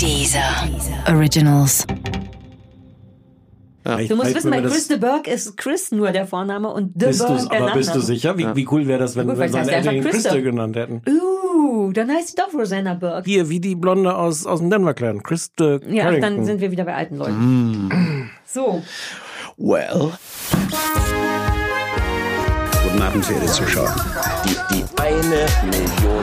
Dieser Originals. Ja. Du musst wissen, bei wir Chris de Burgh ist Chris nur der Vorname und de Bist Burgh der aber bist du sicher? Wie, wie cool wäre das, wenn, gut, wenn Christa Christa. genannt hätten? Uh, dann heißt sie doch Rosanna Burke. Hier, wie die Blonde aus, aus dem Denver Clan. Christe Ja, Carrington. dann sind wir wieder bei alten Leuten. So, Well. Guten Abend, verehrte Zuschauer. Die, die eine Million.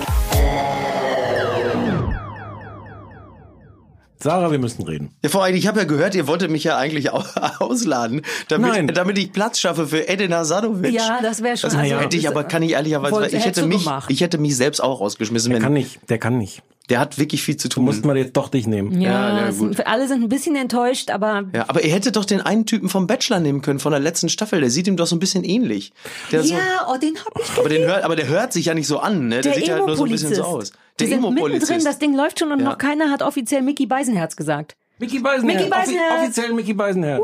Sarah, wir müssen reden. Ja, vor allem, ich habe ja gehört, ihr wolltet mich ja eigentlich au- ausladen, damit, Nein. damit ich Platz schaffe für Edin Hasanovic. ja, das wäre schon. Das also, hätte ich aber, kann ich ehrlicherweise, ich hätte mich, gemacht. ich hätte mich selbst auch rausgeschmissen. Der wenn- kann nicht, der kann nicht. Der hat wirklich viel zu tun. musst mal jetzt doch dich nehmen. Ja, Ja, sind, alle sind ein bisschen enttäuscht, aber ja, aber ihr hättet doch den einen Typen vom Bachelor nehmen können, von der letzten Staffel. Der sieht ihm doch so ein bisschen ähnlich. Der so, ja, oh, den hab ich aber, den hört, aber der hört sich ja nicht so an, ne? Der, Der sieht halt nur so ein bisschen so aus. Der sind mittendrin, Emo-Polizist. das Ding läuft schon und Ja. noch keiner hat offiziell Mickey Beisenherz gesagt. Mickey Beisenherz. Mickey Beisenherz. Offi offiziell Mickey Beisenherz.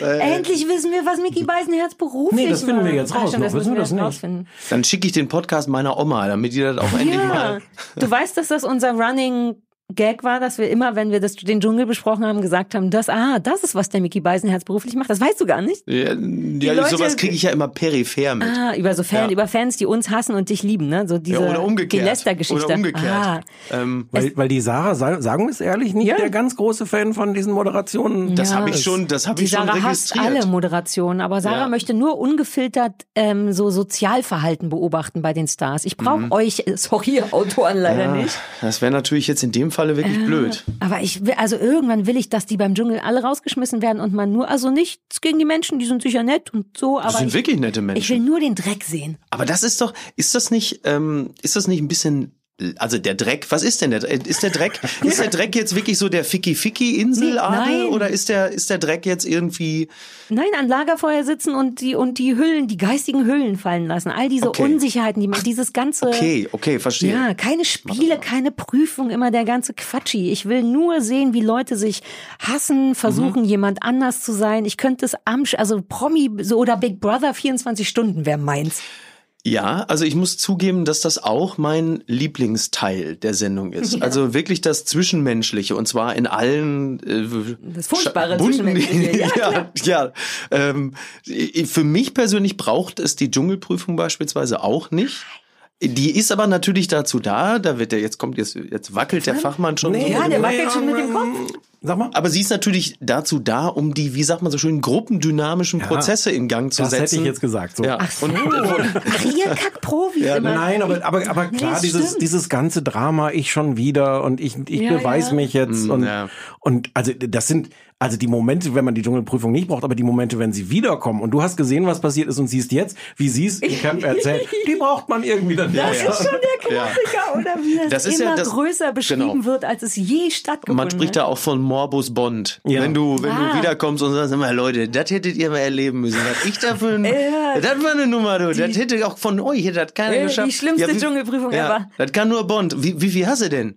Äh, endlich wissen wir, was Mickey Beisenherz beruflich Nee, das finden wir jetzt raus stimmt, noch. das müssen Wissen wir das nicht? rausfinden. Dann schicke ich den Podcast meiner Oma, damit die das auch endlich Ja, mal. du weißt, dass das unser Running Gag war, dass wir immer, wenn wir das, den Dschungel besprochen haben, gesagt haben, das, ah, das ist, was der Mickey Beisenherz beruflich macht. Das weißt du gar nicht. Ja, ja Leute- sowas kriege ich ja immer peripher mit. Ah, über so Fan, Ja. über Fans, die uns hassen und dich lieben, ne? So diese ja, oder umgekehrt. die Lester-Geschichte. Oder umgekehrt. Ah, Ähm, Weil, weil die Sarah, sa- sagen wir es ehrlich, nicht Ja. der ganz große Fan von diesen Moderationen. das Ja. habe ich schon, das habe die ich schon Sarah hasst registriert. alle Moderationen, aber Sarah Ja. möchte nur ungefiltert ähm, so Sozialverhalten beobachten bei den Stars. Ich brauche Mhm. euch, äh, sorry, Autoren leider nicht. Das wäre natürlich jetzt in dem Falle wirklich blöd. Aber ich will, also irgendwann will ich, dass die beim Dschungel alle rausgeschmissen werden und man nur, also nichts gegen die Menschen, die sind sicher nett und so, aber Das sind ich, wirklich nette ich will Menschen. nur den Dreck sehen. Aber das ist doch, ist das nicht, ähm, ist das nicht ein bisschen, also der Dreck, was ist denn der Dreck? Ist der Dreck, ist der Dreck jetzt wirklich so der Ficky-Ficky-Inseladel Nee, oder ist der, ist der Dreck jetzt irgendwie, Nein, an Lagerfeuer sitzen und die und die Hüllen, die geistigen Hüllen fallen lassen. All diese Okay. Unsicherheiten, die man, dieses ganze okay, okay, verstehe. Ja, keine Spiele, keine Prüfung, immer der ganze Quatschi. Ich will nur sehen, wie Leute sich hassen, versuchen, Mhm. jemand anders zu sein. Ich könnte es am, also Promi so oder Big Brother 24 Stunden wäre meins. Ja, also ich muss zugeben, dass das auch mein Lieblingsteil der Sendung ist. Also wirklich das Zwischenmenschliche und zwar in allen äh, Das furchtbare bunten- Zwischenmenschliche, ja, ja, ja. Ähm, für mich persönlich braucht es die Dschungelprüfung beispielsweise auch nicht. Die ist aber natürlich dazu da, da wird der, jetzt kommt, jetzt, jetzt wackelt der Fachmann schon so. Ja, der wackelt schon mit dem Kopf. Sag mal. Aber sie ist natürlich dazu da, um die, wie sagt man so schön, gruppendynamischen Prozesse in Gang zu Das setzen. hätte ich jetzt gesagt. So. Ja. Ach so. Und, Ach, ihr Kackprofis immer. Nein, aber, aber, aber Nee, klar, das dieses, stimmt. dieses ganze Drama, ich schon wieder und ich, ich Ja, beweis ja. mich jetzt Mm, und, ja. und also das sind, also die Momente, wenn man die Dschungelprüfung nicht braucht, aber die Momente, wenn sie wiederkommen und du hast gesehen, was passiert ist und siehst jetzt, wie sie es im Camp erzählt, die braucht man irgendwie dann Das ist schon der Klassiker, oder wie das, Das ist ja immer das- größer beschrieben genau. wird, als es je stattgefunden Man spricht hat. da auch von Morbus Bond. Ja. Wenn du, wenn Ah. du wiederkommst und sagst immer, Leute, das hättet ihr mal erleben müssen. Was ich dafür, ein, Ja. das war eine Nummer, du. Das hätte auch von euch, hätte das keiner Äh, die geschafft. schlimmste wie- Dschungelprüfung ja, ever. Das kann nur Bond. Wie, wie viel hast du denn?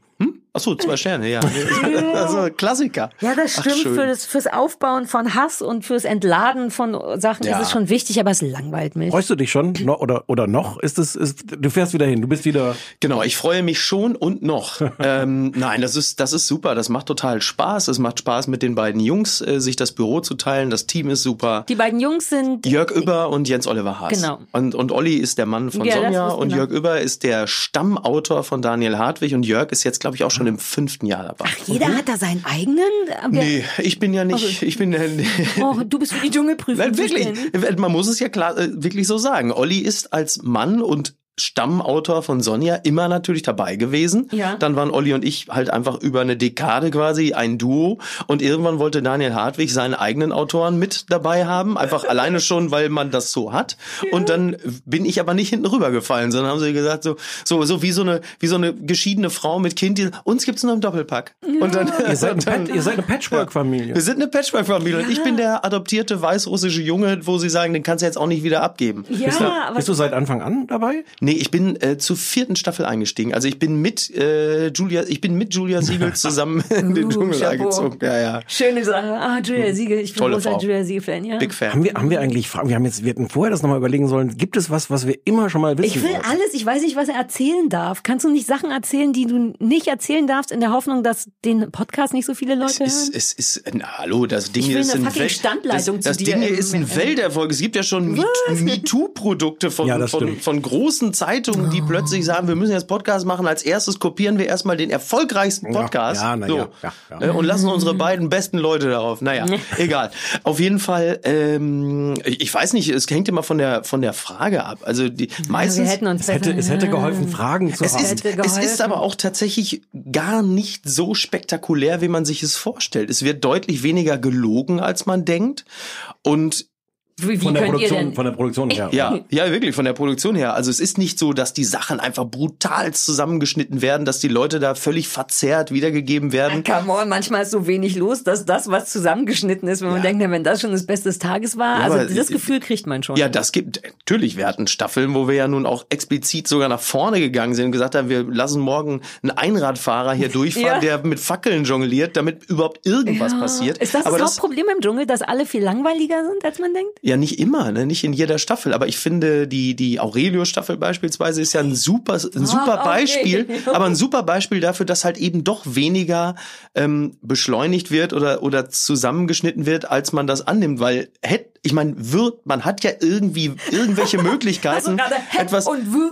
Hm? Ach so, zwei Sterne, ja. also Klassiker. Ja, das Ach, stimmt. schön. für das, fürs Aufbauen von Hass und fürs Entladen von Sachen Ja. ist es schon wichtig, aber es langweilt mich. Freust du dich schon? No, oder, oder noch? Ist es, ist, du fährst wieder hin, du bist wieder. Genau, ich freue mich schon und noch. ähm, nein, das ist, das ist super. Das macht total Spaß. Es macht Spaß mit den beiden Jungs, äh, sich das Büro zu teilen. Das Team ist super. Die beiden Jungs sind Jörg Über und Jens Oliver Haas. Genau. Und, und Olli ist der Mann von Ja, Sonja und noch. Jörg Über ist der Stammautor von Daniel Hartwig und Jörg ist jetzt, glaube ich, auch schon im fünften Jahr dabei. jeder hat da seinen eigenen. Nee, ich bin ja nicht, ich bin ja, Oh, du bist für die Dschungelprüfung. Nein, wirklich, man muss es ja klar äh, wirklich so sagen. Olli ist als Mann und Stammautor von Sonja immer natürlich dabei gewesen. Ja. Dann waren Olli und ich halt einfach über eine Dekade quasi ein Duo und irgendwann wollte Daniel Hartwig seinen eigenen Autoren mit dabei haben, einfach alleine schon, weil man das so hat. Und dann bin ich aber nicht hinten rübergefallen, sondern haben sie gesagt so so so wie so eine wie so eine geschiedene Frau mit Kind, die, uns gibt's nur im Doppelpack. Und dann, Ihr seid, dann ihr seid eine Patchwork-Familie. wir sind eine Patchwork-Familie und ich bin der adoptierte weißrussische Junge, wo sie sagen, den kannst du jetzt auch nicht wieder abgeben. Ja, aber Bist du seit Anfang an dabei? Nee, ich bin äh, zur vierten Staffel eingestiegen. Also ich bin mit äh, Julia, ich bin mit Julia Siegel zusammen in den Uh, Dschungel Chapeau. eingezogen. Ja, ja. Schöne Sache. Ah, Julia Siegel. Ich bin großer. Julia Siegel-Fan, ja. Big Fan. Haben wir, haben wir eigentlich Fragen? Wir haben jetzt, wir hätten vorher das nochmal überlegen sollen. Gibt es was, was wir immer schon mal wissen Ich will alles, ich weiß nicht, was er erzählen darf. Kannst du nicht Sachen erzählen, die du nicht erzählen darfst, in der Hoffnung, dass den Podcast nicht so viele Leute Es ist, hören? es ist, na, hallo, das Ding Ich ist eine ein Welt- Standleitung das, das Ding hier ist ein Welterfolg. Es gibt ja schon Me- MeToo-Produkte von, Ja, von, von großen Zeitungen, die plötzlich sagen, wir müssen jetzt Podcast machen. Als erstes kopieren wir erstmal den erfolgreichsten Ja, Podcast. ja, na so, ja, ja, ja. äh, Und lassen unsere beiden besten Leute darauf. Naja, egal. Auf jeden Fall, ähm, ich weiß nicht, es hängt immer von der, von der Frage ab. Also die wir meistens. hätten uns Es hätte, es hätte geholfen, Fragen zu Es haben. ist, es ist aber auch tatsächlich gar nicht so spektakulär, wie man sich es vorstellt. Es wird deutlich weniger gelogen, als man denkt. Und Wie, wie von, der Produktion, denn? von der Produktion her. ja, ja, wirklich von der Produktion her. Also es ist nicht so, dass die Sachen einfach brutal zusammengeschnitten werden, dass die Leute da völlig verzerrt wiedergegeben werden. Come on, manchmal ist so wenig los, dass das, was zusammengeschnitten ist, wenn man Ja. denkt, na, wenn das schon das Beste des Tages war, Ja, also das Gefühl kriegt man schon. Ja, das gibt natürlich. Wir hatten Staffeln, wo wir ja nun auch explizit sogar nach vorne gegangen sind und gesagt haben, wir lassen morgen einen Einradfahrer hier durchfahren, Ja. der mit Fackeln jongliert, damit überhaupt irgendwas Ja. passiert. Ist das Aber das Hauptproblem im Dschungel, dass alle viel langweiliger sind, als man denkt? Ja, nicht immer, ne? nicht in jeder Staffel. Aber ich finde, die, die Aurelio-Staffel beispielsweise ist ja ein super, ein super okay. Beispiel, aber ein super Beispiel dafür, dass halt eben doch weniger ähm, beschleunigt wird oder, oder zusammengeschnitten wird, als man das annimmt. Weil hätte, ich meine, wird, man hat ja irgendwie irgendwelche Möglichkeiten, etwas.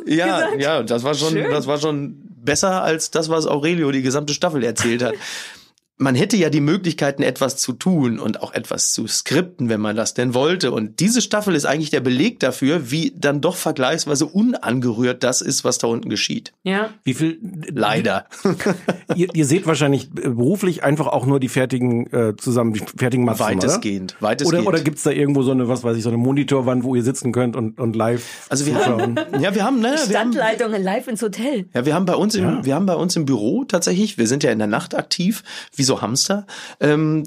ja, gesagt? ja, das war schon, Schön. das war schon besser als das, was Aurelio die gesamte Staffel erzählt hat man hätte ja die Möglichkeiten, etwas zu tun und auch etwas zu skripten, wenn man das denn wollte. Und diese Staffel ist eigentlich der Beleg dafür, wie dann doch vergleichsweise unangerührt das ist, was da unten geschieht. Ja. Wie viel? Leider. Ihr, ihr seht wahrscheinlich äh, beruflich einfach auch nur die fertigen äh, zusammen, die fertigen Matzen, Weitestgehend. Oder, Weitestgehend. oder, oder gibt's da irgendwo so eine, was weiß ich, so eine Monitorwand, wo ihr sitzen könnt und, und live also wir zuschauen? haben, ja, wir haben, ne, wir haben, Standleitungen live ins Hotel. Ja, wir haben bei uns im, wir haben bei uns im Büro tatsächlich, wir sind ja in der Nacht aktiv, wie so Hamster. Ähm,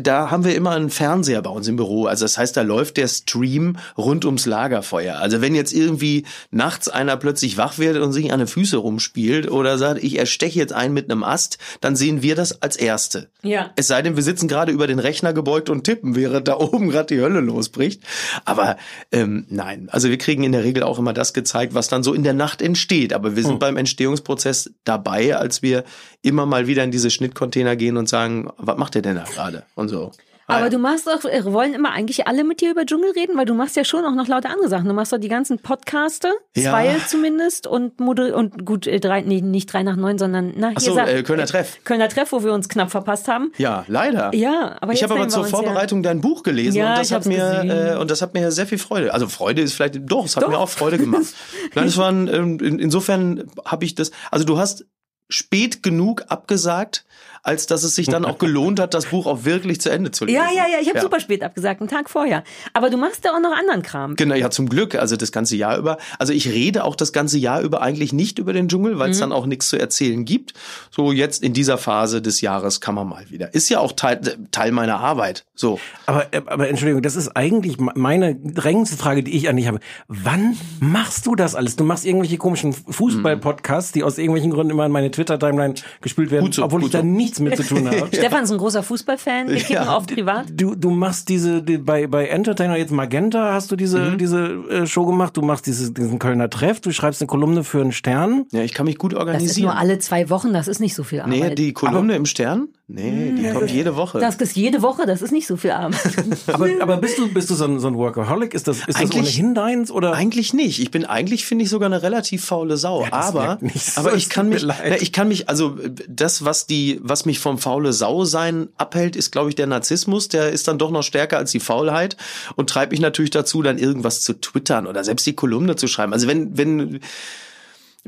da haben wir immer einen Fernseher bei uns im Büro. Also das heißt, da läuft der Stream rund ums Lagerfeuer. Also wenn jetzt irgendwie nachts einer plötzlich wach wird und sich an den Füße rumspielt oder sagt, ich ersteche jetzt einen mit einem Ast, dann sehen wir das als Erste. Ja. Es sei denn, wir sitzen gerade über den Rechner gebeugt und tippen, während da oben gerade die Hölle losbricht. Aber ähm, nein, also wir kriegen in der Regel auch immer das gezeigt, was dann so in der Nacht entsteht. Aber wir sind beim Entstehungsprozess dabei, als wir immer mal wieder in diese Schnittcontainer gehen und sagen, was macht ihr denn da gerade? Und so. Ah, Aber du machst doch, äh, wollen immer eigentlich alle mit dir über Dschungel reden, weil du machst ja schon auch noch lauter andere Sachen. Du machst doch die ganzen Podcaste, Ja. zwei zumindest und moder und gut äh, drei, nee, nicht drei nach neun, sondern na hier Ach so, sag- äh, Kölner Treff. Kölner Treff, wo wir uns knapp verpasst haben. Ja, leider. Ja, aber ich habe aber zur uns ja- Vorbereitung dein Buch gelesen Ja, und das hat mir äh, und das hat mir sehr viel Freude. Also Freude ist vielleicht doch, es hat Doch. mir auch Freude gemacht. Nein, es waren ähm, in, insofern habe ich das. Also du hast spät genug abgesagt, als dass es sich dann auch gelohnt hat, das Buch auch wirklich zu Ende zu lesen. Ja, ja, ja, ich habe super spät abgesagt, einen Tag vorher. Aber du machst ja auch noch anderen Kram. Genau, ja, zum Glück, also das ganze Jahr über. Also ich rede auch das ganze Jahr über eigentlich nicht über den Dschungel, weil es dann auch nichts zu erzählen gibt. So jetzt in dieser Phase des Jahres kann man mal wieder. Ist ja auch Teil, Teil meiner Arbeit. So. Aber, aber Entschuldigung, das ist eigentlich me- meine drängendste Frage, die ich an dich habe. Wann machst du das alles? Du machst irgendwelche komischen Fußball-Podcasts, die aus irgendwelchen Gründen immer in meine Twitter-Timeline gespielt werden, Gut so, obwohl gut ich da so. Nichts mit zu tun habe. Stefan ist ein großer Fußballfan, wir kicken Ja. auf privat. Du, du machst diese, die, bei, bei Entertainer jetzt Magenta hast du diese, Mhm. diese äh, Show gemacht, du machst diese, diesen Kölner Treff, du schreibst eine Kolumne für einen Stern. Ja, ich kann mich gut Das ist organisieren. nur alle zwei Wochen, das ist nicht so viel Arbeit. Nee, die Kolumne im Stern? Nee, die kommt jede Woche. das ist jede Woche, das ist nicht so viel Arbeit. Aber, aber bist du, bist du so ein, so ein Workaholic? Ist das, ist das Eigentlich- ohnehin deins oder? Eigentlich nicht. Ich bin eigentlich finde ich sogar eine relativ faule Sau. Ja, das aber so, aber ich kann mich, na, ich kann mich also das was die was mich vom faule Sau sein abhält, ist glaube ich der Narzissmus. Der ist dann doch noch stärker als die Faulheit und treibt mich natürlich dazu, dann irgendwas zu twittern oder selbst die Kolumne zu schreiben. Also wenn wenn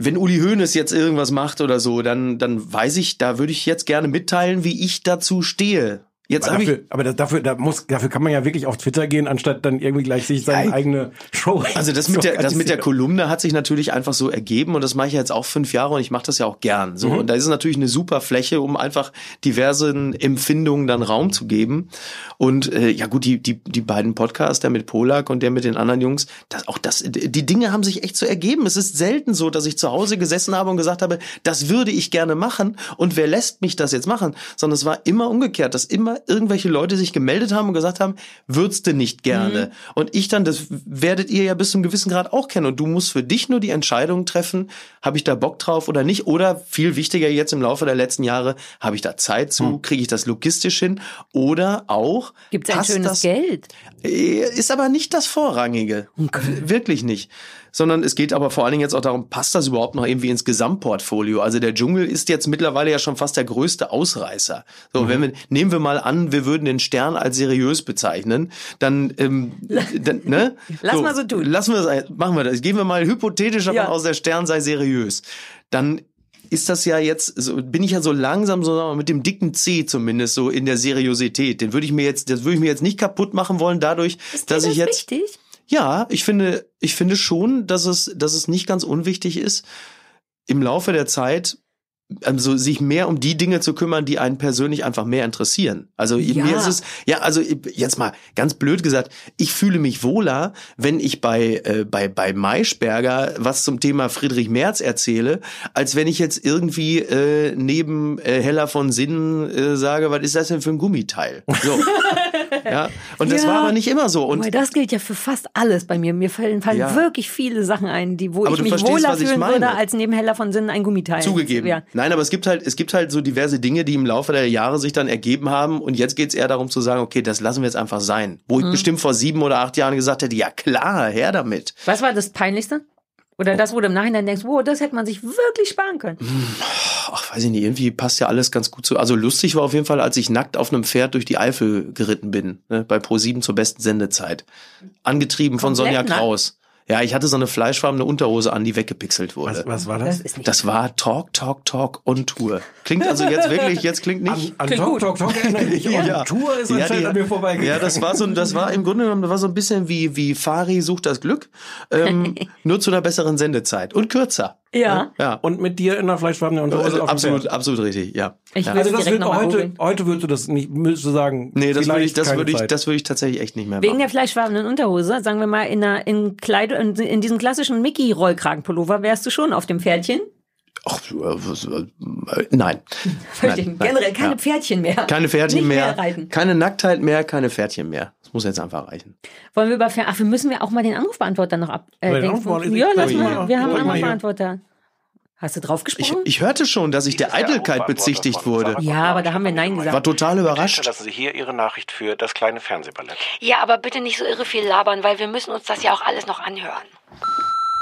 wenn Uli Hoeneß jetzt irgendwas macht oder so, dann, dann weiß ich, da würde ich jetzt gerne mitteilen, wie ich dazu stehe. Jetzt aber habe ich dafür, aber dafür, da muss, dafür kann man ja wirklich auf Twitter gehen, anstatt dann irgendwie gleich sich seine Ja, eigene Show. Also das mit, der, das mit der. Kolumne hat sich natürlich einfach so ergeben und das mache ich jetzt auch fünf Jahre und ich mache das ja auch gern. So und da ist es natürlich eine super Fläche, um einfach diversen Empfindungen dann Raum zu geben. Und äh, ja gut, die die die beiden Podcasts, der mit Polak und der mit den anderen Jungs, das auch das die Dinge haben sich echt so ergeben. Es ist selten so, dass ich zu Hause gesessen habe und gesagt habe, das würde ich gerne machen und wer lässt mich das jetzt machen, sondern es war immer umgekehrt, dass immer irgendwelche Leute sich gemeldet haben und gesagt haben, würdest du nicht gerne. Und ich dann, das werdet ihr ja bis zum gewissen Grad auch kennen. Und du musst für dich nur die Entscheidung treffen, habe ich da Bock drauf oder nicht? Oder viel wichtiger jetzt im Laufe der letzten Jahre, habe ich da Zeit zu, kriege ich das logistisch hin? Oder auch, Gibt es ein schönes das, Geld? Äh, Ist aber nicht das Vorrangige. Wirklich nicht. Sondern es geht aber vor allen Dingen jetzt auch darum, passt das überhaupt noch irgendwie ins Gesamtportfolio? Also der Dschungel ist jetzt mittlerweile ja schon fast der größte Ausreißer. So, Mhm. wenn wir, nehmen wir mal an, wir würden den Stern als seriös bezeichnen, dann, ähm, dann ne? Lass mal so tun. Lassen wir das, machen wir das. Gehen wir mal hypothetisch davon Ja. aus, der Stern sei seriös. Dann ist das ja jetzt, so, bin ich ja so langsam so mit dem dicken C zumindest so in der Seriosität. Den würde ich mir jetzt, das würde ich mir jetzt nicht kaputt machen wollen dadurch, Ist dass dir ich das jetzt wichtig? Ja, ich finde, ich finde schon, dass es, dass es nicht ganz unwichtig ist, im Laufe der Zeit also sich mehr um die Dinge zu kümmern, die einen persönlich einfach mehr interessieren. Also Ja. mir ist es, ja, also jetzt mal ganz blöd gesagt, ich fühle mich wohler, wenn ich bei, äh, bei, bei Maischberger was zum Thema Friedrich Merz erzähle, als wenn ich jetzt irgendwie äh, neben äh, Heller von Sinnen äh, sage, was ist das denn für ein Gummiteil? So. ja. Und das Ja. war aber nicht immer so. Und das gilt ja für fast alles bei mir. Mir fallen, fallen Ja. wirklich viele Sachen ein, die, wo Aber ich mich wohler ich fühlen würde, als neben Heller von Sinnen ein Gummiteil. Zugegeben. Ja. Nein, aber es gibt halt, es gibt halt so diverse Dinge, die im Laufe der Jahre sich dann ergeben haben. Und jetzt geht's eher darum zu sagen, okay, das lassen wir jetzt einfach sein. Wo ich Mhm. bestimmt vor sieben oder acht Jahren gesagt hätte, ja klar, her damit. Was war das Peinlichste? Oder das, wo du im Nachhinein denkst, wow, das hätte man sich wirklich sparen können. Ach, weiß ich nicht, irgendwie passt ja alles ganz gut zu. Also lustig war auf jeden Fall, als ich nackt auf einem Pferd durch die Eifel geritten bin, ne, bei Pro7 zur besten Sendezeit. Angetrieben von Komplett Sonja nackt? Kraus. Ja, ich hatte so eine fleischfarbene Unterhose an, die weggepixelt wurde. Was, was war das? Das war Talk, Talk, Talk on Tour. Klingt also jetzt wirklich, jetzt klingt nicht. An, an Talk, Talk, Talk erinnere ich mich. Ja. Tour ist anscheinend die- an mir vorbeigegangen. Ja, das war so, das war im Grunde genommen, das war so ein bisschen wie, wie Fari sucht das Glück, ähm, nur zu einer besseren Sendezeit und kürzer. Ja. Ja. Und mit dir in der fleischfarbenen Unterhose Also absolut, absolut richtig, ja. Ich ja. Also das direkt wird heute, googeln. heute würdest du das nicht, müsstest du sagen. Nee, das würde ich, das würde ich, das würde ich tatsächlich echt nicht mehr Wegen machen. der fleischfarbenen Unterhose, sagen wir mal, in, einer, in, Kleid in, in diesem klassischen Mickey-Rollkragenpullover wärst du schon auf dem Pferdchen. Ach, äh, äh, nein. Nein, nein, Generell keine ja. Pferdchen mehr. Keine Pferdchen Nicht mehr, mehr reiten. keine Nacktheit mehr, keine Pferdchen mehr. Das muss jetzt einfach reichen. Wollen wir über Pferd, ach, wir müssen wir auch mal den Anrufbeantworter noch ab. Äh, den ja, lass mal, wir haben einen. Anrufbeantworter. Hast du drauf Ich, gesprochen? ich hörte schon, dass ich der Eitelkeit bezichtigt wurde. ja, aber da haben wir Nein War gesagt. total überrascht. Lassen Sie hier Ihre Nachricht für das kleine Fernsehballett. Ja, aber bitte nicht so irre viel labern, weil wir müssen uns das ja auch alles noch anhören.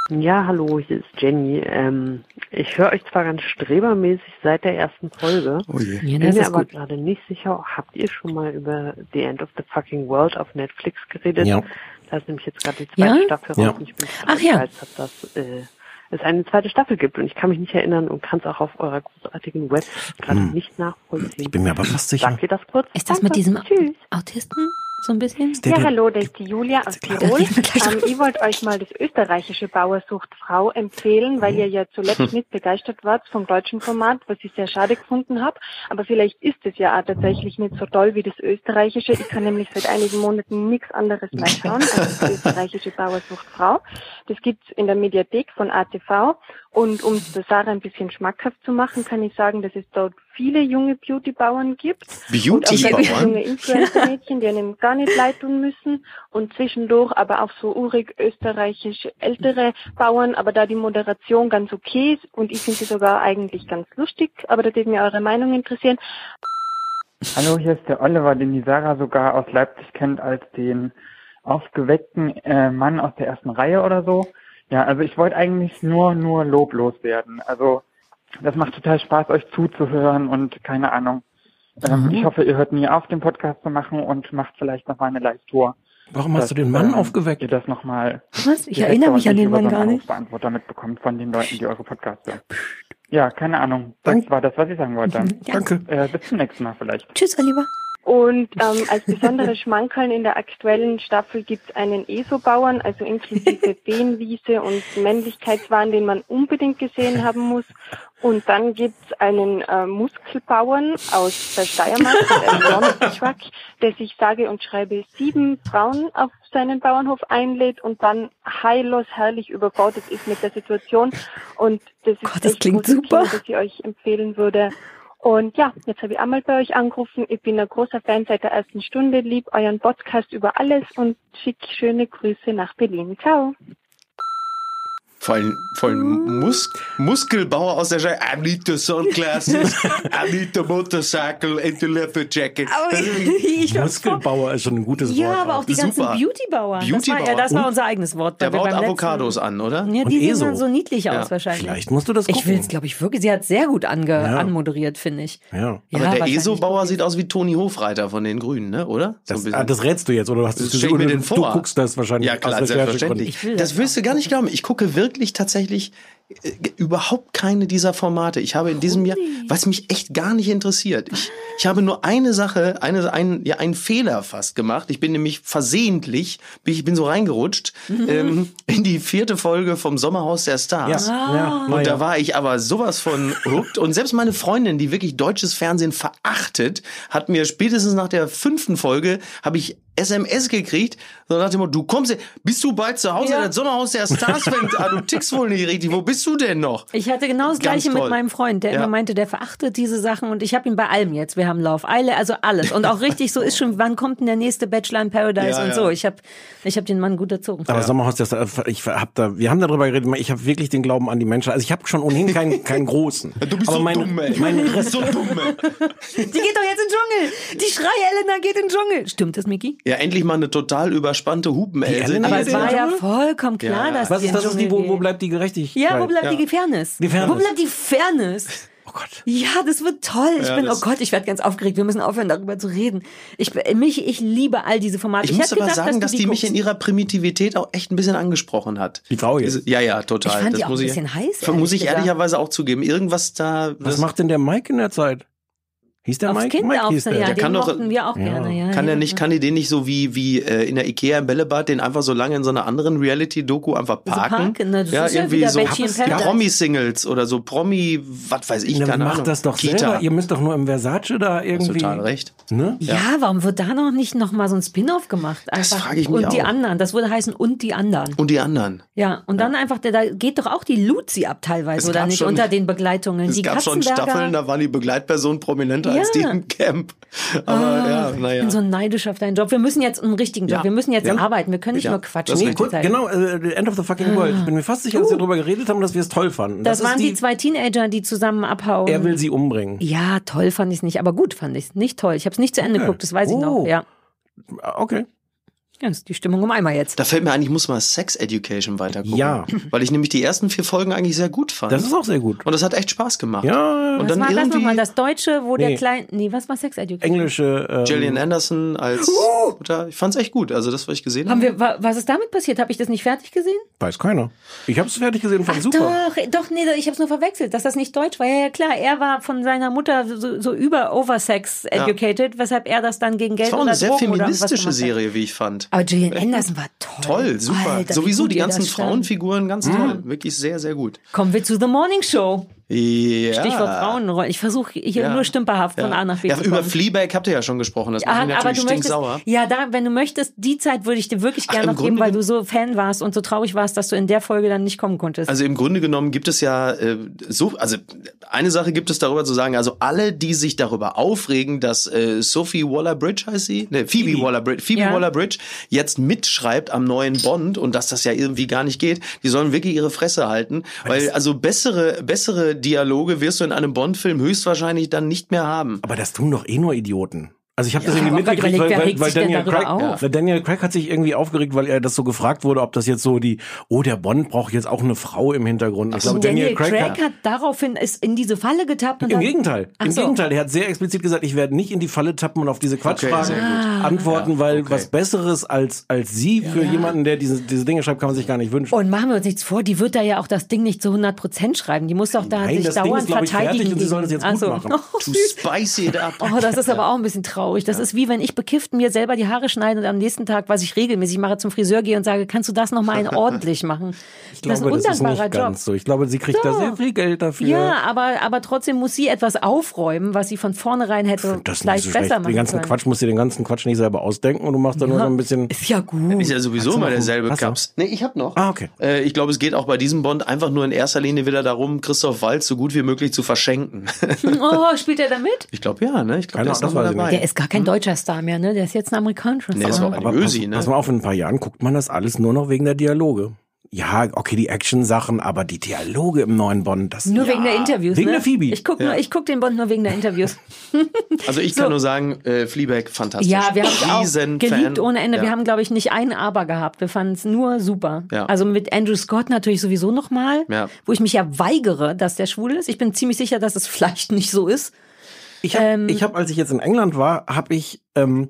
Ja, hallo, hier ist Jenny. Ähm, ich höre euch zwar ganz strebermäßig seit der ersten Folge, Oh je. Ja, bin das mir aber gut. gerade nicht sicher, habt ihr schon mal über The End of the Fucking World auf Netflix geredet? Ja. Da ist nämlich jetzt gerade die zweite Ja? Staffel raus Ja. und ich bin Ach total ja. begeistert, dass äh, es eine zweite Staffel gibt und ich kann mich nicht erinnern und kann es auch auf eurer großartigen Website gerade Hm. nicht nachvollziehen. Ich bin mir aber fast sicher. Sagt ihr das kurz? Ist das mit diesem Tschüss. Autisten so ein bisschen? Ja, hallo, das ist die Julia aus Da Tirol. Ähm, ich wollte euch mal das österreichische Bauersucht Frau empfehlen, weil ihr ja zuletzt nicht begeistert wart vom deutschen Format, was ich sehr schade gefunden habe. Aber vielleicht ist es ja auch tatsächlich nicht so toll wie das österreichische. Ich kann nämlich seit einigen Monaten nichts anderes mehr schauen als das österreichische Bauersucht Frau. Das gibt's in der Mediathek von ATV. Und um der Sarah ein bisschen schmackhaft zu machen, kann ich sagen, dass es dort viele junge Beauty-Bauern gibt. Und auch sehr viele Beauty-Bauern? junge Influencer-Mädchen, die einem gar nicht leid tun müssen. Und zwischendurch aber auch so urig österreichisch ältere Bauern, aber da die Moderation ganz okay ist und ich finde sie sogar eigentlich ganz lustig, aber da würde mir eure Meinung interessieren. Hallo, hier ist der Oliver, den die Sarah sogar aus Leipzig kennt als den aufgeweckten äh, Mann aus der ersten Reihe oder so. Ja, also ich wollte eigentlich nur, nur loblos werden. Also das macht total Spaß, euch zuzuhören und keine Ahnung. Ähm, Ich hoffe, ihr hört nie auf, den Podcast zu machen und macht vielleicht noch mal eine Live-Tour. Warum hast du den Mann ähm, aufgeweckt? Ihr das nochmal Was? Ich erinnere mich an den Mann gar nicht. Beantworter mitbekommt von den Leuten, die eure Podcasts hören. Ja, keine Ahnung. Das Dank- war das, was ich sagen wollte. Danke. Äh, bis zum nächsten Mal vielleicht. Tschüss, Oliver. Und ähm, als besondere Schmankerln in der aktuellen Staffel gibt es einen ESO-Bauern, also inklusive Behenwiese und Männlichkeitswahn, den man unbedingt gesehen haben muss. Und dann gibt's einen äh, Muskelbauern aus der Steiermark, Pischwack, der sich sage und schreibe sieben Frauen auf seinen Bauernhof einlädt und dann heillos herrlich überfordert ist mit der Situation. Und das ist Gott, das klingt super. Kino, das ich euch empfehlen würde. Und ja, jetzt habe ich einmal bei euch angerufen. Ich bin ein großer Fan seit der ersten Stunde, lieb euren Podcast über alles und schick schöne Grüße nach Berlin. Ciao. Vor allem, vor allem Mus Muskelbauer aus der Scheibe. I need the sunglasses, I need the motorcycle and the leather jacket. Ich Muskelbauer ist schon ein gutes Wort. Ja, aber auch die ganzen. Beautybauer. Das war, Beautybauer. ja, das war unser eigenes Wort. Der baut beim letzten- Avocados an, oder? Ja, die sehen dann so niedlich Ja, aus wahrscheinlich. Vielleicht musst du das Ich gucken. will es, glaube ich, wirklich. Sie hat sehr gut ange Ja. anmoderiert, finde ich. Ja. Ja, Aber der ESO-Bauer sieht aus wie Toni Hofreiter von den Grünen, ne? oder? So Das, ah, das rätst du jetzt, oder du hast es Das ich mir den du, vor. du guckst das wahrscheinlich Ja, klar, selbstverständlich. Ich Das das willst du gar nicht glauben. Ich gucke wirklich tatsächlich äh, überhaupt keine dieser Formate. Ich habe in diesem Jahr, was mich echt gar nicht interessiert. Ich, ich habe nur eine Sache, eine, ein, ja, einen Fehler fast gemacht. Ich bin nämlich versehentlich, bin, ich bin so reingerutscht ähm, in die vierte Folge vom Sommerhaus der Stars. Ja, ja, Und na da war ich aber sowas von hooked. Und selbst meine Freundin, die wirklich deutsches Fernsehen verachtet, hat mir spätestens nach der fünften Folge, habe ich SMS gekriegt, so nach dem Motto, du kommst, bist du bald zu Hause? Ja. Das Sommerhaus der Stars fängt an, du tickst wohl nicht richtig. Wo bist du denn noch? Ich hatte genau das Ganz Gleiche mit toll. meinem Freund, der Ja. immer meinte, der verachtet diese Sachen und ich habe ihn bei allem jetzt. Wir haben Island, also alles. Und auch richtig so ist schon, wann kommt denn der nächste Bachelor in Paradise Ja, und ja. so. Ich habe ich hab den Mann gut erzogen. Aber Sommerhaus, das, ich hab da, wir haben darüber geredet, ich habe wirklich den Glauben an die Menschen. Also ich habe schon ohnehin keinen, keinen großen. Du bist aber so mein, dumm, ey. Mein du bist so dumm, ey. Die geht doch jetzt in den Dschungel. Die Schrei Elena geht in den Dschungel. Stimmt das, Miki? Ja, endlich mal eine total überspannte Hupenelse. Die Aber es war ja vollkommen klar, Ja. dass was die ist das? Ist die, wo, wo bleibt die Gerechtigkeit? Ja, wo bleibt Ja. die Fairness? Die Fairness. Wo bleibt die Fairness? Oh Gott. Ja, das wird toll. Ich Ja, bin, oh Gott, ich werde ganz aufgeregt. Wir müssen aufhören, darüber zu reden. Ich, mich, ich liebe all diese Formate. Ich muss hab aber gedacht, sagen, dass, dass du die mich in ihrer Primitivität auch echt ein bisschen angesprochen hat. Die Frau jetzt. Ja, ja, total. Ich fand das die auch muss ein ich, bisschen heiß, Muss ich gesagt. ehrlicherweise auch zugeben. Irgendwas da. Was macht denn der Mike in der Zeit? Hieß der Aufs Mike? Kind Mike hieß der. ja, Der den kann doch- wir auch Ja. gerne. Ja, Kann ja. der nicht, kann die den nicht so wie, wie äh, in der Ikea im Bällebad den einfach so lange in so einer anderen Reality-Doku einfach So parken? parken, ne? Das ja, irgendwie so. Promi-Singles oder so Promi, was weiß ich, Na, keine macht das doch Kita. selber. Ihr müsst doch nur im Versace da Hast irgendwie. total recht. Ne? Ja, warum wird da noch nicht noch mal so ein Spin-off gemacht? Das Einfach. frage ich mich Und die auch. anderen, das würde heißen und die anderen. Und die anderen. Ja, und dann einfach, der, da geht doch auch die Luzi ab teilweise, Es oder nicht, schon- unter den Begleitungen. Es die gab schon. Staffeln, da waren die Begleitpersonen prominenter Ja. als die im Camp. Aber ja, Ich naja. bin so neidisch auf deinen Job. Wir müssen jetzt einen richtigen Job. Ja. Wir müssen jetzt Ja. arbeiten. Wir können nicht Ja. nur quatschen. Das die Gut, Zeit. genau, äh, End of the fucking World. Ich bin mir fast sicher, dass wir darüber geredet haben, dass wir es toll fanden. Das, ist waren die, zwei Teenager, die zusammen abhauen. Er will sie umbringen. ja, toll fand ich es nicht, aber gut fand ich es. Nicht toll. Ich habe es nicht zu Ende geguckt, das weiß ich Oh. noch. Ja. Ah, Okay. Ja, das ist die Stimmung um einmal jetzt. Da fällt mir ein, ich muss mal Sex Education weitergucken. Ja. Weil ich nämlich die ersten vier Folgen eigentlich sehr gut fand. Das ist auch sehr gut. Und das hat echt Spaß gemacht. Ja, Und Was dann war das irgendwie nochmal? Das Deutsche, wo der Nee. kleine. Nee, was war Sex Education? englische. Ähm, Gillian Anderson als Mutter. Ich fand's echt gut. Also das, was ich gesehen Haben habe. wir, wa- was ist damit passiert? Habe ich das nicht fertig gesehen? Weiß keiner. Ich habe es fertig gesehen, fand super. Doch, doch, nee, ich habe es nur verwechselt, dass das nicht deutsch war. Ja, ja, klar, er war von seiner Mutter so, so über Oversex educated, weshalb er das dann gegen Geld Das war auch eine sehr Drogen feministische. Serie, wie ich fand. Aber Gillian Anderson war toll. Toll, super. Alter, wie Sowieso die ganzen. Frauenfiguren, ganz toll. Wirklich sehr, sehr gut. Kommen wir zu The Morning Show. Ja. Stichwort Frauenrollen. Ich versuche hier Ja. nur stümperhaft von Ja. A nach B ja, zu über kommen. Fleabag habt ihr ja schon gesprochen. Das macht mich aber natürlich du möchtest, stinksauer. ja, da, wenn du möchtest, die Zeit würde ich dir wirklich gerne noch geben, weil du so Fan warst und so traurig warst, dass du in der Folge dann nicht kommen konntest. Also im Grunde genommen gibt es ja äh, so, also eine Sache gibt es darüber zu sagen, also alle, die sich darüber aufregen, dass äh, Sophie Waller-Bridge heißt sie, ne, Phoebe, Waller-Bridge, Phoebe Ja. Waller-Bridge jetzt mitschreibt am neuen Bond und dass das ja irgendwie gar nicht geht, die sollen wirklich ihre Fresse halten, weil also bessere bessere Dialoge wirst du in einem Bond-Film höchstwahrscheinlich dann nicht mehr haben. Aber das tun doch eh nur Idioten. Also ich habe das Ja, irgendwie aber mitgekriegt, weil, weil, weil Daniel Craig, weil Daniel Craig hat sich irgendwie aufgeregt, weil er das so gefragt wurde, ob das jetzt so die, oh der Bond braucht jetzt auch eine Frau im Hintergrund. Ich glaube, Daniel Craig, hat daraufhin ist in diese Falle getappt und Im dann, Gegenteil. Im so. Gegenteil. Er hat sehr explizit gesagt, ich werde nicht in die Falle tappen und auf diese Quatschfragen sehr gut. antworten, weil was Besseres als, als sie für jemanden, der diese, diese Dinge schreibt, kann man sich gar nicht wünschen. Und machen wir uns nichts vor, die wird da ja auch das Ding nicht zu 100 Prozent schreiben. Die muss doch da Nein, sich das Ding dauernd ist, glaub ich, verteidigen. fertig und sie soll das jetzt Ach gut machen. Oh, To spice it up. Oh, das ist aber auch ein bisschen traurig. Traurig. Das ist wie wenn ich bekifft mir selber die Haare schneide und am nächsten Tag, was ich regelmäßig mache, zum Friseur gehe und sage, kannst du das nochmal in ordentlich machen? Ich glaube, das ist, nicht ganz so. Ich glaube, sie kriegt da Doch. sehr viel Geld dafür. Ja, aber, aber trotzdem muss sie etwas aufräumen, was sie von vornherein hätte Das vielleicht so besser machen Den ganzen können. Quatsch musst du den ganzen Quatsch nicht selber ausdenken und du machst dann nur so ein bisschen. Ist ja gut. Ist ja sowieso immer derselbe? Kaps. Nee, ich hab noch. Ah, okay. Äh, ich glaube, es geht auch bei diesem Bond einfach nur in erster Linie wieder darum, Christoph Waltz so gut wie möglich zu verschenken. Oh, spielt er da mit? Ich glaube ja, ne? Ich glaube, der ist das dabei. Der ist gar kein deutscher Star mehr, ne? Der ist jetzt ein amerikanischer Nee, das Star. war Aber Ösi, pass, ne? pass mal auf, in ein paar Jahren guckt man das alles nur noch wegen der Dialoge. Ja, okay, die Action-Sachen, aber die Dialoge im neuen Bond, das Nur ja. wegen der Interviews. Wegen ne? der Phoebe. Ich guck, nur, ich guck den Bond nur wegen der Interviews. Also ich kann nur sagen, äh, Fleabag, fantastisch. Ja, wir haben es auch Riesen geliebt Fan. ohne Ende. Ja. Wir haben, glaube ich, nicht ein Aber gehabt. Wir fanden es nur super. Ja. Also mit Andrew Scott natürlich sowieso nochmal, Ja. wo ich mich ja weigere, dass der schwul ist. Ich bin ziemlich sicher, dass es vielleicht nicht so ist. Ich habe, Ähm, ich hab, als ich jetzt in England war, habe ich, ähm,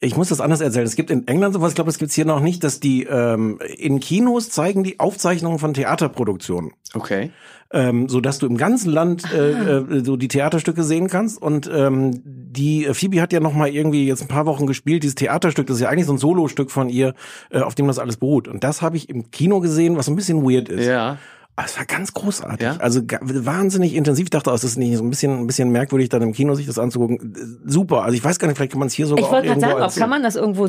ich muss das anders erzählen. Es gibt in England sowas, ich glaube, es gibt's hier noch nicht, dass die ähm, in Kinos zeigen die Aufzeichnungen von Theaterproduktionen. Okay. ähm, so dass du im ganzen Land äh, äh, so die Theaterstücke sehen kannst. Und ähm, die äh, Phoebe hat ja noch mal irgendwie jetzt ein paar Wochen gespielt. Dieses Theaterstück, das ist ja eigentlich so ein Solostück von ihr, äh, auf dem das alles beruht. Und das habe ich im Kino gesehen, was ein bisschen weird ist. Ja. Aber es war ganz großartig. Ja? Also wahnsinnig intensiv. Ich dachte, es ist nicht so ein bisschen, ein bisschen merkwürdig, dann im Kino sich das anzugucken. Super. Also ich weiß gar nicht, vielleicht kann man es hier sogar Ich wollte auch gerade sagen, ob als- kann man das irgendwo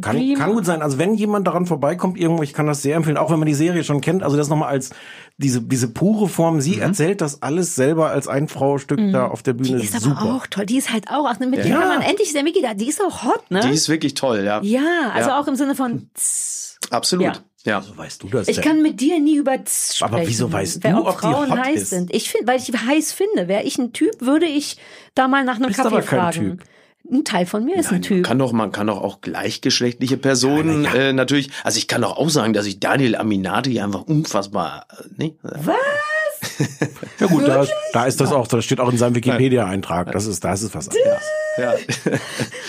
kann, streamen? kann gut sein. Also wenn jemand daran vorbeikommt irgendwo, ich kann das sehr empfehlen, auch wenn man die Serie schon kennt. Also das nochmal als diese, diese pure Form. Sie erzählt das alles selber als ein Frau-Stück da auf der Bühne. Mhm. Die ist aber Super. auch toll. Die ist halt auch, ach, mit Ja. der kann man endlich der Mickey da. Die ist auch hot, ne? Die ist wirklich toll, ja. ja, also Ja. auch im Sinne von tss. Absolut. Ja. Ja. So weißt du das Ich denn? kann mit dir nie über sprechen. Aber wieso weißt wer du, ob die Frauen hot heiß ist? sind? Ich finde, weil ich heiß finde. Wäre ich ein Typ, würde ich da mal nach einem Bist Kaffee aber kein fragen. Typ. Ein Teil von mir ist ein Man Typ. kann doch, man kann doch auch gleichgeschlechtliche Personen äh, natürlich. Also ich kann doch auch sagen, dass ich Daniel Aminati einfach unfassbar. Äh, nee? Was? Ja gut, da, da ist das auch, das steht auch in seinem Wikipedia-Eintrag. Das ist, da ist es was anderes. Ja.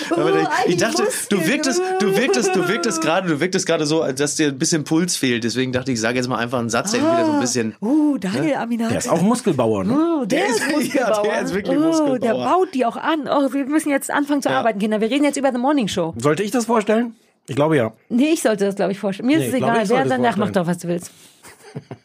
Aber Oh, ich ein dachte, du wirktest, du wirktest, du wirktest gerade, du wirktest gerade so, dass dir ein bisschen Puls fehlt. Deswegen dachte ich, ich sage jetzt mal einfach einen Satz, der wieder so ein bisschen. Uh, Daniel Aminati. Der ist auch Muskelbauer, ne? Oh, der, Der ist Muskelbauer. ja, der ist wirklich oh, Muskelbauer. Der baut die auch an. Oh, wir müssen jetzt anfangen zu arbeiten, Kinder. Wir reden jetzt über The Morning Show. Sollte ich das vorstellen? Ich glaube ja. Nee, ich sollte das, glaube ich, vorstellen. Mir Nee, ist es ich egal. ich Wer danach vorstellen. macht doch, was du willst.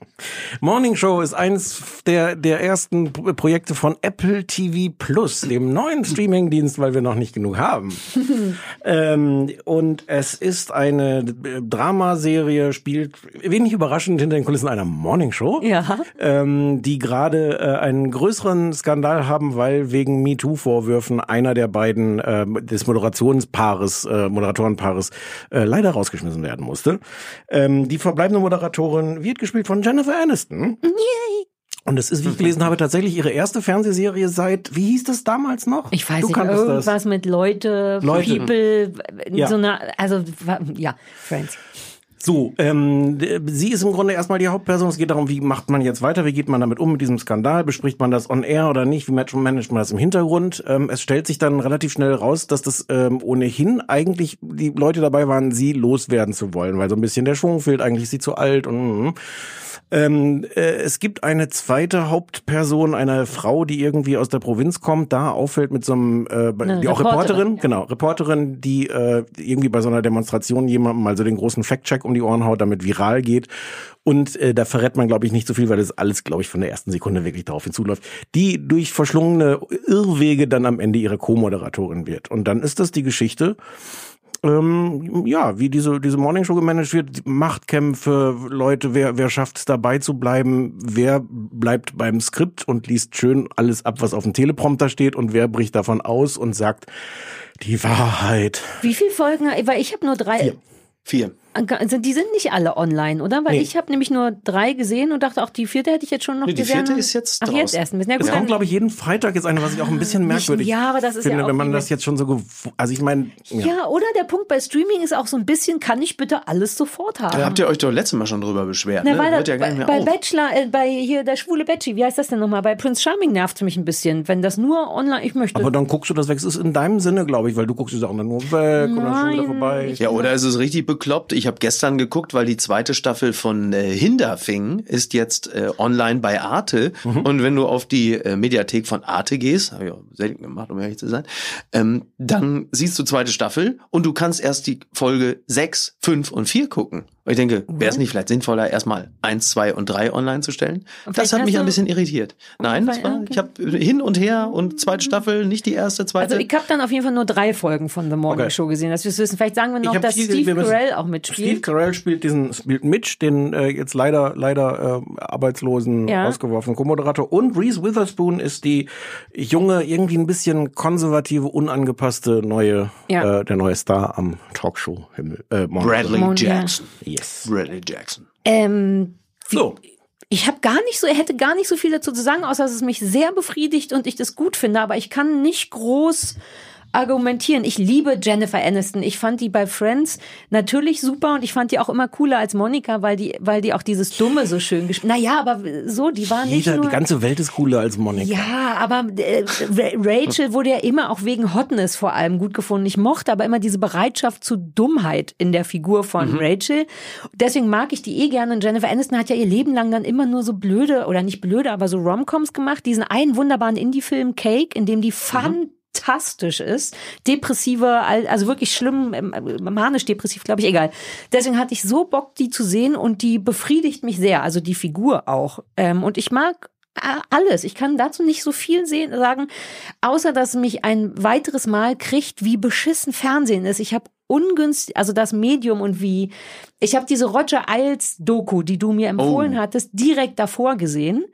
Morning Show ist eins der, der ersten Projekte von Apple TV Plus, dem neuen Streamingdienst, weil wir noch nicht genug haben. ähm, und es ist eine Dramaserie, spielt wenig überraschend hinter den Kulissen einer Morning Show. Ja. ähm, die gerade äh, einen größeren Skandal haben, weil wegen MeToo-Vorwürfen einer der beiden äh, des Moderationspaares, äh, Moderatorenpaares äh, leider rausgeschmissen werden musste. Ähm, die verbleibende Moderatorin wird gespielt von Jennifer Aniston. Und es ist, wie ich gelesen habe, tatsächlich ihre erste Fernsehserie seit, wie hieß das damals noch? Ich weiß du nicht, irgendwas das. mit Leute, Leute. People, Ja. so eine, also, ja, Friends. So, ähm, sie ist im Grunde erstmal die Hauptperson. Es geht darum, wie macht man jetzt weiter, wie geht man damit um mit diesem Skandal, bespricht man das on air oder nicht, wie managt managt man das im Hintergrund. Ähm, es stellt sich dann relativ schnell raus, dass das ähm, ohnehin eigentlich die Leute dabei waren, sie loswerden zu wollen, weil so ein bisschen der Schwung fehlt, eigentlich ist sie zu alt und mhm. Ähm, äh, es gibt eine zweite Hauptperson, eine Frau, die irgendwie aus der Provinz kommt, da auffällt mit so einem, äh, Eine die auch Reporterin, Reporterin, ja. genau, Reporterin, die äh, irgendwie bei so einer Demonstration jemandem mal so den großen Fact-Check um die Ohren haut, damit viral geht. Und äh, da verrät man, glaube ich, nicht so viel, weil das alles, glaube ich, von der ersten Sekunde wirklich darauf hinzuläuft. Die durch verschlungene Irrwege dann am Ende ihre Co-Moderatorin wird. Und dann ist das die Geschichte, ähm, ja, wie diese, diese Morningshow gemanagt wird, Machtkämpfe, Leute, wer, wer schafft es dabei zu bleiben, wer bleibt beim Skript und liest schön alles ab, was auf dem Teleprompter steht und wer bricht davon aus und sagt die Wahrheit. Wie viele Folgen, weil ich habe nur drei, Vier. Vier. Also die sind nicht alle online, oder? Weil Nee. ich habe nämlich nur drei gesehen und dachte auch, die vierte hätte ich jetzt schon noch Nee, die gesehen. vierte ist jetzt Ach, jetzt draußen. erst ein bisschen. Ja, gut, Es kommt, glaube ich, jeden Freitag jetzt eine, was ich auch ein bisschen merkwürdig ja, aber das ist ja finde, auch wenn man das jetzt schon so, also ich meine, ja. Ja, oder der Punkt bei Streaming ist auch so ein bisschen, kann ich bitte alles sofort haben? Da habt ihr euch doch letztes Mal schon drüber beschwert. Na, ne? weil Hört da, ja gar nicht bei, mehr bei auf. Bachelor, äh, bei hier der schwule Betsy, wie heißt das denn nochmal? Bei Prince Charming nervt es mich ein bisschen, wenn das nur online, ich möchte. Aber dann guckst du das weg. Es ist in deinem Sinne, glaube ich, weil du guckst die Sachen dann nur weg und dann schon wieder Nein, vorbei. Ja, oder ist es richtig bekloppt? Ich ich habe gestern geguckt, weil die zweite Staffel von äh, Hinterfing ist jetzt äh, online bei Arte. Mhm. Und wenn du auf die äh, Mediathek von Arte gehst, habe ich auch selten gemacht, um ehrlich zu sein, ähm, dann siehst du zweite Staffel und du kannst erst die Folge 6, 5 und 4 gucken. Und ich denke, wäre es nicht vielleicht sinnvoller, erstmal 1, 2 und 3 online zu stellen? Und Das hat mich ein bisschen irritiert. Nein, das war, Okay. ich habe hin und her und zweite Staffel, nicht die erste, zweite. Also ich habe dann auf jeden Fall nur drei Folgen von The Morning Okay. Show gesehen, dass wir es wissen. Vielleicht sagen wir Ich noch, dass viel- Steve Carell auch Steve mitspielt. Carell spielt diesen spielt Mitch, den äh, jetzt leider leider äh, arbeitslosen Ja. ausgeworfenen Co-Moderator und Reese Witherspoon ist die junge irgendwie ein bisschen konservative unangepasste neue Ja. äh, der neue Star am Talkshow Himmel äh, Morning Bradley Mon- ja. Jackson. Yes. Bradley Jackson. Ähm, So. Ich habe gar nicht so, er hätte gar nicht so viel dazu zu sagen, außer dass es mich sehr befriedigt und ich das gut finde, aber ich kann nicht groß argumentieren. Ich liebe Jennifer Aniston. Ich fand die bei Friends natürlich super und ich fand die auch immer cooler als Monika, weil die, weil die auch dieses Dumme so schön gespielt. Naja, aber so, die war nicht Jeder, nur. die ganze Welt ist cooler als Monika. Ja, aber äh, Ra- Rachel wurde ja immer auch wegen Hotness vor allem gut gefunden. Ich mochte aber immer diese Bereitschaft zu Dummheit in der Figur von Mhm. Rachel. Deswegen mag ich die eh gerne. Und Jennifer Aniston hat ja ihr Leben lang dann immer nur so blöde, oder nicht blöde, aber so Romcoms gemacht. Diesen einen wunderbaren Indie-Film Cake, in dem die Mhm. Fantastisch ist. Depressive, al- also wirklich schlimm, ähm, manisch-depressiv, glaube ich, egal. Deswegen hatte ich so Bock, die zu sehen und die befriedigt mich sehr, also die Figur auch. Ähm, und ich mag äh, alles. Ich kann dazu nicht so viel sehen, sagen, außer dass mich ein weiteres Mal kriegt, wie beschissen Fernsehen ist. Ich habe ungünstig, also das Medium und wie, ich habe diese Roger Ailes Doku, die du mir empfohlen Oh. hattest, direkt davor gesehen.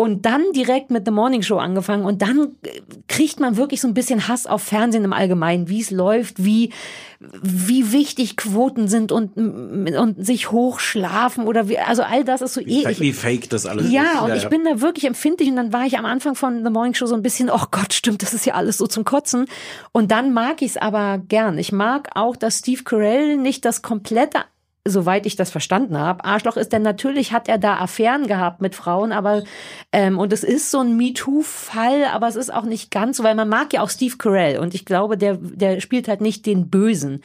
Und dann direkt mit The Morning Show angefangen und dann äh, kriegt man wirklich so ein bisschen Hass auf Fernsehen im Allgemeinen, wie es läuft, wie, wie wichtig Quoten sind und, und sich hochschlafen oder wie, also all das ist so eh. ich- Wie fake das alles ist. ja, und ich bin da wirklich empfindlich und dann war ich am Anfang von The Morning Show so ein bisschen, oh Gott, stimmt, das ist ja alles so zum Kotzen. Und dann mag ich es aber gern. Ich mag auch, dass Steve Carell nicht das komplette soweit ich das verstanden habe, Arschloch ist, denn natürlich hat er da Affären gehabt mit Frauen, aber ähm, und es ist so ein MeToo-Fall, aber es ist auch nicht ganz so, weil man mag ja auch Steve Carell und ich glaube, der, der spielt halt nicht den Bösen.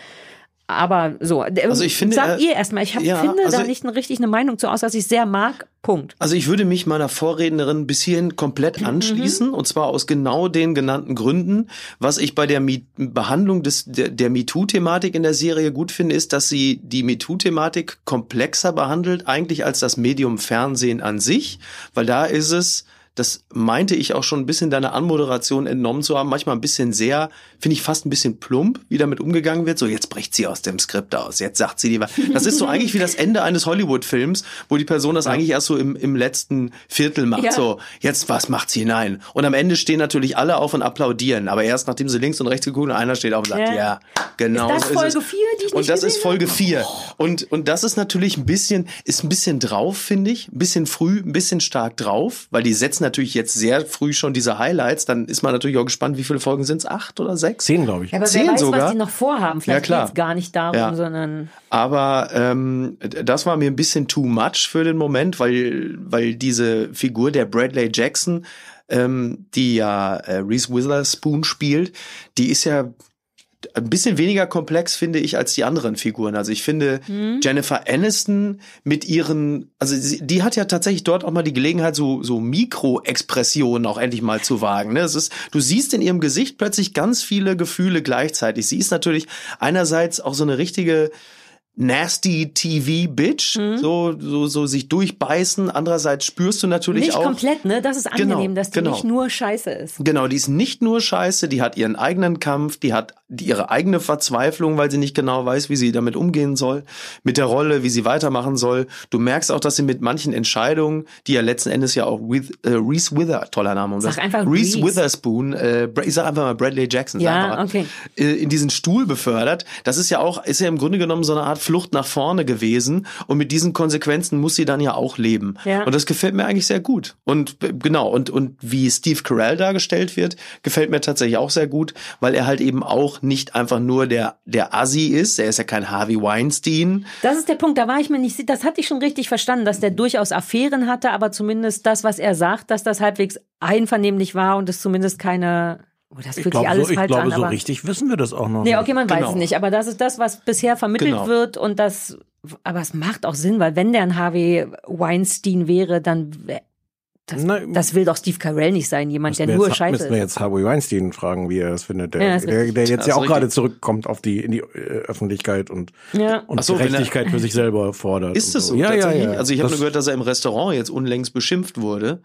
Aber so, Also ich finde, sag äh, ihr erstmal, ich hab, ja, finde also- da nicht eine, richtig eine Meinung zu, außer dass ich sehr mag. Punkt. Also ich würde mich meiner Vorrednerin bis hierhin komplett anschließen und zwar aus genau den genannten Gründen. Was ich bei der Mi Behandlung des, der, der MeToo-Thematik in der Serie gut finde, ist, dass sie die MeToo-Thematik komplexer behandelt, eigentlich als das Medium Fernsehen an sich, weil da ist es das meinte ich auch schon ein bisschen deiner Anmoderation entnommen zu haben, manchmal ein bisschen sehr, finde ich fast ein bisschen plump, wie damit umgegangen wird. So, jetzt bricht sie aus dem Skript aus, jetzt sagt sie die Wahrheit. Das ist so eigentlich wie das Ende eines Hollywood-Films, wo die Person das eigentlich erst so im, im letzten Viertel macht. Ja. So, jetzt was macht sie hinein? Und am Ende stehen natürlich alle auf und applaudieren, aber erst nachdem sie links und rechts geguckt und einer steht auf und sagt, Ja. ja, genau Ist das so Folge ist es. 4, die ich Und das ist Folge 4. Und, und das ist natürlich ein bisschen, ist ein bisschen drauf, finde ich. Ein bisschen früh, ein bisschen stark drauf, weil die setzen natürlich jetzt sehr früh schon diese Highlights. Dann ist man natürlich auch gespannt, wie viele Folgen sind es? Acht oder sechs? Zehn, glaube ich. Ja, aber Zehn wer weiß, sogar? was die noch vorhaben. Ja, Vielleicht klar. geht's gar nicht darum, Ja. sondern Aber ähm, das war mir ein bisschen too much für den Moment, weil, weil diese Figur der Bradley Jackson, ähm, die ja äh, Reese Witherspoon spielt, die ist ja ein bisschen weniger komplex, finde ich, als die anderen Figuren. Also ich finde Jennifer Aniston mit ihren, also sie, die hat ja tatsächlich dort auch mal die Gelegenheit, so, so Mikroexpressionen auch endlich mal zu wagen. Ne? Es ist, du siehst in ihrem Gesicht plötzlich ganz viele Gefühle gleichzeitig. Sie ist natürlich einerseits auch so eine richtige nasty TV-Bitch, so, so, so sich durchbeißen. Andererseits spürst du natürlich nicht auch. komplett, ne? Das ist Genau, angenehm, dass die genau. nicht nur scheiße ist. Genau, die ist nicht nur scheiße, die hat ihren eigenen Kampf, die hat die, ihre eigene Verzweiflung, weil sie nicht genau weiß, wie sie damit umgehen soll, mit der Rolle, wie sie weitermachen soll. Du merkst auch, dass sie mit manchen Entscheidungen, die ja letzten Endes ja auch with, äh, Reese Wither, toller Name, um Sag das, einfach Reese Reese. Witherspoon, äh, ich sag einfach mal Bradley Jackson, sag Ja, mal, okay. äh, in diesen Stuhl befördert. Das ist ja auch, ist ja im Grunde genommen so eine Art Flucht nach vorne gewesen. Und mit diesen Konsequenzen muss sie dann ja auch leben. Ja. Und das gefällt mir eigentlich sehr gut. Und äh, genau, und, und wie Steve Carell dargestellt wird, gefällt mir tatsächlich auch sehr gut, weil er halt eben auch nicht einfach nur der, der Assi ist. Er ist ja kein Harvey Weinstein. Das ist der Punkt, da war ich mir nicht sicher, das hatte ich schon richtig verstanden, dass der durchaus Affären hatte, aber zumindest das, was er sagt, dass das halbwegs einvernehmlich war und es zumindest keine Oh, das Ich fühlt sich glaube, alles so, ich falsch glaube an. so aber richtig wissen wir das auch noch. Nee, okay, man weiß Genau. es nicht, aber das ist das, was bisher vermittelt Genau. wird und das, aber es macht auch Sinn, weil wenn der ein Harvey Weinstein wäre, dann das, Na, das will doch Steve Carell nicht sein, jemand, der Müssen wir nur jetzt, Scheiße müssen wir ist. jetzt Harvey Weinstein fragen, wie er das findet. Der, Ja, ist der, der jetzt Das ja auch gerade zurückkommt auf die in die äh, Öffentlichkeit und, Ja. und so, wenn er- Gerechtigkeit für sich selber fordert. Ist das so? Ja, ja, tatsächlich? ja. Also ich habe Das- nur gehört, dass er im Restaurant jetzt unlängst beschimpft wurde.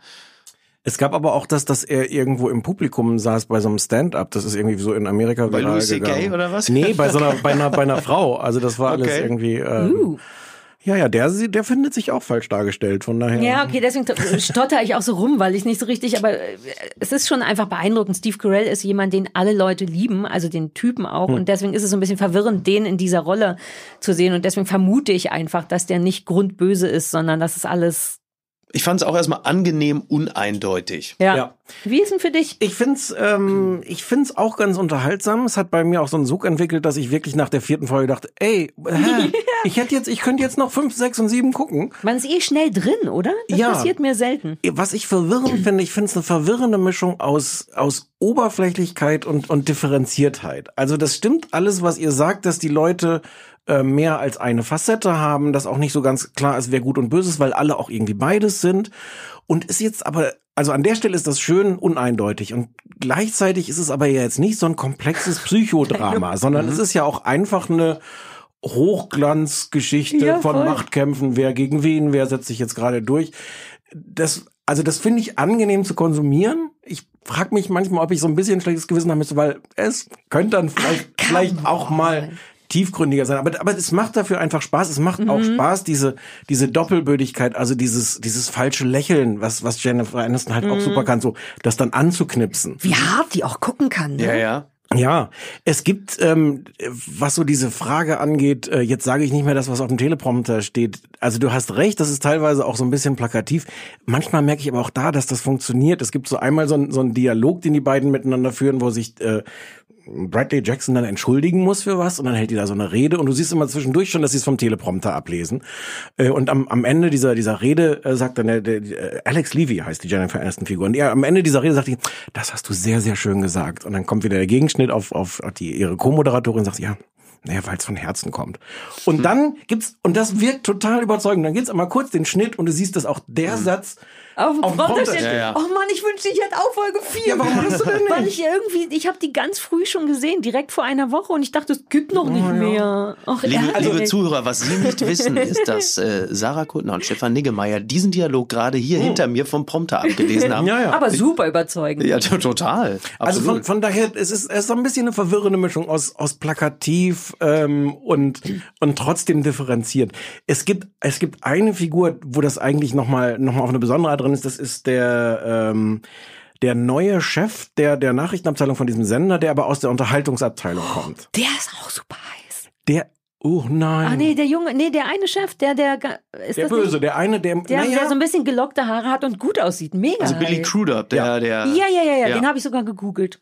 Es gab aber auch das, dass er irgendwo im Publikum saß bei so einem Stand-up. Das ist irgendwie so in Amerika Bei viral Louis C.K. gegangen. oder was? Nee, bei so einer, bei einer, bei einer Frau. Also das war alles Okay. irgendwie. Ähm, Uh. Ja, ja, der, der findet sich auch falsch dargestellt. Von daher. Ja, okay, deswegen stotter ich auch so rum, weil ich nicht so richtig, aber äh, es ist schon einfach beeindruckend. Steve Carell ist jemand, den alle Leute lieben, also den Typen auch. Und deswegen ist es so ein bisschen verwirrend, den in dieser Rolle zu sehen. Und deswegen vermute ich einfach, dass der nicht grundböse ist, sondern das ist alles, Ich fand es auch erstmal angenehm uneindeutig. ja. Ja. Wie ist denn für dich? Ich find's, ähm, ich find's auch ganz unterhaltsam. Es hat bei mir auch so einen Sog entwickelt, dass ich wirklich nach der vierten Folge dachte, ey, hä, ich hätte jetzt, ich könnte jetzt noch fünf, sechs und sieben gucken. Man ist eh schnell drin, oder? Das Ja. passiert mir selten. Was ich verwirrend finde, ich finde es eine verwirrende Mischung aus, aus Oberflächlichkeit und, und Differenziertheit. Also das stimmt alles, was ihr sagt, dass die Leute äh, mehr als eine Facette haben, dass auch nicht so ganz klar ist, wer gut und böse ist, weil alle auch irgendwie beides sind. Und ist jetzt aber, also an der Stelle ist das schön uneindeutig. Und gleichzeitig ist es aber ja jetzt nicht so ein komplexes Psychodrama, sondern es ist ja auch einfach eine Hochglanzgeschichte Ja, von. Machtkämpfen, wer gegen wen, wer setzt sich jetzt gerade durch. Das, also das finde ich angenehm zu konsumieren. Ich frage mich manchmal, ob ich so ein bisschen schlechtes Gewissen haben müsste, weil es könnte dann vielleicht, vielleicht auch mal tiefgründiger sein. Aber, aber es macht dafür einfach Spaß. Es macht auch Spaß, diese, diese Doppelbödigkeit, also dieses, dieses falsche Lächeln, was, was Jennifer Aniston halt auch super kann, so, das dann anzuknipsen. Wie hart die auch gucken kann. Ne? Ja, ja. Ja, es gibt, ähm, was so diese Frage angeht, äh, jetzt sage ich nicht mehr das, was auf dem Teleprompter steht. Also du hast recht, das ist teilweise auch so ein bisschen plakativ. Manchmal merke ich aber auch da, dass das funktioniert. Es gibt so einmal so, ein, so einen Dialog, den die beiden miteinander führen, wo sich äh, Bradley Jackson dann entschuldigen muss für was und dann hält die da so eine Rede und du siehst immer zwischendurch schon, dass sie es vom Teleprompter ablesen. Äh, Und am, am Ende dieser, dieser Rede äh, sagt dann der, der, der Alex Levy heißt die Jennifer Aniston Figur und ja, am Ende dieser Rede sagt die, das hast du sehr, sehr schön gesagt. Und dann kommt wieder der Gegenschnitt auf, auf die, ihre Co-Moderatorin und sagt, ja, naja, weil es von Herzen kommt. Und dann gibt's, und das wirkt total überzeugend, dann gibt's einmal kurz den Schnitt und du siehst, dass auch der Satz Auf dem Prompter steht. Ja, ja. oh Mann, ich wünschte, ich hätte auch Folge 4. Ja, warum hast du denn nicht? Weil ich irgendwie, ich habe die ganz früh schon gesehen, direkt vor einer Woche und ich dachte, es gibt noch nicht mehr. Ach, Liebe, liebe Zuhörer, was Sie nicht wissen, ist, dass äh, Sarah Kuttner und Stefan Niggemeier diesen Dialog gerade hier hinter mir vom Prompter abgelesen haben. Ja, ja. Aber super überzeugend. Ja, to- total. Also von, Absolut. von daher, es ist, es ist so ein bisschen eine verwirrende Mischung aus, aus plakativ ähm, und, und trotzdem differenziert. Es gibt, es gibt eine Figur, wo das eigentlich nochmal noch mal auf eine besondere Art drin ist, das ist der ähm, der neue Chef der, der Nachrichtenabteilung von diesem Sender, der aber aus der Unterhaltungsabteilung kommt. Der ist auch super heiß. Der, oh nein. Ah nee, der Junge, nee, der eine Chef, der, der, ist der das Böse, nicht? der eine, der, Der, naja, der so ein bisschen gelockte Haare hat und gut aussieht. Mega. Also Billy. Crudup, der, der. Ja, ja, ja, ja, Ja. den habe ich sogar gegoogelt.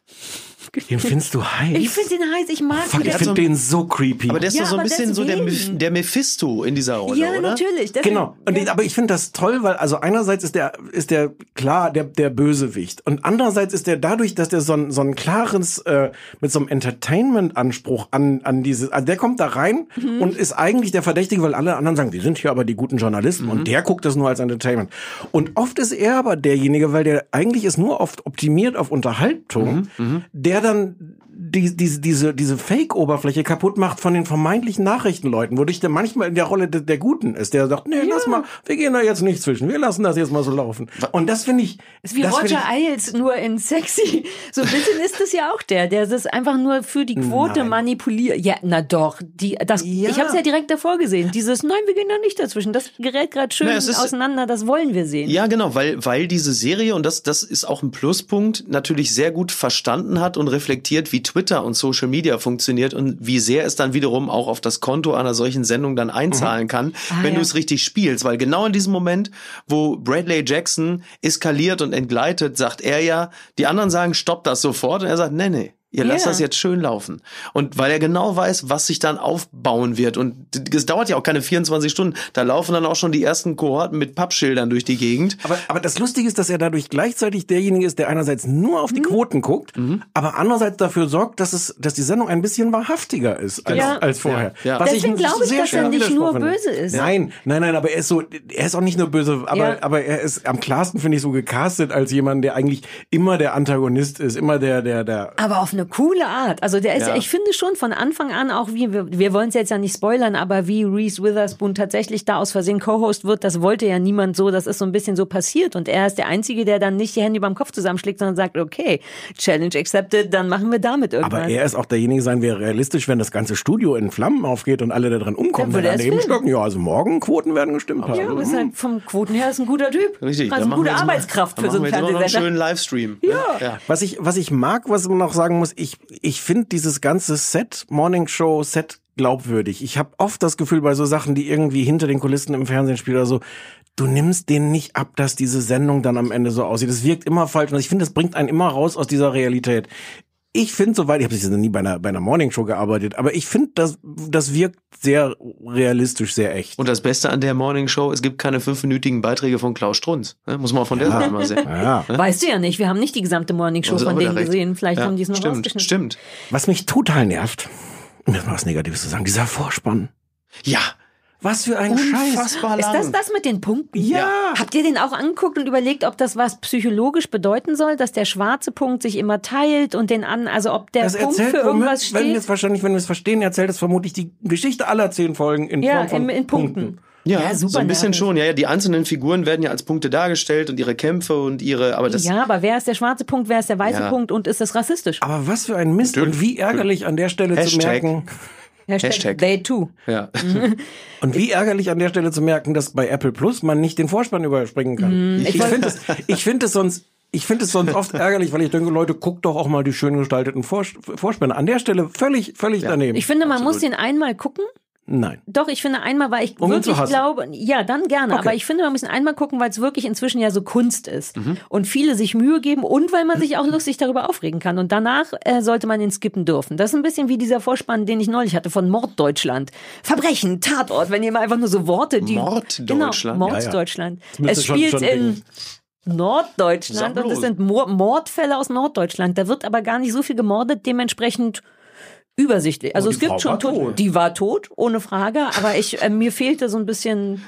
Den findest du heiß? Ich finde den heiß, ich mag Fuck, den. ich finde den so creepy. Aber der ist Ja, doch so ein bisschen so der, der Mephisto in dieser Rolle, ja, oder? natürlich. Deswegen- Genau. Und ich, aber ich finde das toll, weil also einerseits ist der ist der klar der der Bösewicht und andererseits ist der dadurch, dass der so ein so ein klares äh, mit so einem Entertainment-Anspruch an an diese, also der kommt da rein Mhm. und ist eigentlich der Verdächtige, weil alle anderen sagen, wir sind hier aber die guten Journalisten Mhm. und der guckt das nur als Entertainment. Und oft ist er aber derjenige, weil der eigentlich ist nur oft optimiert auf Unterhaltung, Mhm, der dann die, diese, diese, diese Fake-Oberfläche kaputt macht von den vermeintlichen Nachrichtenleuten, wodurch der manchmal in der Rolle de, der Guten ist, der sagt, nee, lass mal, wir gehen da jetzt nicht zwischen, wir lassen das jetzt mal so laufen. Und das finde ich, Ist wie Roger Ailes, nur in sexy. So ein bisschen ist es ja auch der, der das einfach nur für die Quote Nein. manipuliert. Ja, na doch. Die, das, Ja. Ich habe es ja direkt davor gesehen. Dieses, nein, wir gehen da nicht dazwischen. Das gerät gerade schön Na, ist- auseinander, das wollen wir sehen. Ja, genau, weil, weil diese Serie, und das, das ist auch ein Pluspunkt, natürlich sehr gut verstanden hat und reflektiert, wie Twitter und Social Media funktioniert und wie sehr es dann wiederum auch auf das Konto einer solchen Sendung dann einzahlen kann, Ah, wenn ja. du es richtig spielst. Weil genau in diesem Moment, wo Bradley Jackson eskaliert und entgleitet, sagt er ja, die anderen sagen, stopp das sofort. Und er sagt, nee, nee. Ihr lasst Ja. das jetzt schön laufen. Und weil er genau weiß, was sich dann aufbauen wird. Und es dauert ja auch keine 24 Stunden. Da laufen dann auch schon die ersten Kohorten mit Pappschildern durch die Gegend. Aber, aber das Lustige ist, dass er dadurch gleichzeitig derjenige ist, der einerseits nur auf die Quoten guckt, aber andererseits dafür sorgt, dass es, dass die Sendung ein bisschen wahrhaftiger ist als, Ja. als vorher. Ja, ja. Was Deswegen glaube ich, sehr dass er nicht nur böse ist. Nein, nein, nein, aber er ist so, er ist auch nicht nur böse, aber, Ja. aber er ist am klarsten, finde ich, so gecastet als jemand, der eigentlich immer der Antagonist ist, immer der, der, der, Aber auf eine coole Art. Also der ist, Ja. ich finde schon von Anfang an auch wie, wir, wir wollen es jetzt ja nicht spoilern, aber wie Reese Witherspoon tatsächlich da aus Versehen Co-Host wird, das wollte ja niemand so, das ist so ein bisschen so passiert und er ist der Einzige, der dann nicht die Hände über dem Kopf zusammenschlägt, sondern sagt, okay, Challenge accepted, dann machen wir damit irgendwas. aber er ist auch derjenige sein, wäre realistisch, wenn das ganze Studio in Flammen aufgeht und alle da drin umkommen, Dann er daneben stocken. Ja, also morgen Quoten werden gestimmt haben. ja, aber ist halt vom Quoten her ist ein guter Typ. Richtig. Also eine gute wir mal- Arbeitskraft dann für so einen wir mal noch einen Fernsehsender. schönen Livestream. Ja. Was ich, was ich mag, was man noch sagen muss, ich, ich finde dieses ganze Set, Morning Show, Set glaubwürdig. Ich habe oft das Gefühl bei so Sachen, die irgendwie hinter den Kulissen im Fernsehen spielen oder so, du nimmst denen nicht ab, dass diese Sendung dann am Ende so aussieht. Das wirkt immer falsch und ich finde, das bringt einen immer raus aus dieser Realität. Ich finde soweit, ich habe jetzt nie bei einer, bei einer Morning Show gearbeitet, aber ich finde, das, das wirkt sehr realistisch, sehr echt. Und das Beste an der Morning Show, es gibt keine fünfminütigen Beiträge von Klaus Strunz. Ne? Muss man auch von der Seite mal sehen. Ja. Weißt du ja nicht, wir haben nicht die gesamte Morning Show Also von denen gesehen. Vielleicht Ja, haben die es noch Stimmt, rausgeschnitten. stimmt. Was mich total nervt, um jetzt mal was Negatives zu sagen, dieser Vorspann. Ja, Was für ein Scheiß. unfassbar Ist lang. das das mit den Punkten? Ja. Habt ihr den auch angeguckt und überlegt, ob das was psychologisch bedeuten soll, dass der schwarze Punkt sich immer teilt und den an, also ob der Das Punkt erzählt, für irgendwas wenn wir steht? es wahrscheinlich, wenn wir es verstehen, erzählt es vermutlich die Geschichte aller zehn Folgen in Ja, Form von in, in Punkten. Ja, Ja, super so ein bisschen nervig. schon. Ja, ja, die einzelnen Figuren werden ja als Punkte dargestellt und ihre Kämpfe und ihre, aber das, Ja, aber wer ist der schwarze Punkt, wer ist der weiße Ja. Punkt und ist das rassistisch? Aber was für ein Mist und wie ärgerlich an der Stelle zu Hashtag. merken. Hashtag, Hashtag. they too. ja. Und wie ärgerlich an der Stelle zu merken, dass bei Apple Plus man nicht den Vorspann überspringen kann. Mhm. ich finde es, ich finde es sonst, ich finde es sonst oft ärgerlich, weil ich denke, Leute, guckt doch auch mal die schön gestalteten Vors Vorspänne. An der Stelle völlig, völlig daneben. Ich finde, man muss den einmal gucken. Nein. Doch, ich finde einmal, weil ich Um wirklich glaube, ja, dann gerne. Okay. Aber ich finde, man muss einmal gucken, weil es wirklich inzwischen ja so Kunst ist. Mhm. Und viele sich Mühe geben und weil man sich auch lustig darüber aufregen kann. Und danach äh, sollte man ihn skippen dürfen. Das ist ein bisschen wie dieser Vorspann, den ich neulich hatte von Morddeutschland. Verbrechen, Tatort, wenn ihr mal einfach nur so Worte, die. Morddeutschland? Genau, Ja, ja. Morddeutschland. Das müsste Es schon- spielt schon in. denken. Norddeutschland und es sind Mor- Mordfälle aus Norddeutschland. Da wird aber gar nicht so viel gemordet, dementsprechend übersichtlich. Also Oh, es die gibt Frau schon tot. Die war tot, ohne Frage, aber ich äh, mir fehlte so ein bisschen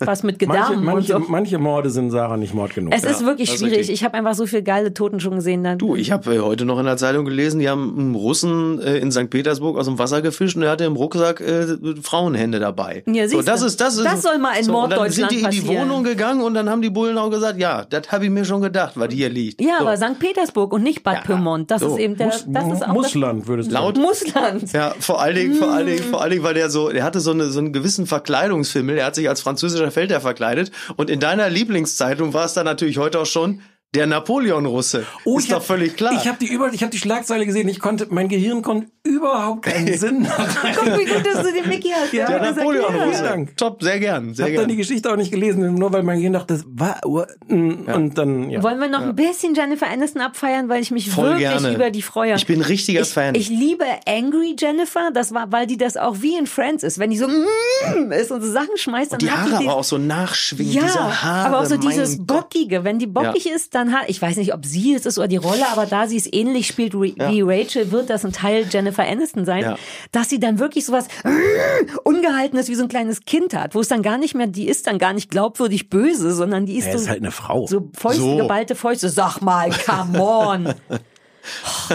was mit Manche, Gedärmen manche, und so. manche Morde sind Sarah nicht Mord genug. Es ist wirklich ist schwierig. richtig. Ich habe einfach so viele geile Toten schon gesehen. Dann. Du, ich habe äh, heute noch in der Zeitung gelesen, die haben einen Russen äh, in St. Petersburg aus dem Wasser gefischt und er hatte im Rucksack äh, Frauenhände dabei. Ja, so, das du. ist das ist Das soll mal in so, und dann Norddeutschland sind die in die passieren. Wohnung gegangen und dann haben die Bullen auch gesagt, ja, das habe ich mir schon gedacht, was hier liegt. ja, so. aber St. Petersburg und nicht Bad Ja, Pyrmont. Das so. ist eben der. Das ist auch Mussland, würdest du Laut- sagen. Das Mussland. Ja, vor allen Dingen, vor allen Dingen, vor allen Dingen, weil der so, der hatte so, eine, so einen gewissen Verkleidungsfimmel. Der hat sich als französischer Feldherr verkleidet. Und in deiner Lieblingszeitung war es dann natürlich heute auch schon der Napoleon-Russe. Oh, ist ich doch hab- völlig klar. Ich habe die über, ich habe die Schlagzeile gesehen. Ich konnte, mein Gehirn konnte überhaupt keinen Sinn. Guck, wie gut, dass du den Mickey hast. Ja, der Napoleon-Russe. Dank. Top, sehr gern, Ich sehr habe dann die. Geschichte auch nicht gelesen, nur weil mein Gehirn dachte, das war, und dann, ja. Wollen wir noch ein bisschen Jennifer Aniston abfeiern, weil ich mich Voll wirklich gerne. über die freue. Ich bin ein richtiger ich, Fan. Ich liebe Angry Jennifer, das war, weil die das auch wie in Friends ist. Wenn die so mm, ist und so Sachen schmeißt, dann die hat Haare die aber auch so nachschwingen, ja, diese Haare. aber auch so dieses Gott. Bockige. Wenn die bockig ist, dann hat, ich weiß nicht, ob sie es ist oder die Rolle, aber da sie es ähnlich spielt wie wie Rachel, wird das ein Teil Jennifer Aniston sein, Ja. dass sie dann wirklich sowas Ungehaltenes wie so ein kleines Kind hat, wo es dann gar nicht mehr, die ist dann gar nicht glaubwürdig böse, sondern die ist Er so, ist halt eine Frau. so Fäuste, So. geballte Fäuste. Sag mal, come on.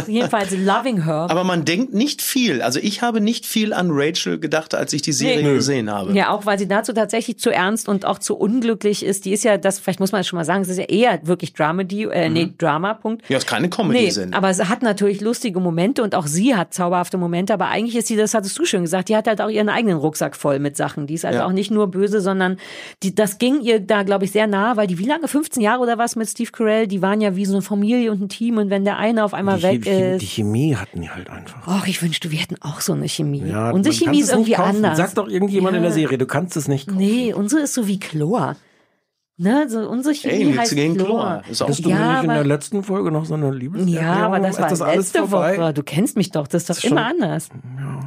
Jedenfalls loving her. Aber man denkt nicht viel. Also ich habe nicht viel an Rachel gedacht, als ich die Serie Nee. gesehen habe. Ja, auch weil sie dazu tatsächlich zu ernst und auch zu unglücklich ist. Die ist ja, das, vielleicht muss man es schon mal sagen, es ist ja eher wirklich Dramedy, äh, nee, Drama, Punkt. Ja, ist keine Nee, Comedy-Sendung. aber es hat natürlich lustige Momente und auch sie hat zauberhafte Momente, aber eigentlich ist sie, das hattest du schon gesagt, die hat halt auch ihren eigenen Rucksack voll mit Sachen. Die ist also Ja. auch nicht nur böse, sondern die, das ging ihr da, glaube ich, sehr nah, weil die, wie lange, 15 Jahre oder was mit Steve Carell, die waren ja wie so eine Familie und ein Team und wenn der eine auf einmal die, weg die, ist. die Chemie hatten die halt einfach. Och, ich wünschte, wir hätten auch so eine Chemie. Ja, Unsere Chemie ist irgendwie anders. Sagt doch irgendjemand in Ja. der Serie, du kannst es nicht kaufen. Nee, unsere ist so wie Chlor. Ne, so unsere Chemie Ey, nichts heißt gegen Chlor. Chlor. Ist auch Hattest du Ja, mir nicht in aber- der letzten Folge noch so eine Liebes Ja, aber das war ist das alles letzte vorbei? Woche. Du kennst mich doch, das ist doch schon- immer anders.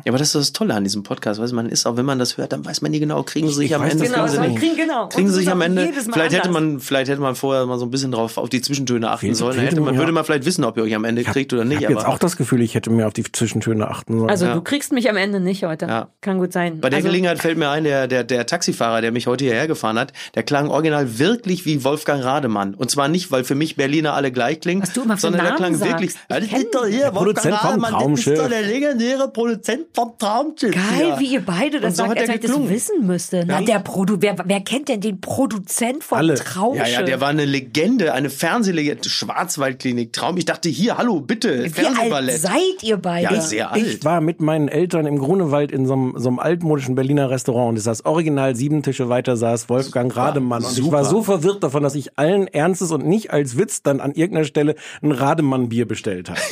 Ja, aber das ist das Tolle an diesem Podcast. Weißt, du, man ist auch, wenn man das hört, dann weiß man nie genau, kriegen sie sich Ich am Ende, das Genau, kriegen sie wir nicht. kriegen genau. Kriegen sie sich das am ist Ende. Vielleicht hätte man, vielleicht hätte man vorher mal so ein bisschen drauf auf die Zwischentöne achten Fehlt- sollen. Hätte man, mir- würde man vielleicht wissen, ob ihr euch am Ende kriegt oder Ich nicht. habe jetzt auch das Gefühl, ich hätte mehr auf die Zwischentöne achten sollen. Also Ja. du kriegst mich am Ende nicht heute. Ja. Kann gut sein. bei der also, Gelegenheit fällt mir ein, der, der, der Taxifahrer, der mich heute hierher gefahren hat, der klang original wirklich wie Wolfgang Rademann. Und zwar nicht, weil für mich Berliner alle gleich klingen, Was du immer für sondern der klang wirklich. sagst. Ja, Ich das ist doch hier, der vom Rademann, Das ist doch der legendäre Produzent vom Traumschiff. Geil, hier. wie ihr beide das so sagt, als ich das wissen müsste. Na, der Produ, wer, wer kennt denn den Produzent vom Alle. Traumschiff? Ja, ja, der war eine Legende, eine Fernsehlegende, Schwarzwaldklinik, Traum. Ich dachte, hier, hallo, bitte, Wie alt Fernsehballett. seid ihr beide? Ja, sehr alt. Ich war mit meinen Eltern im Grunewald in so einem, so einem altmodischen Berliner Restaurant und es saß original sieben Tische weiter saß Wolfgang Rademann und ich super. war so verwirrt davon, dass ich allen Ernstes und nicht als Witz dann an irgendeiner Stelle ein Rademann-Bier bestellt habe.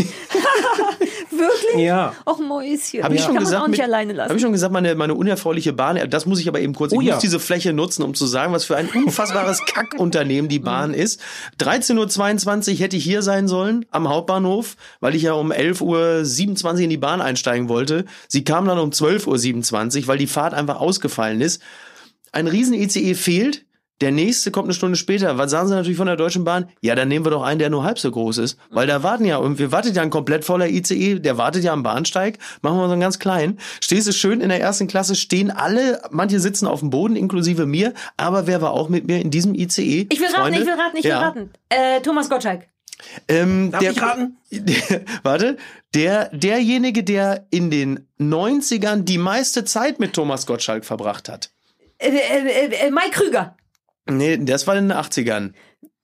Wirklich? Ja. Och, Mäuschen. Habe ich schon kann man gesagt, auch nicht mit- alleine lassen. Habe ich schon gesagt, meine, meine unerfreuliche Bahn, das muss ich aber eben kurz, ich Oh ja. muss diese Fläche nutzen, um zu sagen, was für ein unfassbares Kackunternehmen die Bahn ist. 13.22 Uhr hätte ich hier sein sollen, am Hauptbahnhof, weil ich ja um 11.27 Uhr in die Bahn einsteigen wollte. Sie kam dann um 12.27 Uhr, weil die Fahrt einfach ausgefallen ist. Ein riesen ICE fehlt. Der nächste kommt eine Stunde später. Was sagen sie natürlich von der Deutschen Bahn? Ja, dann nehmen wir doch einen, der nur halb so groß ist. Weil da warten ja, und wir wartet ja ein komplett voller ICE, der wartet ja am Bahnsteig. Machen wir so einen ganz kleinen. Stehst du schön in der ersten Klasse, stehen alle, manche sitzen auf dem Boden, inklusive mir. Aber wer war auch mit mir in diesem ICE? Ich will raten, Freunde? ich will raten, ich will Ja. raten. Äh, Thomas Gottschalk. Ähm, Darf der, ich raten? Der, warte, der, derjenige, der in den 90ern die meiste Zeit mit Thomas Gottschalk verbracht hat. Äh, äh, äh, Mike Krüger. Nee, das war in den 80ern.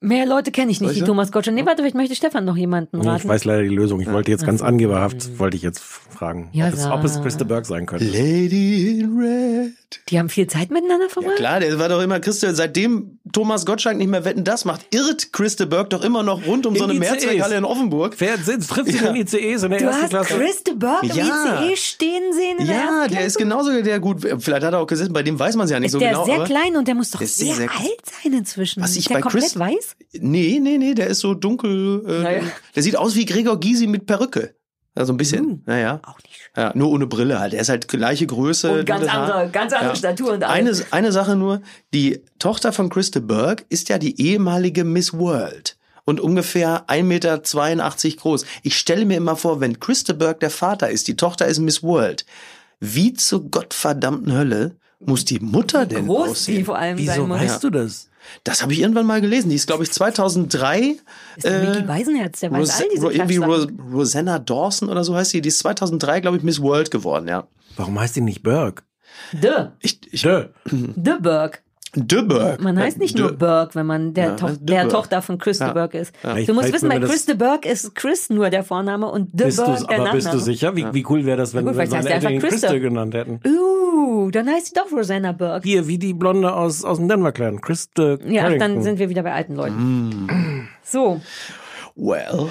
Mehr Leute kenne ich nicht, Weißt die du? Thomas Gottschalk. Nee, warte, vielleicht möchte Stefan noch jemanden Nee, raten. ich weiß leider die Lösung. Ich wollte jetzt ganz angeberhaft, wollte ich jetzt fragen, Ja, ob, es, ob es. Christa Berg sein könnte. Lady in Red. Die haben viel Zeit miteinander verbracht? Klar, der war doch immer Christe, seitdem Thomas Gottschalk nicht mehr Wetten das macht, irrt Christe Berg doch immer noch rund um so In eine ICEs. Mehrzweckhalle in Offenburg. Fährt, sitzt, trifft sich Ja. in ICEs in der Du ersten hast Klasse. Chris de Burgh im Ja. ICE stehen sehen in der Ja, der ist genauso der gut. Vielleicht hat er auch gesessen, bei dem weiß man es ja nicht Ist so der genau. sehr aber- klein und der muss doch Der ist sehr, sehr, sehr- alt sein inzwischen. Was ich ist der bei komplett Chris- weiß? Nee, nee, nee, der ist so dunkel. Äh, Naja. Der sieht aus wie Gregor Gysi mit Perücke. Also ein bisschen. Naja. Auch nicht schön. Ja, nur ohne Brille halt. Er ist halt gleiche Größe. Und ganz Haar. andere, ganz andere Ja. Statur und alles. Eine, eine Sache nur, die Tochter von Christa Berg ist ja die ehemalige Miss World und ungefähr 1,82 Meter groß. Ich stelle mir immer vor, wenn Christa Berg der Vater ist, die Tochter ist Miss World, wie zur gottverdammten Hölle muss die Mutter denn Groß aussehen? die vor allem sein Wieso weißt du das? Das habe ich irgendwann mal gelesen. Die ist, glaube ich, 2003. Ist der Mickey Beisenherz, der weiß Ros all diese Ro irgendwie Ros. Rosanna Dawson oder so heißt sie. Die ist 2003, glaube ich, Miss World geworden, ja. Warum heißt die nicht Berg? De, Ich, ich, Dö. De Berg. De Berg. Man heißt nicht De- nur Berg, wenn man der, Ja, Toch De der. Tochter von Chris de Ja. Berg ist. Ich Du musst wissen, bei Chris de Berg ist Chris nur der Vorname und De Bist du, der aber bist Nachname. du sicher? Wie, wie cool wäre das, wenn, gut, wenn seine er Eltern ihn einfach Christa Christa. genannt hätten? Uh, dann heißt sie doch Rosanna Berg. Hier, wie die Blonde aus, aus dem Denver Clan. Christa Ja, Carrington. dann sind wir wieder bei alten Leuten. Mm. So, Well.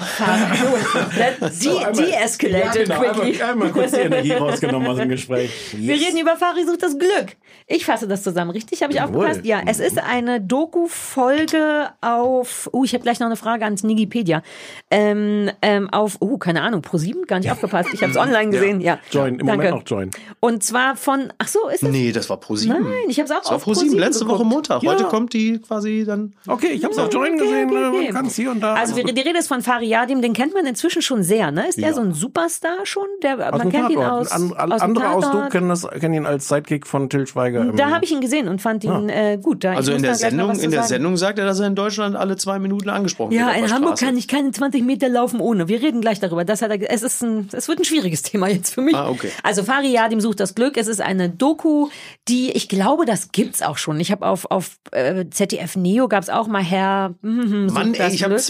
de-escalated ja, genau, quickly. einmal, einmal kurz die Energie rausgenommen aus dem Gespräch. Wir reden über Fari sucht das Glück. Ich fasse das zusammen, richtig? Habe ich Jawohl. aufgepasst? Ja, es ist eine Doku-Folge auf, uh, ich habe gleich noch eine Frage ans Nigipedia. Ähm, ähm, auf, uh, keine Ahnung, Pro7, gar nicht aufgepasst. Ich habe es online gesehen, ja. Join, im Danke. Moment noch Join. Und zwar von, ach so, ist es? Nee, das war Pro 7. Nein, ich habe es auch Das war auf Pro 7 Pro7 letzte Woche geguckt. Montag. Ja. Heute kommt die quasi dann. Okay, ich hab's auf Join Okay, gesehen, okay, äh, okay. kann's hier und da. Also wir, die Rede ist von Fariadim, den kennt man inzwischen schon sehr, ne? Ist der Ja. so ein Superstar schon? Der, aus man kennt ihn Tatort. aus, An, an, aus andere aus du kennen, das, kennen ihn als Sidekick von Till Schweiger. Da habe ich ihn gesehen und fand ihn äh, gut. Da, Also in der Sendung, in der sagen. Sendung sagt er, dass er in Deutschland alle zwei Minuten angesprochen Ja, wird. auf in der Hamburg Straße. kann ich keine 20 Meter laufen ohne. Wir reden gleich darüber. Das hat er, es ist ein, es wird ein schwieriges Thema jetzt für mich. Ah, okay. Also Fari Yadim sucht das Glück. Es ist eine Doku, die ich glaube, das gibt's auch schon. Ich habe auf auf äh, ZDF Neo gab's auch mal Herr. sucht Mann, ey, ich habe Glück.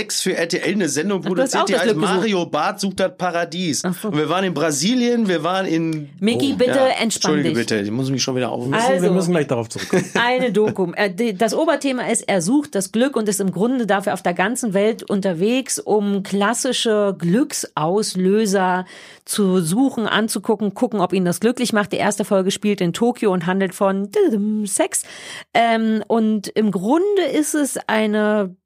6 für RTL eine Sendung produziert, die das heißt. Mario Barth sucht das Paradies. So. Und wir waren in Brasilien, wir waren in... Miki, bitte entspann Entschuldige dich. bitte, ich muss mich schon wieder auf. Also- wir müssen gleich darauf zurückkommen. Eine Doku. Äh, Das Oberthema ist, er sucht das Glück und ist im Grunde dafür auf der ganzen Welt unterwegs, um klassische Glücksauslöser zu suchen, anzugucken, gucken, ob ihn das glücklich macht. Die erste Folge spielt in Tokio und handelt von Sex. Ähm, und im Grunde ist es eine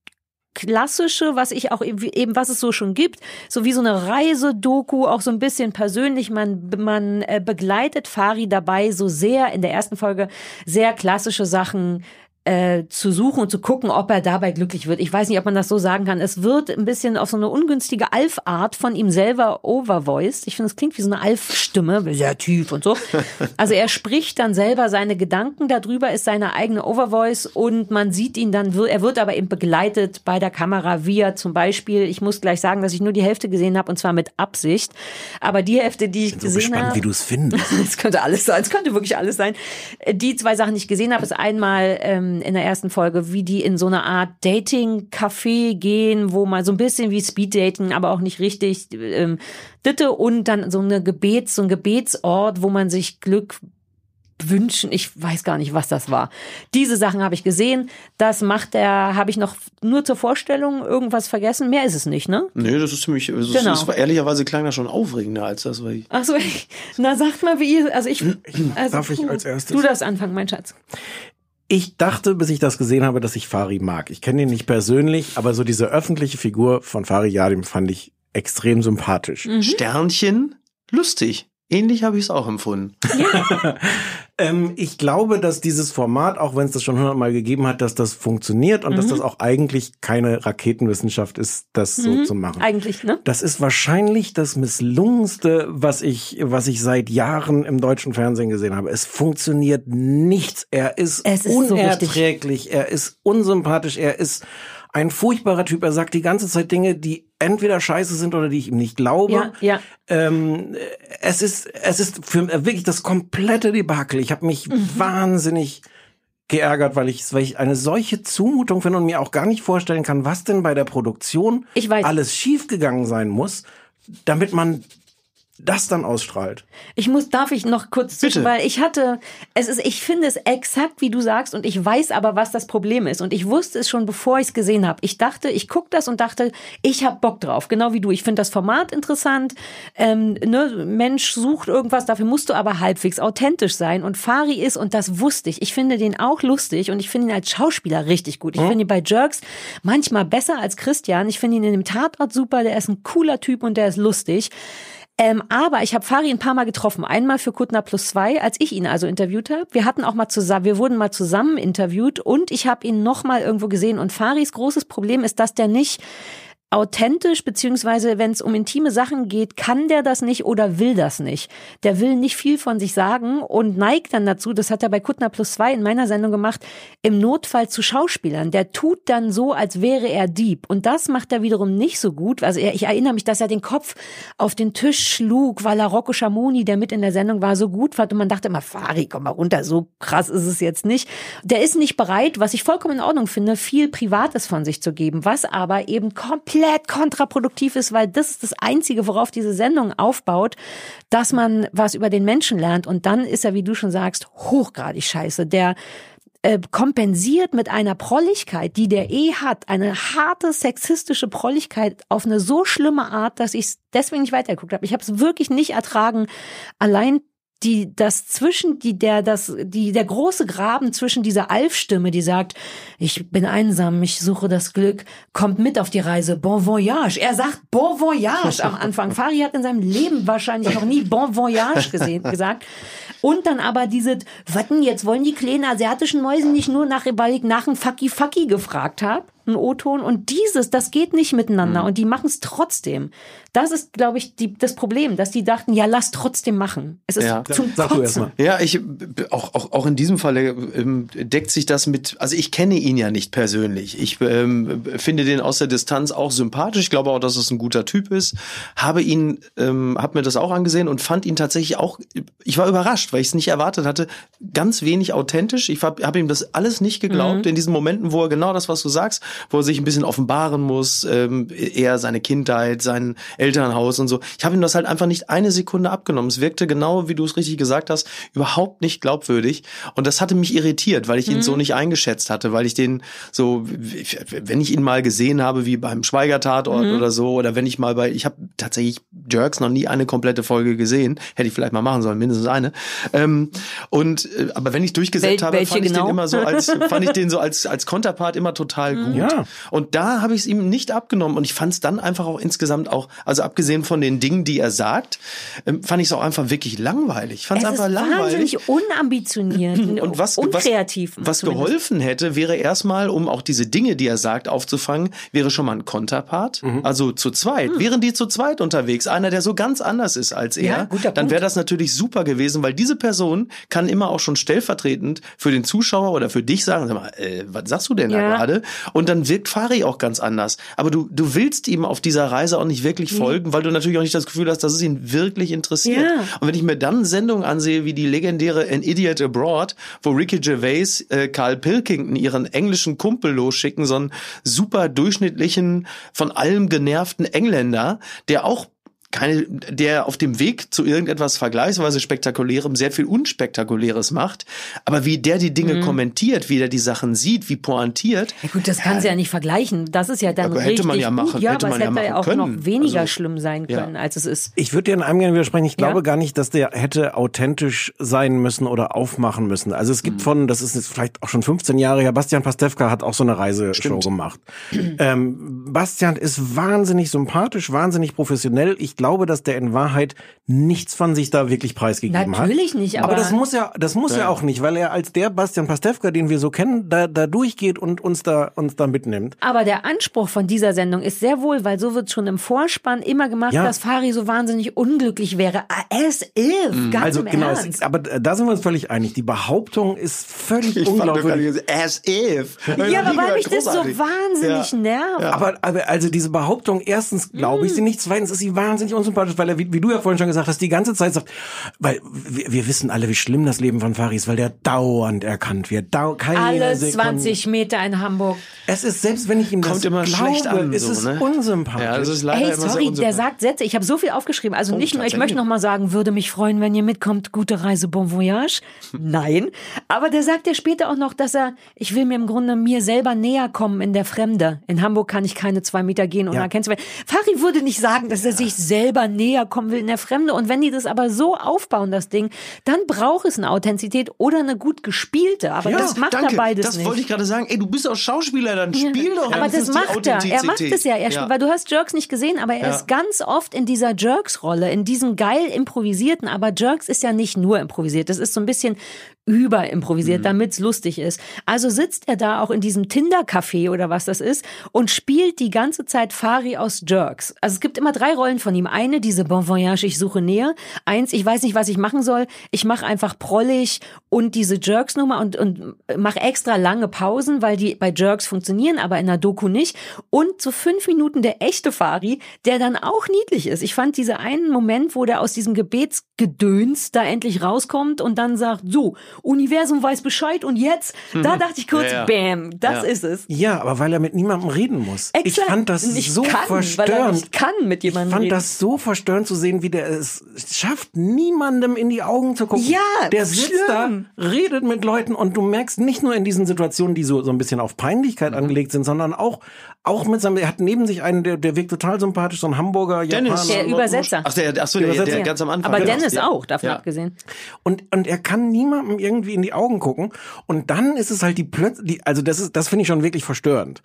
klassische, was ich auch eben, was es so schon gibt, so wie so eine Reisedoku, auch so ein bisschen persönlich. Man, man äh, begleitet Fari dabei, so sehr in der ersten Folge sehr klassische Sachen äh, zu suchen und zu gucken, ob er dabei glücklich wird. Ich weiß nicht, ob man das so sagen kann. Es wird ein bisschen auf so eine ungünstige Alf-Art von ihm selber overvoiced. Ich finde, es klingt wie so eine Alf-Stimme, sehr tief und so. Also er spricht dann selber seine Gedanken darüber, ist seine eigene Overvoice und man sieht ihn dann, er wird aber eben begleitet bei der Kamera, wie er zum Beispiel, ich muss gleich sagen, dass ich nur die Hälfte gesehen habe und zwar mit Absicht, aber die Hälfte, die ich So gesehen gespannt, habe, wie du es findest. es könnte alles sein, es könnte wirklich alles sein. Äh, Die zwei Sachen, die ich gesehen habe, ist einmal ähm, in der ersten Folge, wie die in so eine Art Dating-Café gehen, wo mal so ein bisschen wie Speed-Dating, aber auch nicht richtig ähm, Ditte und dann so eine Gebets, so ein Gebetsort, wo man sich Glück wünschen, ich weiß gar nicht, was das war. Diese Sachen habe ich gesehen. Das macht er, habe ich noch nur zur Vorstellung irgendwas vergessen. Mehr ist es nicht, ne? Nee, das ist ziemlich, also Genau. das war ehrlicherweise klang das schon aufregender als das, weil ich. Ach so, na sagt mal, wie ihr, also ich, also Darf ich du- als erstes? Du darfst anfangen, mein Schatz. Ich dachte, bis ich das gesehen habe, dass ich Fari mag. Ich kenne ihn nicht persönlich, aber so diese öffentliche Figur von Fari Yadim fand ich extrem sympathisch. Mhm. Sternchen, lustig. Ähnlich habe ich es auch empfunden. Ähm, ich glaube, dass dieses Format, auch wenn es das schon hundertmal gegeben hat, dass das funktioniert und dass Mhm. das auch eigentlich keine Raketenwissenschaft ist, das so Mhm. zu machen. Eigentlich, ne? Das ist wahrscheinlich das misslungenste, was ich, was ich seit Jahren im deutschen Fernsehen gesehen habe. Es funktioniert nichts. Er ist, Es ist so unerträglich. er ist unsympathisch. Er ist ein furchtbarer Typ. Er sagt die ganze Zeit Dinge, die entweder scheiße sind oder die ich ihm nicht glaube. Ja, ja. Ähm, es ist, es ist für wirklich das komplette Debakel. Ich habe mich Mhm. wahnsinnig geärgert, weil ich, weil ich eine solche Zumutung finde und mir auch gar nicht vorstellen kann, was denn bei der Produktion alles schiefgegangen sein muss, damit man das dann ausstrahlt. Ich muss, darf ich noch kurz zwischen, Bitte. weil ich hatte, es ist, ich finde es exakt, wie du sagst, und ich weiß aber, was das Problem ist. Und ich wusste es schon, bevor ich es gesehen habe. Ich dachte, ich guck das und dachte, ich hab Bock drauf, genau wie du. Ich finde das Format interessant. Ähm, ne, Mensch sucht irgendwas, dafür musst du aber halbwegs authentisch sein. Und Fari ist, und das wusste ich, ich finde den auch lustig und ich finde ihn als Schauspieler richtig gut. Ich finde ihn bei Jerks manchmal besser als Christian. Ich finde ihn in dem Tatort super, der ist ein cooler Typ und der ist lustig. Ähm, aber ich habe Fari ein paar Mal getroffen. Einmal für Kuttner plus zwei, als ich ihn also interviewt habe. Wir hatten auch mal zusammen, wir wurden mal zusammen interviewt und ich habe ihn noch mal irgendwo gesehen. Und Faris großes Problem ist, dass der nicht authentisch, beziehungsweise wenn es um intime Sachen geht, kann der das nicht oder will das nicht. Der will nicht viel von sich sagen und neigt dann dazu, das hat er bei Kuttner plus zwei in meiner Sendung gemacht, im Notfall zu Schauspielern. Der tut dann so, als wäre er Dieb. Und das macht er wiederum nicht so gut. Also er, ich erinnere mich, dass er den Kopf auf den Tisch schlug, weil er Rocco Schamoni, der mit in der Sendung war, so gut fand. Und man dachte immer, Fari, komm mal runter, so krass ist es jetzt nicht. Der ist nicht bereit, was ich vollkommen in Ordnung finde, viel Privates von sich zu geben, was aber eben komplett kontraproduktiv ist, weil das ist das Einzige, worauf diese Sendung aufbaut, dass man was über den Menschen lernt. Und dann ist er, wie du schon sagst, hochgradig scheiße. Der äh, kompensiert mit einer Prolligkeit, die der eh hat, eine harte sexistische Prolligkeit auf eine so schlimme Art, dass ich es deswegen nicht weitergeguckt habe. Ich habe es wirklich nicht ertragen, allein die das zwischen die der das die der große Graben zwischen dieser Alf-Stimme, die sagt, ich bin einsam, ich suche das Glück, kommt mit auf die Reise, bon voyage. Er sagt bon voyage am Anfang. Fari hat in seinem Leben wahrscheinlich noch nie bon voyage gesehen gesagt. Und dann aber diese, was denn jetzt wollen die kleinen asiatischen Mäuse nicht nur nach, weil ich nach einem Fucky Fucky gefragt habe, ein O-Ton und dieses, das geht nicht miteinander und die machen es trotzdem. Das ist, glaube ich, die, das Problem, dass die dachten, ja, lass trotzdem machen. Es ist Ja. zum Sag du erst Kotzen. mal. Ja, ich auch, auch, auch in diesem Falle ähm, deckt sich das mit, also ich kenne ihn ja nicht persönlich. Ich ähm, finde den aus der Distanz auch sympathisch. Ich glaube auch, dass es ein guter Typ ist. Habe ihn, ähm, habe mir das auch angesehen und fand ihn tatsächlich auch, ich war überrascht, weil ich es nicht erwartet hatte, ganz wenig authentisch. Ich habe hab ihm das alles nicht geglaubt in diesen Momenten, wo er genau das, was du sagst, wo er sich ein bisschen offenbaren muss, ähm, er seine Kindheit, sein Elternhaus und so. Ich habe ihm das halt einfach nicht eine Sekunde abgenommen. Es wirkte genau, wie du es richtig gesagt hast, überhaupt nicht glaubwürdig. Und das hatte mich irritiert, weil ich ihn Mhm. so nicht eingeschätzt hatte, weil ich den so, wenn ich ihn mal gesehen habe, wie beim Schweiger-Tatort Mhm. oder so, oder wenn ich mal bei, ich habe tatsächlich Jerks noch nie eine komplette Folge gesehen, hätte ich vielleicht mal machen sollen, mindestens eine. Ähm, und äh, aber wenn ich durchgesetzt Wel- habe, fand ich genau? den immer so als, fand ich den so als als Konterpart immer total gut. Ja. Und da habe ich es ihm nicht abgenommen und ich fand es dann einfach auch insgesamt auch, also abgesehen von den Dingen, die er sagt, ähm, fand ich es auch einfach wirklich langweilig. Ich fand es einfach ist langweilig. wahnsinnig unambitioniert Und was, was, unkreativ. was zumindest. geholfen hätte, wäre erstmal, um auch diese Dinge, die er sagt, aufzufangen, wäre schon mal ein Konterpart. Mhm. Also zu zweit. Wären die zu zweit unterwegs, einer, der so ganz anders ist als er, Ja, guter dann wäre das natürlich super gewesen, weil diese Person kann immer auch schon stellvertretend für den Zuschauer oder für dich sagen, sag mal, äh, was sagst du denn da Ja. gerade? Und dann wirkt Fari auch ganz anders. Aber du, du willst ihm auf dieser Reise auch nicht wirklich folgen, weil du natürlich auch nicht das Gefühl hast, dass es ihn wirklich interessiert. Ja. Und wenn ich mir dann Sendungen ansehe, wie die legendäre An Idiot Abroad, wo Ricky Gervais äh, Carl Pilkington ihren englischen Kumpel losschicken, so einen super durchschnittlichen, von allem genervten Engländer, der auch keine, der auf dem Weg zu irgendetwas vergleichsweise spektakulärem sehr viel unspektakuläres macht, aber wie der die Dinge kommentiert, wie der die Sachen sieht, wie pointiert, Ja gut, das kannst du ja nicht vergleichen. Das ist ja dann Aber hätte richtig man ja gut. machen- ja, hätte aber man es ja hätte machen auch können. noch weniger Also, schlimm sein ja. können, als es ist. Ich würde dir in einem gerne widersprechen. Ich Ja. glaube gar nicht, dass der hätte authentisch sein müssen oder aufmachen müssen. Also es Mhm. gibt von, das ist jetzt vielleicht auch schon 15 Jahre her, Bastian Pastewka hat auch so eine Reiseshow gemacht. ähm, Bastian ist wahnsinnig sympathisch, wahnsinnig professionell. Ich glaube, dass der in Wahrheit nichts von sich da wirklich preisgegeben hat. Natürlich nicht, Aber aber- das muss ja, das muss ja. auch nicht, weil er als der Bastian Pastewka, den wir so kennen, da, da durchgeht und uns da, uns da mitnimmt. Aber der Anspruch von dieser Sendung ist sehr wohl, weil so wird schon im Vorspann immer gemacht, Ja. dass Fari so wahnsinnig unglücklich wäre. As if, ganz also im genau, Ernst. es, aber da sind wir uns völlig einig. Die Behauptung ist völlig ich fand unglaubwürdig. as if. ja, aber weil mich das so wahnsinnig Ja. nervt. Aber, aber also diese Behauptung, erstens glaube ich Mm. sie nicht, zweitens ist sie wahnsinnig unsympathisch, weil er, wie, wie du ja vorhin schon gesagt hast, die ganze Zeit sagt, weil wir, wir wissen alle, wie schlimm das Leben von Faris ist, weil der dauernd erkannt wird. Dau keine Alle Sekunde. 20 Meter in Hamburg. Es ist, selbst wenn ich ihm Kommt das immer glaube, schlecht an, ist so, es ne? unsympathisch. Ja, ist leider Hey, sorry, der sagt Sätze. Ich habe so viel aufgeschrieben. Also Oh, nicht nur, ich möchte noch mal sagen, würde mich freuen, wenn ihr mitkommt. Gute Reise, bon voyage. Nein. Aber der sagt ja später auch noch, dass er, ich will mir im Grunde mir selber näher kommen in der Fremde. In Hamburg kann ich keine zwei Meter gehen und Ja. man kennt Fari würde nicht sagen, dass er sich selber näher kommen will in der Fremde. Und wenn die das aber so aufbauen, das Ding, dann braucht es eine Authentizität oder eine gut gespielte. Aber Ja, das macht danke. er beides das nicht. wollte ich gerade sagen. Ey, du bist auch Schauspieler, dann spiel doch Aber das macht er. Er macht es ja. Er Ja. Weil du hast Jerks nicht gesehen, aber er Ja. ist ganz oft in dieser Jerks-Rolle, in diesem geil improvisierten. Aber Jerks ist ja nicht nur improvisiert. Das ist so ein bisschen überimprovisiert, Mhm. damit's lustig ist. Also sitzt er da auch in diesem Tinder-Café oder was das ist und spielt die ganze Zeit Fari aus Jerks. Also es gibt immer drei Rollen von ihm. Eine, diese Bon Voyage, ich suche näher. Eins, ich weiß nicht, was ich machen soll. Ich mache einfach prollig und diese Jerks-Nummer und, und mache extra lange Pausen, weil die bei Jerks funktionieren, aber in der Doku nicht. Und so fünf Minuten der echte Fari, der dann auch niedlich ist. Ich fand diese einen Moment, wo der aus diesem Gebetsgedöns da endlich rauskommt und dann sagt, so, Universum weiß Bescheid und jetzt, da dachte ich kurz, Ja, ja. bam, das Ja. ist es. Ja, aber weil er mit niemandem reden muss. Exakt. Ich fand das Nicht so kann, weil er verstörend. nicht kann mit jemandem Ich fand reden. das so verstörend zu sehen, wie der es schafft, niemandem in die Augen zu gucken. Ja, der sitzt schlimm. da, redet mit Leuten und du merkst nicht nur in diesen Situationen, die so, so ein bisschen auf Peinlichkeit Mhm. angelegt sind, sondern auch, auch mit seinem, er hat neben sich einen, der, der wirkt total sympathisch, so ein Hamburger, Dennis. Japaner. Der Übersetzer. Ach, der, ach so, der, der, Übersetzer. ganz am Anfang. Aber genau. Dennis Ja. auch, davon Ja. abgesehen. Und, und er kann niemandem irgendwie in die Augen gucken. Und dann ist es halt die plötzlich, also das ist, das finde ich schon wirklich verstörend.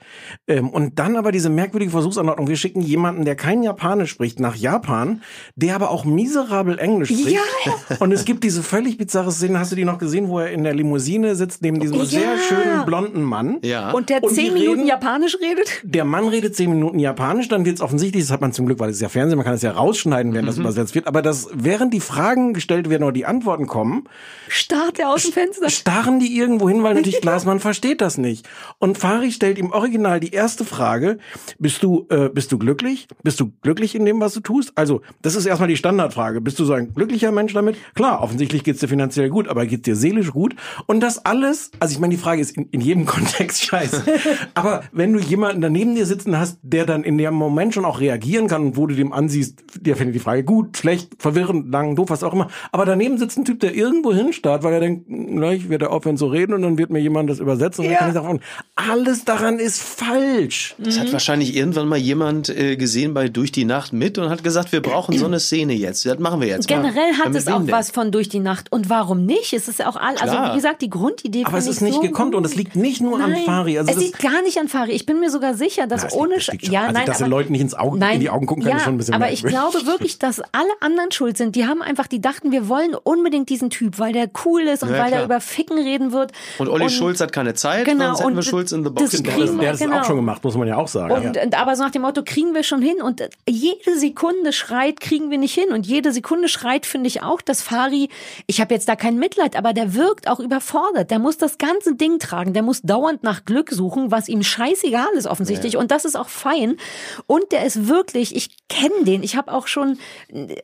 Ähm, und dann aber diese merkwürdige Versuchsanordnung. Wir schicken jemanden, der kein Japanisch spricht, nach Japan, der aber auch miserabel Englisch spricht. Ja. Und es gibt diese völlig bizarre Szene, hast du die noch gesehen, wo er in der Limousine sitzt, neben diesem Ja. sehr schönen blonden Mann. Ja. Und der Und zehn Minuten reden- Japanisch redet? Der Mann redet zehn Minuten Japanisch, dann wird es offensichtlich, das hat man zum Glück, weil es ist ja Fernsehen, man kann es ja rausschneiden, während das übersetzt wird, aber das, während die Fragen gestellt werden oder die Antworten kommen, Starrt er aus dem Fenster. Starren die irgendwo hin, weil natürlich Glasmann versteht das nicht. Und Fari stellt ihm original die erste Frage, bist du, äh, bist du glücklich? Bist du glücklich in dem, was du tust? Also, das ist erstmal die Standardfrage. Bist du so ein glücklicher Mensch damit? Klar, offensichtlich geht's dir finanziell gut, aber geht's dir seelisch gut? Und das alles, also ich meine, die Frage ist in, in jedem Kontext scheiße. aber wenn du jemanden daneben dir sitzen hast, der dann in dem Moment schon auch reagieren kann und wo du dem ansiehst, der findet die Frage gut, schlecht, verwirrend, lang, doof, was auch immer. Aber daneben sitzt ein Typ, der irgendwo hinstarrt, weil er denkt, gleich wird er aufhören zu reden und dann wird mir jemand das übersetzen. Und Ja. dann kann ich sagen, alles daran ist falsch. Das Mhm. hat wahrscheinlich irgendwann mal jemand äh, gesehen bei Durch die Nacht mit und hat gesagt, wir brauchen so eine Szene jetzt. Das machen wir jetzt. Generell mal. hat es auch denn? was von durch die Nacht. Und warum nicht? Es ist ja auch all, also Klar. wie gesagt, die Grundidee Aber es ist ich nicht so gekonnt und es liegt nicht nur an Nein, Fari. Also es liegt gar nicht an Fari. Ich bin mir sogar sicher, dass Na, ohne liegt- ja, also, nein, dass den Leuten nicht ins Auge- in die Augen gucken kann, ja, ist schon ein bisschen Aber ich glaube wirklich, dass alle anderen schuld sind. Die haben einfach, die dachten, wir wollen unbedingt diesen Typ, weil der cool ist und Ja, weil klar. der über Ficken reden wird. Und Olli Schulz hat keine Zeit, Genau, sonst hätten wir und Schulz in the Box. der, hat das- der hat es genau. auch schon gemacht, muss man ja auch sagen. Und, und aber so nach dem Motto, kriegen wir schon hin und jede Sekunde schreit, kriegen wir nicht hin und jede Sekunde schreit, finde ich auch, dass Fari, ich habe jetzt da kein Mitleid, aber der wirkt auch überfordert. Der muss das ganze Ding tragen, der muss dauernd nach Glück suchen, was ihm scheißegal ist offensichtlich und das ist auch fein und der ist wirklich, ich kenne den, ich habe auch schon,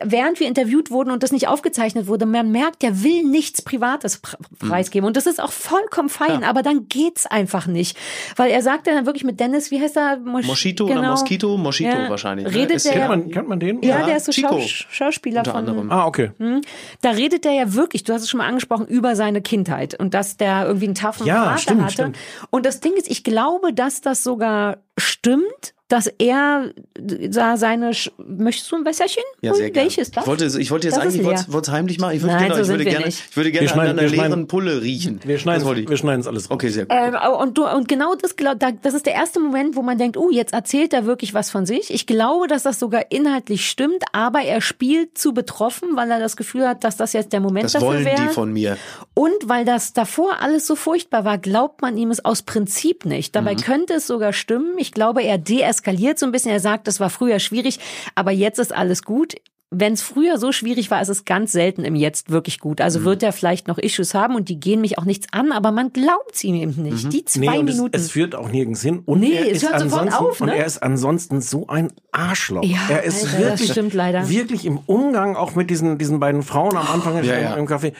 während wir interviewt wurden und das nicht aufgezeichnet wurde, man merkt, der will nichts Privates pr- preisgeben und das ist auch vollkommen fein, aber dann geht's einfach nicht, weil er sagt dann wirklich mit Dennis, wie heißt er? Mosch- Moschito oder genau. Moskito? Moschito Ja. wahrscheinlich. ne? Redet Ist der- kennt, ja. man, kennt man den? Ja, Ja, der ist so Chico. Schaus Schauspieler Unter von. anderem. Ah, okay. Hm? Da redet der ja wirklich, du hast es schon mal angesprochen, über seine Kindheit und dass der irgendwie einen taffen Ja, Vater stimmt, hatte. stimmt. Und das Ding ist, ich glaube, dass das sogar stimmt, dass er da seine. Sch Möchtest du ein Wässerchen? Ja, sehr gerne. Welches das? Ich wollte, ich wollte jetzt Das eigentlich, wollte, wollte es heimlich machen. Ich würde, Nein, genau, so ich würde gerne, nicht. ich würde gerne Wir schneiden- an einer wir schneiden- leeren Pulle riechen. Wir schneiden Das wir schneiden es alles raus. Okay, sehr gut. Ähm, und, du, und genau das, das ist der erste Moment, wo man denkt, oh, jetzt erzählt er wirklich was von sich. Ich glaube, dass das sogar inhaltlich stimmt, aber er spielt zu betroffen, weil er das Gefühl hat, dass das jetzt der Moment Das dafür wollen wäre. die von mir. Und weil das davor alles so furchtbar war, glaubt man ihm es aus Prinzip nicht. Dabei Mhm. könnte es sogar stimmen. Ich glaube, er deeskaliert so ein bisschen. Er sagt, das war früher schwierig, aber jetzt ist alles gut. Wenn es früher so schwierig war, ist es ganz selten im Jetzt wirklich gut. Mhm. Also wird er vielleicht noch Issues haben und die gehen mich auch nichts an, aber man glaubt es ihm eben nicht. Die zwei Mhm. Nee, und es, Minuten. es führt auch nirgends hin. Und Nee, er es ist hört sofort ansonsten, auf, ne? Und er ist ansonsten so ein Arschloch. Ja, er ist Alter, das wirklich, stimmt leider. wirklich im Umgang auch mit diesen, diesen beiden Frauen am Anfang Ja, im, ja. im Café.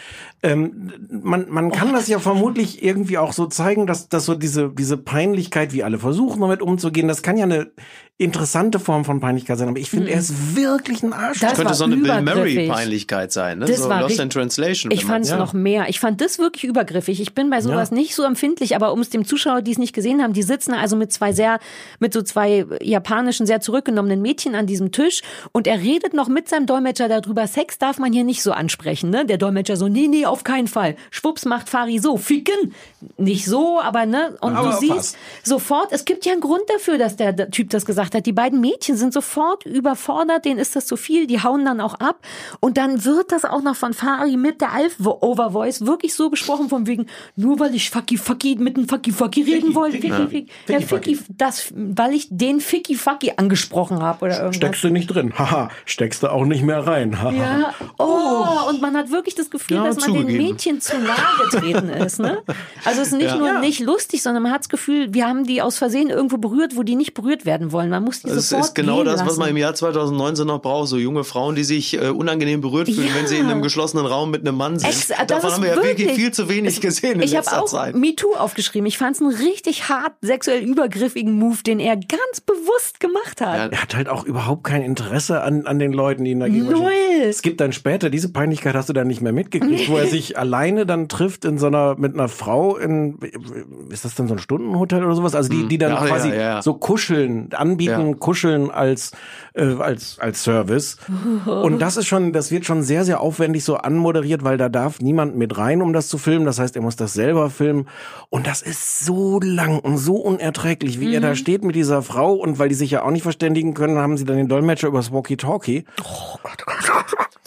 Ähm, man, man kann das ja vermutlich irgendwie auch so zeigen, dass, dass so diese, diese Peinlichkeit, wie alle versuchen, damit umzugehen, das kann ja eine interessante Form von Peinlichkeit sein. Aber ich finde, er ist wirklich ein Arschloch. Das könnte so eine Bill. Murray-Peinlichkeit sein. Ne? Das so war Lost in Translation. Ich fand es ja. noch mehr. Ich fand das wirklich übergriffig. Ich bin bei sowas nicht so empfindlich, aber um es dem Zuschauer, die es nicht gesehen haben, die sitzen also mit zwei sehr, mit so zwei japanischen, sehr zurückgenommenen Mädchen an diesem Tisch und er redet noch mit seinem Dolmetscher darüber, Sex darf man hier nicht so ansprechen, ne? Der Dolmetscher so, nee, nee, auf keinen Fall. Schwupps macht Fari so, ficken. Nicht so, aber ne? Und Aber du siehst fast. sofort, es gibt ja einen Grund dafür, dass der Typ das gesagt hat. Die beiden Mädchen sind sofort überfordert, denen ist das zu viel, die hauen dann auch ab. Und dann wird das auch noch von Fari mit der Alf-Overvoice wirklich so besprochen, von wegen, nur weil ich Fucky Fucky mit einem Fucky Fucky reden wollte. Ficky, Ficky, ja, Ficky, das, weil ich den Ficky Fucky angesprochen habe oder irgendwas. Steckst du nicht drin. Haha, steckst du auch nicht mehr rein. Haha. Ja, oh, und man hat wirklich das Gefühl, Ja, dass man den zugegeben. Mädchen zu nahe getreten ist. Ne? Also es ist nicht Ja. nur Ja. nicht lustig, sondern man hat das Gefühl, wir haben die aus Versehen irgendwo berührt, wo die nicht berührt werden wollen. Man muss die Das sofort ist genau gehen das, was lassen. man im Jahr 2019 noch braucht. So junge Frauen, die sich äh, unangenehm berührt fühlen, Ja. wenn sie in einem geschlossenen Raum mit einem Mann sind. Ex das Davon ist haben wir ja wirklich viel zu wenig gesehen in Ich letzter habe auch Zeit. MeToo aufgeschrieben. Ich fand es einen richtig hart sexuell übergriffigen Move, den er ganz bewusst gemacht hat. Er hat halt auch überhaupt kein Interesse an, an den Leuten, die ihn dagegen Null. Es gibt dann später, diese Peinlichkeit hast du dann nicht mehr mitgekriegt, wo er sich alleine dann trifft in so einer, mit einer Frau in, ist das dann so ein Stundenhotel oder sowas? Also die, die dann Ja, ja, quasi ja, ja. so kuscheln, anbieten, Ja. kuscheln als, äh, als, als Service. Und das ist schon, das wird schon sehr, sehr aufwendig so anmoderiert, weil da darf niemand mit rein, um das zu filmen. Das heißt, er muss das selber filmen. Und das ist so lang und so unerträglich, wie er da steht mit dieser Frau. Und weil die sich ja auch nicht verständigen können, haben sie dann den Dolmetscher übers Walkie-Talkie.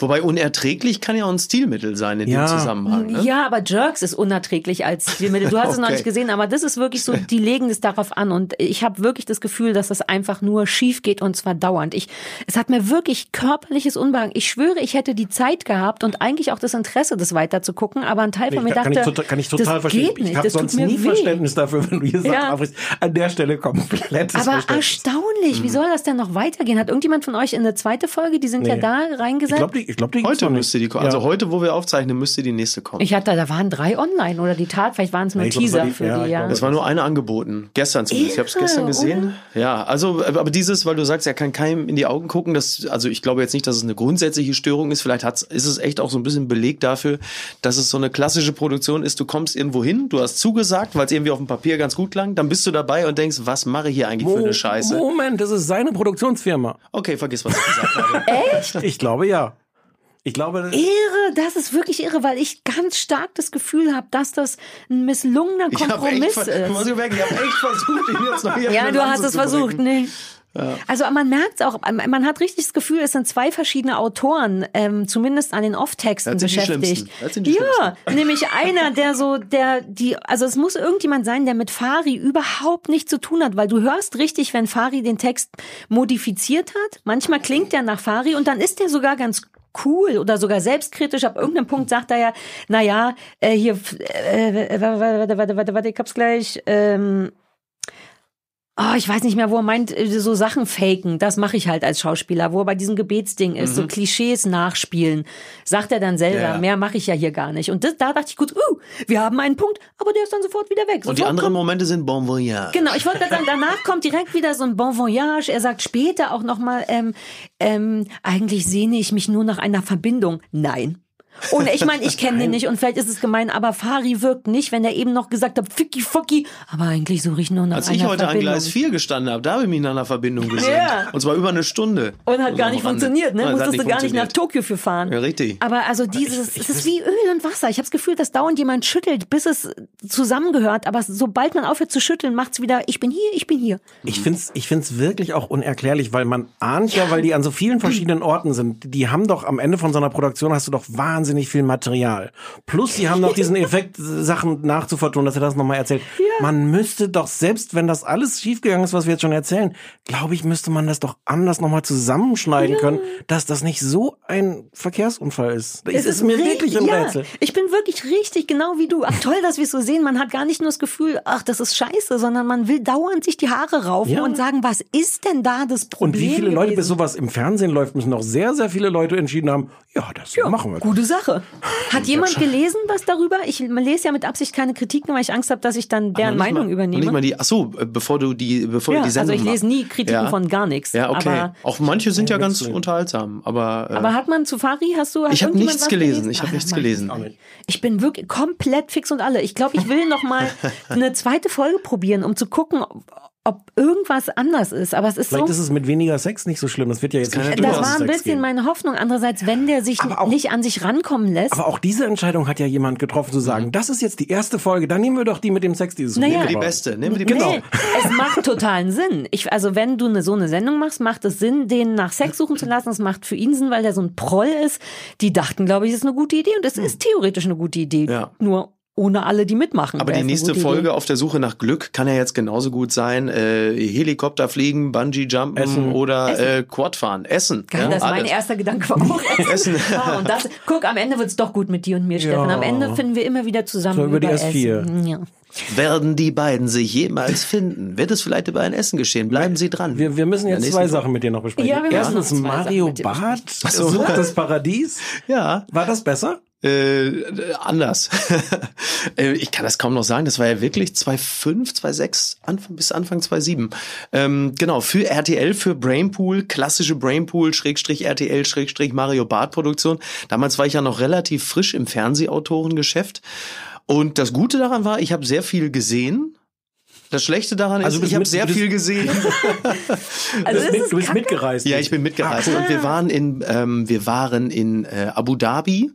Wobei unerträglich kann ja auch ein Stilmittel sein in Ja. dem Zusammenhang. Ne? Ja, aber Jerks ist unerträglich als Stilmittel. Du hast es noch Okay. nicht gesehen, aber das ist wirklich so, die legen es darauf an und ich habe wirklich das Gefühl, dass das einfach nur schief geht und zwar dauernd. Ich, es hat mir wirklich körperliches Unbehagen. Ich schwöre, ich hätte die Zeit gehabt und eigentlich auch das Interesse, das weiter zu gucken, aber ein Teil von mir kann, dachte, ich kann ich total das verstehen. geht nicht, ich habe das tut sonst mir nie weh. Verständnis dafür, wenn du hier Sachen Ja. abbrichst. An der Stelle komplettes Aber erstaunlich, wie soll das denn noch weitergehen? Hat irgendjemand von euch in eine zweite Folge, die sind ja Nee. da Ich reingesetzt? glaube, die, ich glaub, die Heute müsste die kommen. Also heute, wo wir aufzeichnen, müsste die nächste kommen. Ich hatte, da waren drei online oder die Tat, vielleicht waren es nur Nee, Teaser die- für ja, die, ja. glaube, Es war nur eine angeboten. Gestern zumindest. Ich habe es Irre, gestern gesehen. Ja, also, aber dieses, weil du sagst, er kann keinem in die Augen gucken, das, also ich glaube jetzt nicht, dass es eine grundsätzliche Störung ist. Vielleicht hat's, ist es echt auch so ein bisschen Beleg dafür, dass es so eine klassische Produktion ist. Du kommst irgendwo hin, du hast zugesagt, weil es irgendwie auf dem Papier ganz gut klang, dann bist du dabei und denkst, was mache ich hier eigentlich für eine Scheiße? Moment, das ist seine Produktionsfirma. Okay, vergiss, was ich gesagt habe. Echt? Ich glaube ja. Ich glaube, Irre, das ist wirklich irre, weil ich ganz stark das Gefühl habe, dass das ein misslungener Ich echt, Kompromiss du musst ist. merken, ich habe echt versucht, ihn jetzt noch hier Ja, du hast es versucht, nee. Also man merkt auch, man hat richtig das Gefühl, es sind zwei verschiedene Autoren, ähm, zumindest an den Off-Texten Das beschäftigt. Das ja, nämlich einer, der so, der, die, also es muss irgendjemand sein, der mit Fari überhaupt nichts zu tun hat, weil du hörst richtig, wenn Fari den Text modifiziert hat. Manchmal klingt der nach Fari und dann ist der sogar ganz cool oder sogar selbstkritisch. Ab irgendeinem Punkt sagt er ja, na ja, äh, hier, äh, warte, warte, warte, warte, warte, ich hab's gleich, ähm, Oh, ich weiß nicht mehr, wo er meint, äh, so Sachen faken, das mache ich halt als Schauspieler, wo er bei diesem Gebetsding ist, so Klischees nachspielen, sagt er dann selber, Mhm. Ja. mehr mache ich ja hier gar nicht. Und das, da dachte ich gut, uh, wir haben einen Punkt, aber der ist dann sofort wieder weg. Und die Sofort anderen kommt- Momente sind Bon Voyage. Genau, ich wollte gerade sagen, danach kommt direkt wieder so ein Bon Voyage. Er sagt später auch nochmal, ähm, ähm, eigentlich sehne ich mich nur nach einer Verbindung. Nein. Und ich meine, ich kenne den nicht und vielleicht ist es gemein, aber Fari wirkt nicht, wenn er eben noch gesagt hat, Ficky Fucky, aber eigentlich suche ich nur nach Als einer ich heute an Verbindung. Gleis 4 gestanden habe, da habe ich mich nach einer Verbindung gesehen. Ja. Und zwar über eine Stunde. Und hat So gar am nicht funktioniert, ne? Nein, es Musstest du gar nicht nach. Tokio für fahren. Ja, richtig. Aber also dieses, es ist wie Öl und Wasser. Ich habe das Gefühl, dass dauernd jemand schüttelt, bis es zusammengehört. Aber sobald man aufhört zu schütteln, macht's wieder, ich bin hier, ich bin hier. Ich find's, ich find's wirklich auch unerklärlich, weil man ahnt ja, weil die an so vielen verschiedenen Orten sind. Die haben doch am Ende von so einer Produktion hast du doch wahnsinnig viel Material. Plus, sie haben noch diesen Effekt, Sachen nachzuvertonen, dass er das nochmal erzählt. Man müsste doch, selbst wenn das alles schiefgegangen ist, was wir jetzt schon erzählen, glaube ich, müsste man das doch anders nochmal zusammenschneiden können, dass das nicht so ein Verkehrsunfall ist. Das Es ist, mir wirklich ein ja, Rätsel. Ich bin wirklich richtig genau wie du. Ach toll, dass wir es so sehen. Man hat gar nicht nur das Gefühl, ach, das ist scheiße, sondern man will dauernd sich die Haare raufen Ja. und sagen, was ist denn da das Problem? Und wie viele Leute, bis gewesen? sowas im Fernsehen läuft, müssen noch sehr, sehr viele Leute entschieden haben, ja, das machen wir. Gute Sache. Hat jemand gelesen was darüber? Ich lese ja mit Absicht keine Kritiken, weil ich Angst habe, dass ich dann deren Meinung mal, übernehme. Nicht mal die, ach so, äh, bevor du die, bevor Ja, du die Sendung also ich lese nie Kritiken von gar nichts, Ja, okay. aber- auch manche sind ja ganz unterhaltsam, aber, äh, Aber hat man zu Fari, hast du hat ich habe nichts was gelesen. Ich habe nichts gelesen. Ich bin wirklich komplett fix und alle. Ich glaube, ich will noch mal eine zweite Folge probieren, um zu gucken, ob, irgendwas anders ist. Aber es ist Vielleicht so. ist es mit weniger Sex nicht so schlimm. Das wird ja jetzt nicht nur das war ein bisschen gehen. meine Hoffnung. Andererseits, wenn der sich nicht an sich rankommen lässt. Aber auch diese Entscheidung hat ja jemand getroffen zu sagen, das ist jetzt die erste Folge, dann nehmen wir doch die mit dem Sex dieses Naja. Mal. Nehmen wir die beste, nehmen wir die genau. Nee, es macht totalen Sinn. Ich, also wenn du eine, so eine Sendung machst, macht es Sinn, den nach Sex suchen zu lassen. Es macht für ihn Sinn, weil der so ein Proll ist. Die dachten, glaube ich, es ist eine gute Idee und es ist theoretisch eine gute Idee. Ja. Nur ohne alle, die mitmachen. Aber die es nächste Folge Idee. auf der Suche nach Glück kann ja jetzt genauso gut sein. Äh, Helikopter fliegen, Bungee jumpen Essen. oder Äh, Quad fahren. Essen. Geil, ja, das war mein alles. erster Gedanke war auch Essen. Ah, und das, guck, am Ende wird's doch gut mit dir und mir, Stefan. Am Ende finden wir immer wieder zusammen So über die S4. Essen. Ja. Werden die beiden sich jemals finden? Wird es vielleicht über ein Essen geschehen? Bleiben Sie dran. Wir, wir müssen jetzt zwei. Sachen mit dir noch besprechen. Ja, wir müssen Erstens Mario Barth so. sucht das Paradies. Ja. War das besser? Äh, anders. Äh, ich kann das kaum noch sagen. Das war ja wirklich 2.5, 2.6 Anfang, bis Anfang 2.7. Ähm, genau, für RTL, für Brainpool, klassische Brainpool, Schrägstrich RTL, Schrägstrich Mario Barth Produktion. Damals war ich ja noch relativ frisch im Fernsehautorengeschäft. Und das Gute daran war, ich habe sehr viel gesehen. Das Schlechte daran Also ist, du bist ich habe sehr du bist- viel gesehen. Du Also bist, das mit, ist du bist mitgereist. Ja, ich bin mitgereist Ah, und wir waren in ähm, wir waren in äh, Abu Dhabi.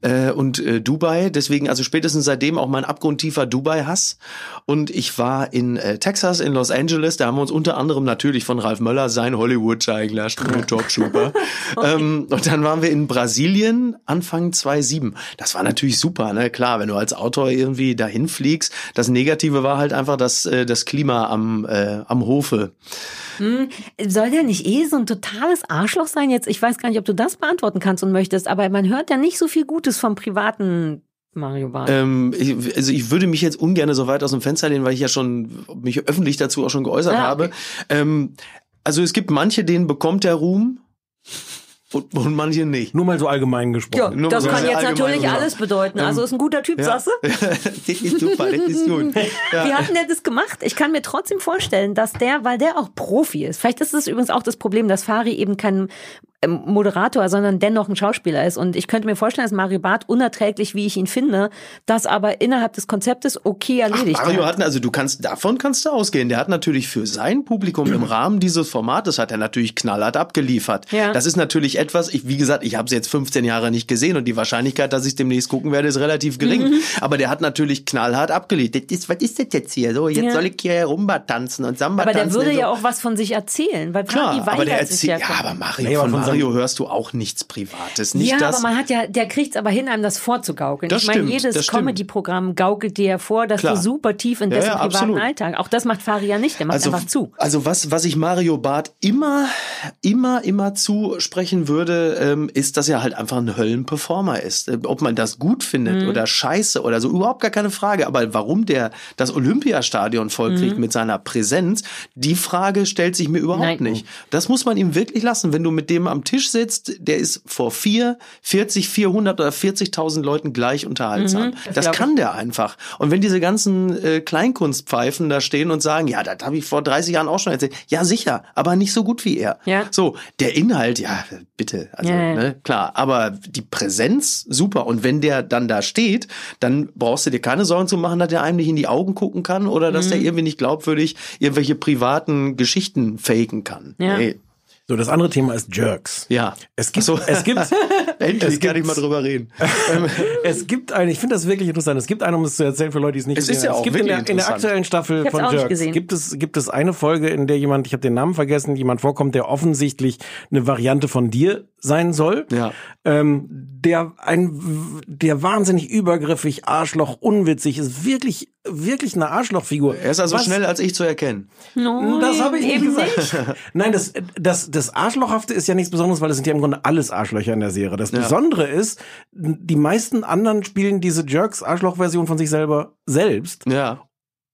Äh, und äh, Dubai. Deswegen also spätestens seitdem auch mein abgrundtiefer Dubai-Hass. Und ich war in äh, Texas, in Los Angeles. Da haben wir uns unter anderem natürlich von Ralf Möller sein Hollywood zeigen lassen, Top Trooper. ähm, und dann waren wir in Brasilien Anfang 2007. Das war natürlich super, ne? Klar, wenn du als Autor irgendwie dahin fliegst. Das Negative war halt einfach das, äh, das Klima am, äh, am Hofe. Hm, soll der nicht eh so ein totales Arschloch sein jetzt? Ich weiß gar nicht, ob du das beantworten kannst und möchtest, aber man hört ja nicht so viel Gutes vom privaten Mario Barth. Ähm, ich, also ich würde mich jetzt ungern so weit aus dem Fenster lehnen, weil ich ja schon mich öffentlich dazu auch schon geäußert Ah, okay. habe. Ähm, also es gibt manche, denen bekommt der Ruhm und, und manche nicht. Nur mal so allgemein ja, gesprochen. nur das so kann jetzt natürlich gesagt. alles bedeuten. Also ist ein guter Typ, Ja. sagst du? das ist super, das ist gut. Ja. Wie hat denn der das gemacht? Ich kann mir trotzdem vorstellen, dass der, weil der auch Profi ist, vielleicht ist es übrigens auch das Problem, dass Fari eben kein Moderator, sondern dennoch ein Schauspieler ist. Und ich könnte mir vorstellen, dass Mario Barth, unerträglich, wie ich ihn finde, das aber innerhalb des Konzeptes okay erledigt Mario hat. also du kannst, davon kannst du ausgehen. Der hat natürlich für sein Publikum im Rahmen dieses Formates hat er natürlich knallhart abgeliefert. Ja. Das ist natürlich etwas, ich, wie gesagt, ich habe es jetzt 15 Jahre nicht gesehen und die Wahrscheinlichkeit, dass ich demnächst gucken werde, ist relativ gering. Mhm. Aber der hat natürlich knallhart abgeliefert. Das ist, was ist das jetzt hier? So, jetzt Ja. soll ich hier Rumba tanzen und Samba Aber der tanzen. würde und so. ja auch was von sich erzählen, weil Klar, aber der erzählt, ja. ja, aber Mario, aber von von Mario hörst du auch nichts Privates. Nicht ja, das. aber man hat ja, der kriegt's aber hin, einem das vorzugaukeln. Das ich meine, jedes. Comedy-Programm gaukelt dir vor, dass Klar. du super tief in Ja, dessen ja, privaten absolut. Alltag. Auch das macht Fari ja nicht, der macht also, einfach zu. Also was, was ich Mario Barth immer, immer, immer zusprechen würde, ähm, ist, dass er halt einfach ein Höllenperformer ist. Äh, Ob man das gut findet Mhm. oder scheiße oder so, überhaupt gar keine Frage. Aber warum der das Olympiastadion vollkriegt Mhm. mit seiner Präsenz, die Frage stellt sich mir überhaupt Nein. nicht. Das muss man ihm wirklich lassen. Wenn du mit dem am Tisch sitzt, der ist vor vier, 40, 400 oder 40.000 Leuten gleich unterhaltsam. Mhm, das das kann der einfach. Und wenn diese ganzen äh, Kleinkunstpfeifen da stehen und sagen, ja, das habe ich vor 30 Jahren auch schon erzählt. Ja, sicher, aber nicht so gut wie er. Ja. So, der Inhalt, ja, bitte, also, Ja, ja. ne, klar, aber die Präsenz, super. Und wenn der dann da steht, dann brauchst du dir keine Sorgen zu machen, dass der einem nicht in die Augen gucken kann oder dass Mhm. der irgendwie nicht glaubwürdig irgendwelche privaten Geschichten faken kann. Ja. Nee. So, das andere Thema ist Jerks. Ja. Es gibt, So. es gibt, Endlich Es kann ich gibt- mal drüber reden. es gibt eine, ich finde das wirklich interessant. Es gibt eine, um es zu erzählen für Leute, die es nicht Es gesehen ist ja haben. auch Es gibt in der, in der aktuellen Staffel von Jerks gibt es, gibt es eine Folge, in der jemand, ich habe den Namen vergessen, jemand vorkommt, der offensichtlich eine Variante von dir sein soll. Ja. Ähm, der ein, der wahnsinnig übergriffig, Arschloch, unwitzig ist, wirklich, wirklich eine Arschlochfigur. Er ist also Was- schneller als ich zu erkennen. No, Das habe ich nicht eben gesagt. Nein, das, das, das Arschlochhafte ist ja nichts Besonderes, weil es sind ja im Grunde alles Arschlöcher in der Serie. Das Ja. Besondere ist, die meisten anderen spielen diese Jerks Arschloch-Version von sich selber selbst Ja.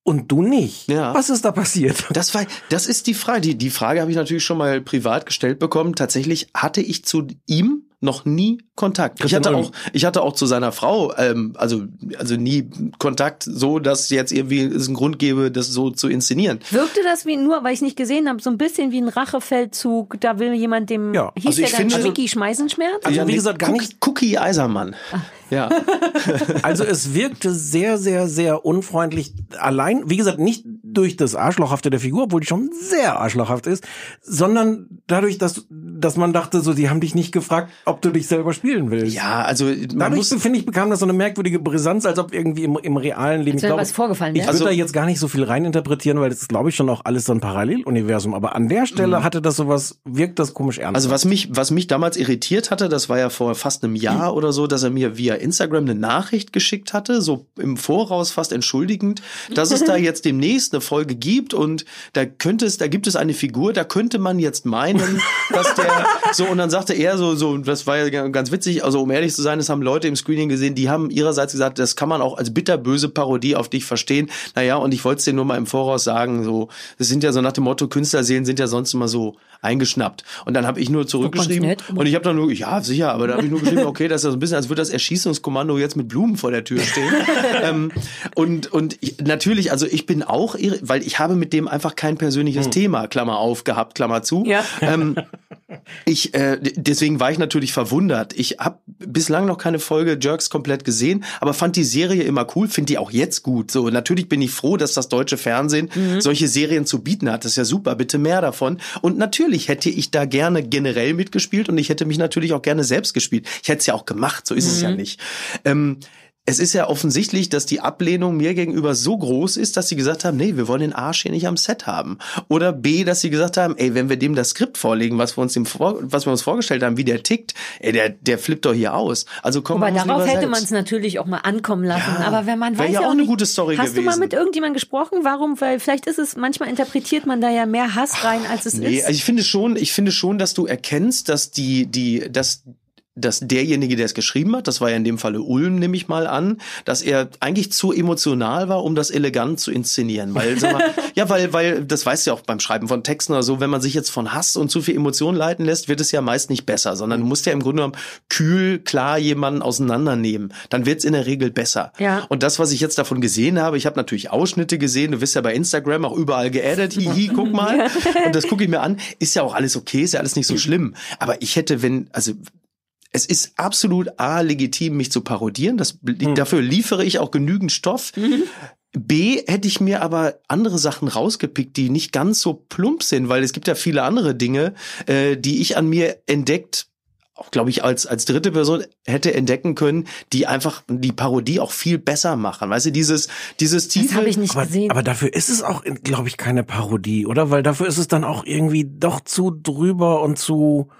und du nicht. Ja. Was ist da passiert? Das war, das ist die Frage. Die, die Frage habe ich natürlich schon mal privat gestellt bekommen. Tatsächlich hatte ich zu ihm noch nie Kontakt. Ich hatte Ulm. auch, ich hatte auch zu seiner Frau, ähm, also, also nie Kontakt, so dass jetzt irgendwie es einen Grund gäbe, das so zu inszenieren. Wirkte das wie nur, weil ich nicht gesehen habe, so ein bisschen wie ein Rachefeldzug? Da will jemand dem, Ja, hieß also der ich dann finde- Schmicki Schmeißenschmerz? Also, wie nee, gesagt, gar nicht- Cookie Eisermann. Ja. Also es wirkte sehr, sehr, sehr unfreundlich. Allein, wie gesagt, nicht durch das Arschlochhafte der Figur, obwohl die schon sehr arschlochhaft ist, sondern dadurch, dass, dass man dachte, so, die haben dich nicht gefragt, ob du dich selber spielen willst. ja, also man Dadurch, finde ich, bekam das so eine merkwürdige Brisanz, als ob irgendwie im, im realen Leben. Als wäre ich glaube, was vorgefallen Ich wäre. würde Also- da jetzt gar nicht so viel reininterpretieren, weil das ist, glaube ich, schon auch alles so ein Paralleluniversum. Aber an der Stelle hatte das sowas, wirkt das komisch ernst. Mhm. Also was mich, was mich damals irritiert hatte, das war ja vor fast einem Jahr oder so, dass er mir via Instagram eine Nachricht geschickt hatte, so im Voraus fast entschuldigend, dass es da jetzt demnächst eine Folge gibt und da könnte es, da gibt es eine Figur, da könnte man jetzt meinen, dass der so und dann sagte er so, so, das war ja ganz witzig, also um ehrlich zu sein, das haben Leute im Screening gesehen, die haben ihrerseits gesagt, das kann man auch als bitterböse Parodie auf dich verstehen. Naja, und ich wollte es dir nur mal im Voraus sagen, so, das sind ja so nach dem Motto, Künstlerseelen sind ja sonst immer so eingeschnappt. Und dann habe ich nur zurückgeschrieben und ich habe dann nur, ja, sicher, aber da habe ich nur geschrieben, okay, das ist ja so ein bisschen, als würde das Erschießungskommando jetzt mit Blumen vor der Tür stehen. ähm, und und ich, natürlich, also ich bin auch, weil ich habe mit dem einfach kein persönliches Thema, Klammer auf, gehabt, Klammer zu. Ja. Ähm, ich, äh, deswegen war ich natürlich verwundert. Ich hab bislang noch keine Folge Jerks komplett gesehen, aber fand die Serie immer cool, finde die auch jetzt gut. So, natürlich bin ich froh, dass das deutsche Fernsehen Mhm. solche Serien zu bieten hat. Das ist ja super, bitte mehr davon. Und natürlich hätte ich da gerne generell mitgespielt und ich hätte mich natürlich auch gerne selbst gespielt. Ich hätte es ja auch gemacht, so ist es ja Mhm. nicht. Ähm, es ist ja offensichtlich, dass die Ablehnung mir gegenüber so groß ist, dass sie gesagt haben, nee, wir wollen den Arsch hier nicht am Set haben. Oder B, dass sie gesagt haben, ey, wenn wir dem das Skript vorlegen, was wir uns dem vor, was wir uns vorgestellt haben, wie der tickt, ey, der, der flippt doch hier aus. Also komm, Wobei mach's darauf hätte man es natürlich auch mal ankommen lassen. Ja, aber wenn man weiß ja auch auch eine gute Story Hast du mal gewesen. mit irgendjemandem gesprochen? Warum? Weil vielleicht ist es, manchmal interpretiert man da ja mehr Hass rein, als es Nee, ist. also ich finde schon, ich finde schon, dass du erkennst, dass die, die, dass dass derjenige, der es geschrieben hat, das war ja in dem Falle Ulm, nehme ich mal an, dass er eigentlich zu emotional war, um das elegant zu inszenieren. Weil, sag mal, ja, weil, weil, das weißt du ja auch beim Schreiben von Texten oder so, wenn man sich jetzt von Hass und zu viel Emotion leiten lässt, wird es ja meist nicht besser, sondern du musst ja im Grunde genommen kühl, klar jemanden auseinandernehmen. Dann wird es in der Regel besser. Ja. Und das, was ich jetzt davon gesehen habe, ich habe natürlich Ausschnitte gesehen, du wirst ja bei Instagram auch überall geaddet, hihi, guck mal. Und das gucke ich mir an, ist ja auch alles okay, ist ja alles nicht so schlimm. Aber ich hätte, wenn, also es ist absolut A, legitim, mich zu parodieren. Das, Dafür liefere ich auch genügend Stoff. B, hätte ich mir aber andere Sachen rausgepickt, die nicht ganz so plump sind, weil es gibt ja viele andere Dinge, äh, die ich an mir entdeckt auch glaube ich als als dritte Person hätte entdecken können, die einfach die Parodie auch viel besser machen. Weißt du, dieses dieses tiefe habe ich nicht aber, gesehen. aber dafür ist es auch, glaube ich, keine Parodie, oder? Weil dafür ist es dann auch irgendwie doch zu drüber und zu,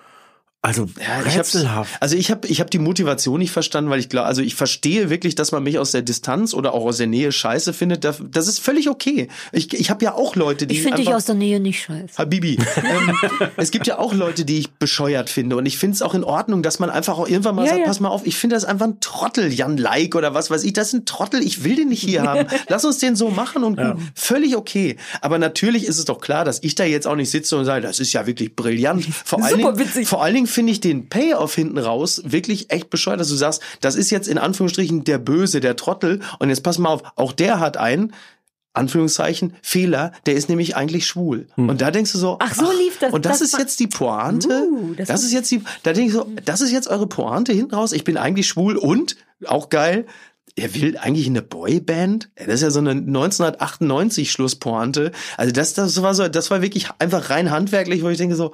also Ja, ich rätselhaft. also ich habe ich hab die Motivation nicht verstanden, weil ich glaube, also ich verstehe wirklich, dass man mich aus der Distanz oder auch aus der Nähe scheiße findet. Das, das ist völlig okay. Ich, ich habe ja auch Leute, die ich finde dich aus der Nähe nicht scheiße. Habibi. ähm, es gibt ja auch Leute, die ich bescheuert finde. Und ich finde es auch in Ordnung, dass man einfach auch irgendwann mal Ja, sagt, ja. pass mal auf, ich finde das einfach ein Trottel, Jan Like oder was weiß ich. Das ist ein Trottel, ich will den nicht hier haben. Lass uns den so machen und gut. Völlig okay. Aber natürlich ist es doch klar, dass ich da jetzt auch nicht sitze und sage, das ist ja wirklich brillant. Vor allen Super Dingen, witzig. vor allen Dingen finde ich den Payoff hinten raus wirklich echt bescheuert, dass du sagst, das ist jetzt in Anführungsstrichen der Böse, der Trottel. Und jetzt pass mal auf, auch der hat einen, Anführungszeichen, Fehler, der ist nämlich eigentlich schwul. Und da denkst du so, Ach, so lief das. Und das, Das ist jetzt die Pointe. Uh, das das, ist jetzt die, da denke ich so, das ist jetzt eure Pointe hinten raus. Ich bin eigentlich schwul und, auch geil, er will eigentlich eine Boyband. Das ist ja so eine 1998 Schlusspointe. Also das, das war so, das war wirklich einfach rein handwerklich, wo ich denke so,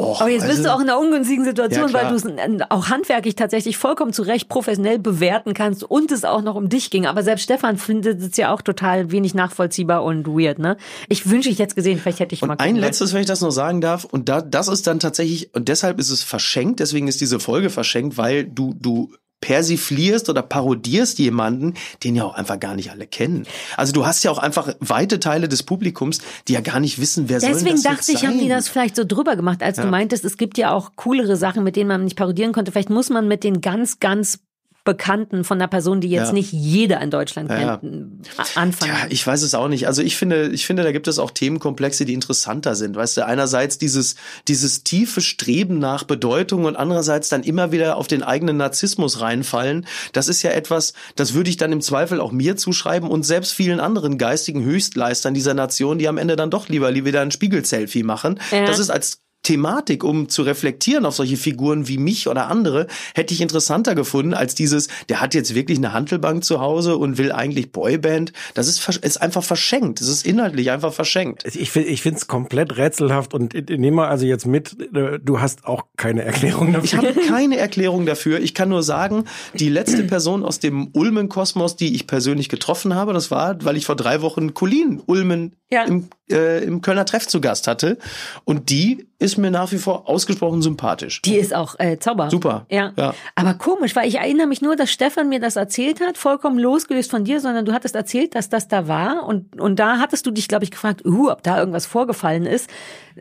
oh, Aber jetzt bist also- du auch in einer ungünstigen Situation, Ja, weil du es auch handwerklich tatsächlich vollkommen zu Recht professionell bewerten kannst und es auch noch um dich ging. Aber selbst Stefan findet es ja auch total wenig nachvollziehbar und weird, ne? Ich wünsche, ich hätte es gesehen, vielleicht hätte ich mal Und ein gucken letztes, wenn ich das noch sagen darf, und da, das ist dann tatsächlich, und deshalb ist es verschenkt, deswegen ist diese Folge verschenkt, weil du, du persiflierst oder parodierst jemanden, den ja auch einfach gar nicht alle kennen. Also du hast ja auch einfach weite Teile des Publikums, die ja gar nicht wissen, wer soll Deswegen das dachte jetzt ich, haben die das vielleicht so drüber gemacht, als Ja. du meintest, es gibt ja auch coolere Sachen, mit denen man nicht parodieren konnte. Vielleicht muss man mit den ganz, ganz Bekannten von einer Person, die jetzt Ja. nicht jeder in Deutschland Ja, kennt, anfangen. Ja, ich weiß es auch nicht. Also ich finde, ich finde, da gibt es auch Themenkomplexe, die interessanter sind. Weißt du, einerseits dieses, dieses tiefe Streben nach Bedeutung und andererseits dann immer wieder auf den eigenen Narzissmus reinfallen. Das ist ja etwas, das würde ich dann im Zweifel auch mir zuschreiben und selbst vielen anderen geistigen Höchstleistern dieser Nation, die am Ende dann doch lieber wieder ein Spiegel-Selfie machen. Ja. Das ist als Thematik, um zu reflektieren auf solche Figuren wie mich oder andere, hätte ich interessanter gefunden als dieses, der hat jetzt wirklich eine Handelbank zu Hause und will eigentlich Boyband. Das ist, ist einfach verschenkt. Das ist inhaltlich einfach verschenkt. Ich finde ich finde es komplett rätselhaft und äh, nehm mal also jetzt mit, äh, du hast auch keine Erklärung dafür. Ich habe keine Erklärung dafür. Ich kann nur sagen, die letzte Person aus dem Ulmen-Kosmos, die ich persönlich getroffen habe, das war, weil ich vor drei Wochen Colin Ulmen Ja. im, äh, im Kölner Treff zu Gast hatte. Und die ist mir nach wie vor ausgesprochen sympathisch. Die ist auch äh, zauberhaft. Super. Ja. Ja. Aber komisch, weil ich erinnere mich nur, dass Stefan mir das erzählt hat, vollkommen losgelöst von dir, sondern du hattest erzählt, dass das da war und, und da hattest du dich, glaube ich, gefragt, uh, ob da irgendwas vorgefallen ist.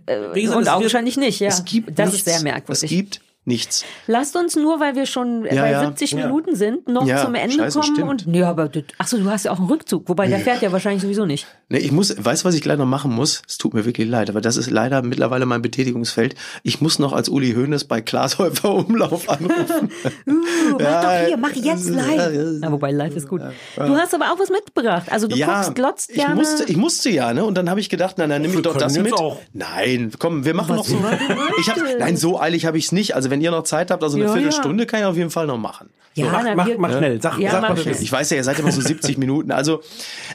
Äh, gesagt, und wird- augenscheinlich nicht, ja. Es gibt das nichts. ist sehr merkwürdig. Es gibt nichts. Lasst uns nur, weil wir schon Ja, bei ja. 70 Ja. Minuten sind, noch Ja, zum Ende scheiße, kommen stimmt. und ja, aber du, ach so, du hast ja auch einen Rückzug, wobei der fährt ja wahrscheinlich sowieso nicht. Nee, ich muss, weißt du, was ich gleich noch machen muss? Es tut mir wirklich leid, aber das ist leider mittlerweile mein Betätigungsfeld. Ich muss noch als Uli Hoeneß bei Glashäufer Umlauf anrufen. Uh, mach Ja, doch hier, mach jetzt live. ja, Ja, wobei live ist gut. Du hast aber auch was mitgebracht. Also du guckst, glotzt ich gerne. musste, ich musste ja, ne? Und dann habe ich gedacht, na, dann nehme ich doch das mit. auch. Nein, komm, wir machen Was noch so. Ich hab, nein, so eilig habe ich es nicht. Also wenn wenn ihr noch Zeit habt, also eine Ja, Viertelstunde kann ich auf jeden Fall noch machen. Ja, mach, na, mach, wir- mach schnell, sag, Ja, sag mach schnell. Ich weiß ja, ihr seid immer so 70 Minuten. Also,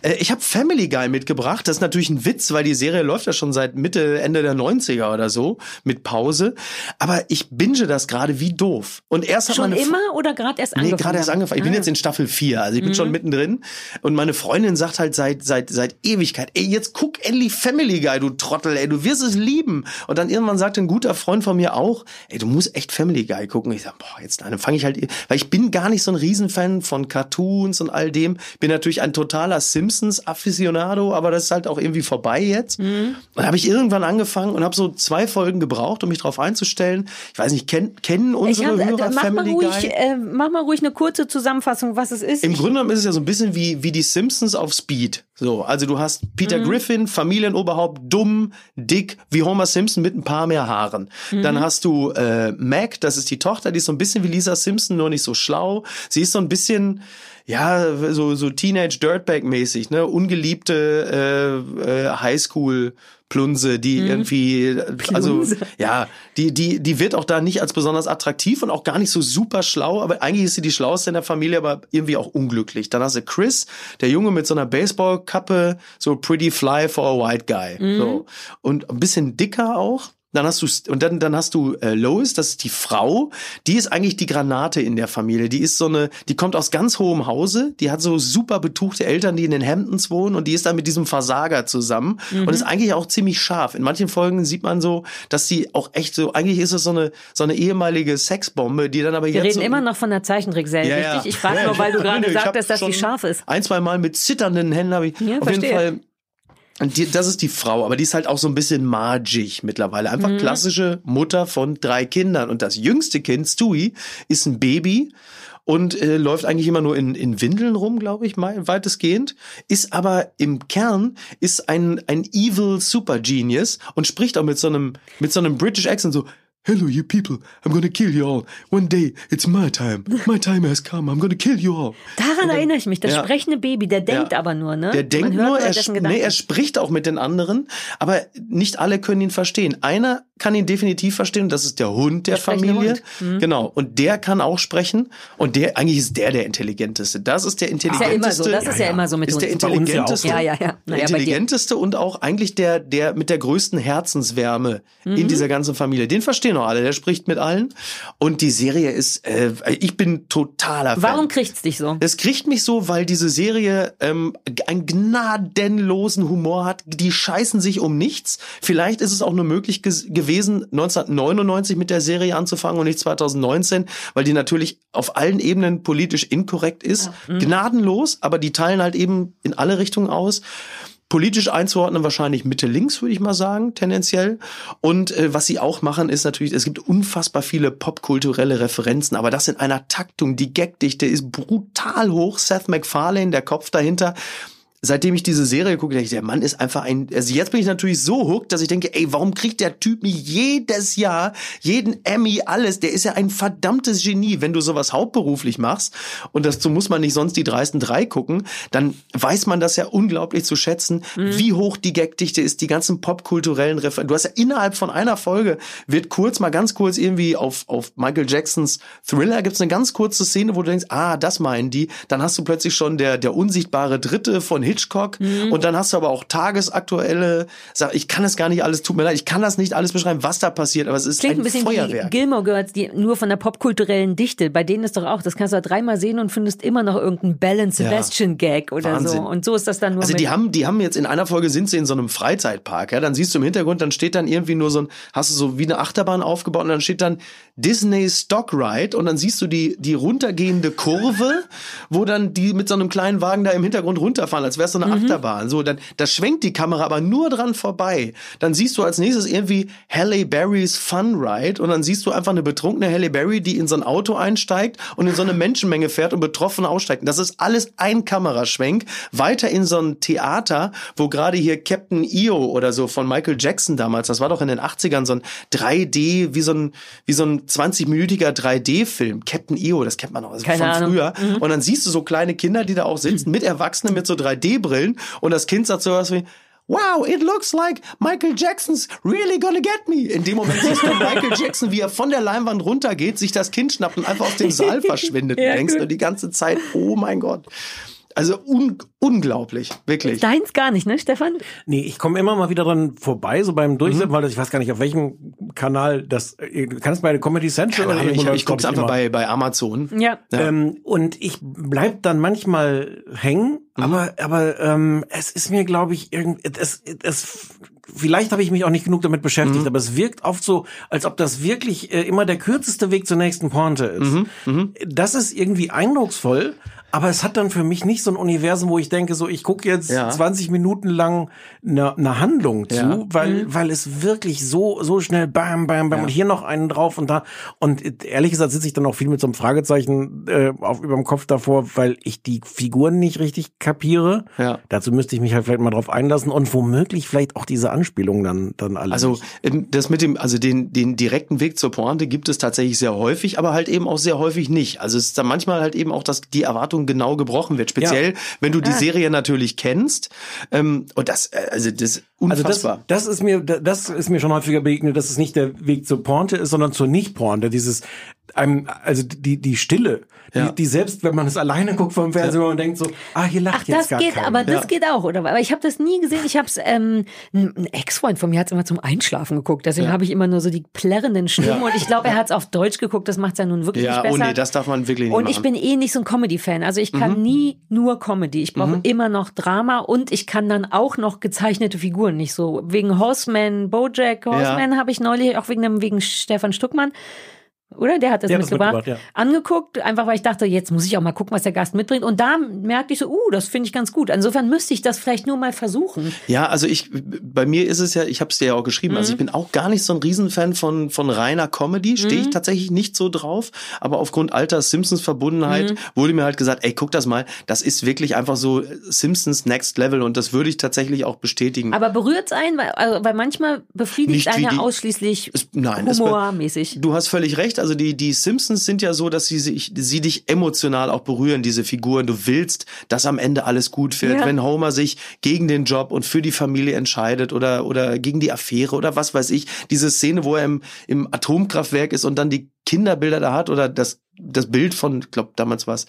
äh, ich habe Family Guy mitgebracht. Das ist natürlich ein Witz, weil die Serie läuft ja schon seit Mitte, Ende der 90er oder so, mit Pause. Aber ich binge das gerade wie doof. Und erst hat Schon meine immer oder gerade erst Nee, angefangen? gerade erst angefangen. Ich bin Ah. jetzt in Staffel 4, also ich bin schon mittendrin. Und meine Freundin sagt halt seit, seit, seit Ewigkeit, ey, jetzt guck endlich Family Guy, du Trottel, ey, du wirst es lieben. Und dann irgendwann sagte ein guter Freund von mir auch, ey, du musst echt Family Guy gucken. Ich sag, boah, jetzt, dann fange ich halt, weil ich bin gar nicht so ein Riesenfan von Cartoons und all dem. Bin natürlich ein totaler Simpsons-Afficionado, aber das ist halt auch irgendwie vorbei jetzt. Und dann habe ich irgendwann angefangen und habe so zwei Folgen gebraucht, um mich drauf einzustellen. Ich weiß nicht, kenn, kennen unsere hab, Hörer äh, mach, mal Family ruhig, Guy? äh, mach mal ruhig eine kurze Zusammenfassung, was es ist. Im Grunde genommen ist es ja so ein bisschen wie, wie die Simpsons auf Speed. So, also du hast Peter Mhm. Griffin, Familienoberhaupt, dumm, dick, wie Homer Simpson mit ein paar mehr Haaren. Mhm. Dann hast du äh, Mac, das ist die Tochter, die ist so ein bisschen wie Lisa Simpson, nur nicht so schlau. Sie ist so ein bisschen, ja, so, so Teenage Dirtbag-mäßig, ne? Ungeliebte äh, äh, Highschool. Plunse, die irgendwie, also Mhm. Plunse. ja, die, die, die wird auch da nicht als besonders attraktiv und auch gar nicht so super schlau, aber eigentlich ist sie die schlauste in der Familie, aber irgendwie auch unglücklich. Dann hast du Chris, der Junge mit so einer Baseballkappe, so pretty fly for a white guy. Mhm. So. Und ein bisschen dicker auch. Dann hast du und dann dann hast du äh, Lois, das ist die Frau, die ist eigentlich die Granate in der Familie. Die ist so eine, die kommt aus ganz hohem Hause, die hat so super betuchte Eltern, die in den Hamptons wohnen und die ist dann mit diesem Versager zusammen Mhm. und ist eigentlich auch ziemlich scharf. In manchen Folgen sieht man so, dass sie auch echt so eigentlich ist es so eine so eine ehemalige Sexbombe, die dann aber Wir jetzt reden so, immer noch von der Zeichentrickserie, Ja, ja. richtig? Ich frage Ja, nur, weil du gerade hab sagtest, dass die schon scharf ist. Ein, zwei Mal mit zitternden Händen habe ich Ja, auf jeden verstehe. Fall und die, das ist die Frau, aber die ist halt auch so ein bisschen magig mittlerweile. Einfach Mhm. klassische Mutter von drei Kindern. Und das jüngste Kind, Stewie, ist ein Baby und äh, läuft eigentlich immer nur in, in Windeln rum, glaube ich, mal weitestgehend. Ist aber im Kern ist ein, ein evil Super Genius und spricht auch mit so einem, mit so einem British Accent so, Hello, you people. I'm gonna kill you all. One day, it's my time. My time has come. I'm gonna kill you all. Daran erinnere ich mich. Das Ja. sprechende Baby, der denkt Ja. aber nur, ne? Der denkt nur, er, nee, er spricht auch mit den anderen, aber nicht alle können ihn verstehen. Einer kann ihn definitiv verstehen, das ist der Hund der, Der Familie. Hund. Mhm. Genau. Und der kann auch sprechen. Und der, eigentlich ist der der intelligenteste. Das ist der ist ja intelligenteste. immer so. Das ist ja, immer so mit ist der uns. Ja auch intelligenteste. Ja, ja, ja. Der Naja, intelligenteste und auch eigentlich der, der mit der größten Herzenswärme Mhm. in dieser ganzen Familie. Den verstehen auch alle. Der spricht mit allen. Und die Serie ist, äh, ich bin totaler Fan. Warum kriegt's dich so? Es kriegt mich so, weil diese Serie ähm, einen gnadenlosen Humor hat. Die scheißen sich um nichts. Vielleicht ist es auch nur möglich gewesen, 1999 mit der Serie anzufangen und nicht 2019, weil die natürlich auf allen Ebenen politisch inkorrekt ist. Gnadenlos, aber die teilen halt eben in alle Richtungen aus. Politisch einzuordnen wahrscheinlich Mitte links, würde ich mal sagen, tendenziell. Und äh, was sie auch machen, ist natürlich, es gibt unfassbar viele popkulturelle Referenzen, aber das in einer Taktung. Die Gagdichte ist brutal hoch. Seth MacFarlane, der Kopf dahinter. Seitdem ich diese Serie gucke, denke ich, der Mann ist einfach ein. Also jetzt bin ich natürlich so hooked, dass ich denke, ey, warum kriegt der Typ nicht jedes Jahr jeden Emmy alles? Der ist ja ein verdammtes Genie. Wenn du sowas hauptberuflich machst und so muss man nicht sonst die dreisten drei gucken, dann weiß man das ja unglaublich zu schätzen, wie hoch die Gagdichte ist, die ganzen popkulturellen Referenzen. Du hast ja innerhalb von einer Folge wird kurz mal ganz kurz irgendwie auf auf Michael Jacksons Thriller gibt's eine ganz kurze Szene, wo du denkst, ah, das meinen die. Dann hast du plötzlich schon der der unsichtbare Dritte von Hitchcock und dann hast du aber auch tagesaktuelle. Sag, ich kann es gar nicht alles. Tut mir leid, ich kann das nicht alles beschreiben, was da passiert, aber es ist Klingt ein ein bisschen Feuerwerk. wie Gilmore Girls, die nur von der popkulturellen Dichte. Bei denen ist doch auch, das kannst du ja dreimal sehen und findest immer noch irgendeinen and Ja. Sebastian Gag oder Wahnsinn. so. Und so ist das dann nur Also die haben, die haben jetzt in einer Folge sind sie in so einem Freizeitpark, ja, dann siehst du im Hintergrund, dann steht dann irgendwie nur so ein, hast du so wie eine Achterbahn aufgebaut und dann steht dann Disney Stock Ride und dann siehst du die, die runtergehende Kurve, wo dann die mit so einem kleinen Wagen da im Hintergrund runterfahren, als wäre es so eine Achterbahn. So, dann, da schwenkt die Kamera aber nur dran vorbei. Dann siehst du als nächstes irgendwie Halle Berrys Fun Ride und dann siehst du einfach eine betrunkene Halle Berry, die in so ein Auto einsteigt und in so eine Menschenmenge fährt und betroffen aussteigt. Das ist alles ein Kameraschwenk. Weiter in so ein Theater, wo gerade hier Captain EO oder so von Michael Jackson damals, das war doch in den 80ern so ein 3D, wie so ein, wie so ein 20-minütiger 3D-Film. Captain EO, das kennt man noch also Keine von Ahnung. früher. Und dann siehst du so kleine Kinder, die da auch sitzen, mit Erwachsenen mit so 3D-Brillen und das Kind sagt sowas wie, wow, it looks like Michael Jackson's really gonna get me. In dem Moment siehst du Michael Jackson, wie er von der Leinwand runtergeht, sich das Kind schnappt und einfach aus dem Saal verschwindet. Ja, denkst du die ganze Zeit, oh mein Gott. Also un unglaublich, wirklich. Deins gar nicht, ne, Stefan? Nee, ich komme immer mal wieder dran vorbei, so beim Mhm. Durchsetzen, weil das, ich weiß gar nicht, auf welchem Kanal das, äh, kann es bei Comedy Central Keine Ahnung, ich, irgendwo ich guck's einfach immer. bei, bei Amazon. Ja. Ähm, und ich bleib dann manchmal hängen, Mhm. aber aber ähm, es ist mir, glaube ich, irgend es, es vielleicht habe ich mich auch nicht genug damit beschäftigt, Mhm. aber es wirkt oft so, als ob das wirklich äh, immer der kürzeste Weg zur nächsten Pointe ist. Mhm. Das ist irgendwie eindrucksvoll. Aber es hat dann für mich nicht so ein Universum, wo ich denke, so ich gucke jetzt Ja. 20 Minuten lang eine ne Handlung zu, Ja. weil weil es wirklich so so schnell bam bam bam Ja. und hier noch einen drauf und da und ehrlich gesagt sitze ich dann auch viel mit so einem Fragezeichen äh, auf überm Kopf davor, weil ich die Figuren nicht richtig kapiere. Ja. Dazu müsste ich mich halt vielleicht mal drauf einlassen und womöglich vielleicht auch diese Anspielungen dann dann alle. Also nicht. ähm, das mit dem, also den, den direkten Weg zur Pointe gibt es tatsächlich sehr häufig, aber halt eben auch sehr häufig nicht. Also es ist dann manchmal halt eben auch, dass die Erwartung genau gebrochen wird. Speziell, wenn du die Ah. Serie natürlich kennst. Ähm, und das, äh, also das ist Also das, unfassbar. das ist mir, das ist mir schon häufiger begegnet, dass es nicht der Weg zur Pointe ist, sondern zur Nicht-Pointe. Dieses, einem, also die, die Stille, Ja. die, die selbst, wenn man es alleine guckt vom Fernsehen und denkt so, ah, hier lacht Ach, jetzt das gar geht, keiner. aber das Ja. geht auch, oder? Aber ich habe das nie gesehen. Ich habe es, ähm, ein Ex-Freund von mir hat es immer zum Einschlafen geguckt. Deswegen Ja. habe ich immer nur so die plärrenden Stimmen. Ja. Und ich glaube, er hat es auf Deutsch geguckt. Das macht es ja nun wirklich ja, nicht oh besser. nee, das darf man wirklich nicht und machen. ich bin eh nicht so ein Comedy-Fan. Also ich kann nie nur Comedy. Ich brauche immer noch Drama und ich kann dann auch noch gezeichnete Figuren nicht so. Wegen Horseman, Bojack Horseman habe ich neulich, auch wegen dem, wegen Stefan Stuckmann. Oder? Der hat das Der hat das mitgebracht. mitgebracht, Angeguckt, einfach weil ich dachte, jetzt muss ich auch mal gucken, was der Gast mitbringt. Und da merkte ich so, uh, das finde ich ganz gut. Insofern müsste ich das vielleicht nur mal versuchen. Ja, also ich, bei mir ist es ja, ich habe es dir ja auch geschrieben, also ich bin auch gar nicht so ein Riesenfan von, von reiner Comedy, stehe ich tatsächlich nicht so drauf, aber aufgrund alter Simpsons-Verbundenheit wurde mir halt gesagt, ey, guck das mal, das ist wirklich einfach so Simpsons Next Level und das würde ich tatsächlich auch bestätigen. Aber berührt es einen, weil, also, weil manchmal befriedigt einer ausschließlich Es- nein, es- humormäßig. Du hast völlig recht. Also die, die Simpsons sind ja so, dass sie, sich, sie dich emotional auch berühren, diese Figuren. Du willst, dass am Ende alles gut wird. Ja. Wenn Homer sich gegen den Job und für die Familie entscheidet oder, oder gegen die Affäre oder was weiß ich. Diese Szene, wo er im, im Atomkraftwerk ist und dann die Kinderbilder da hat oder das das Bild von, ich glaube damals war es,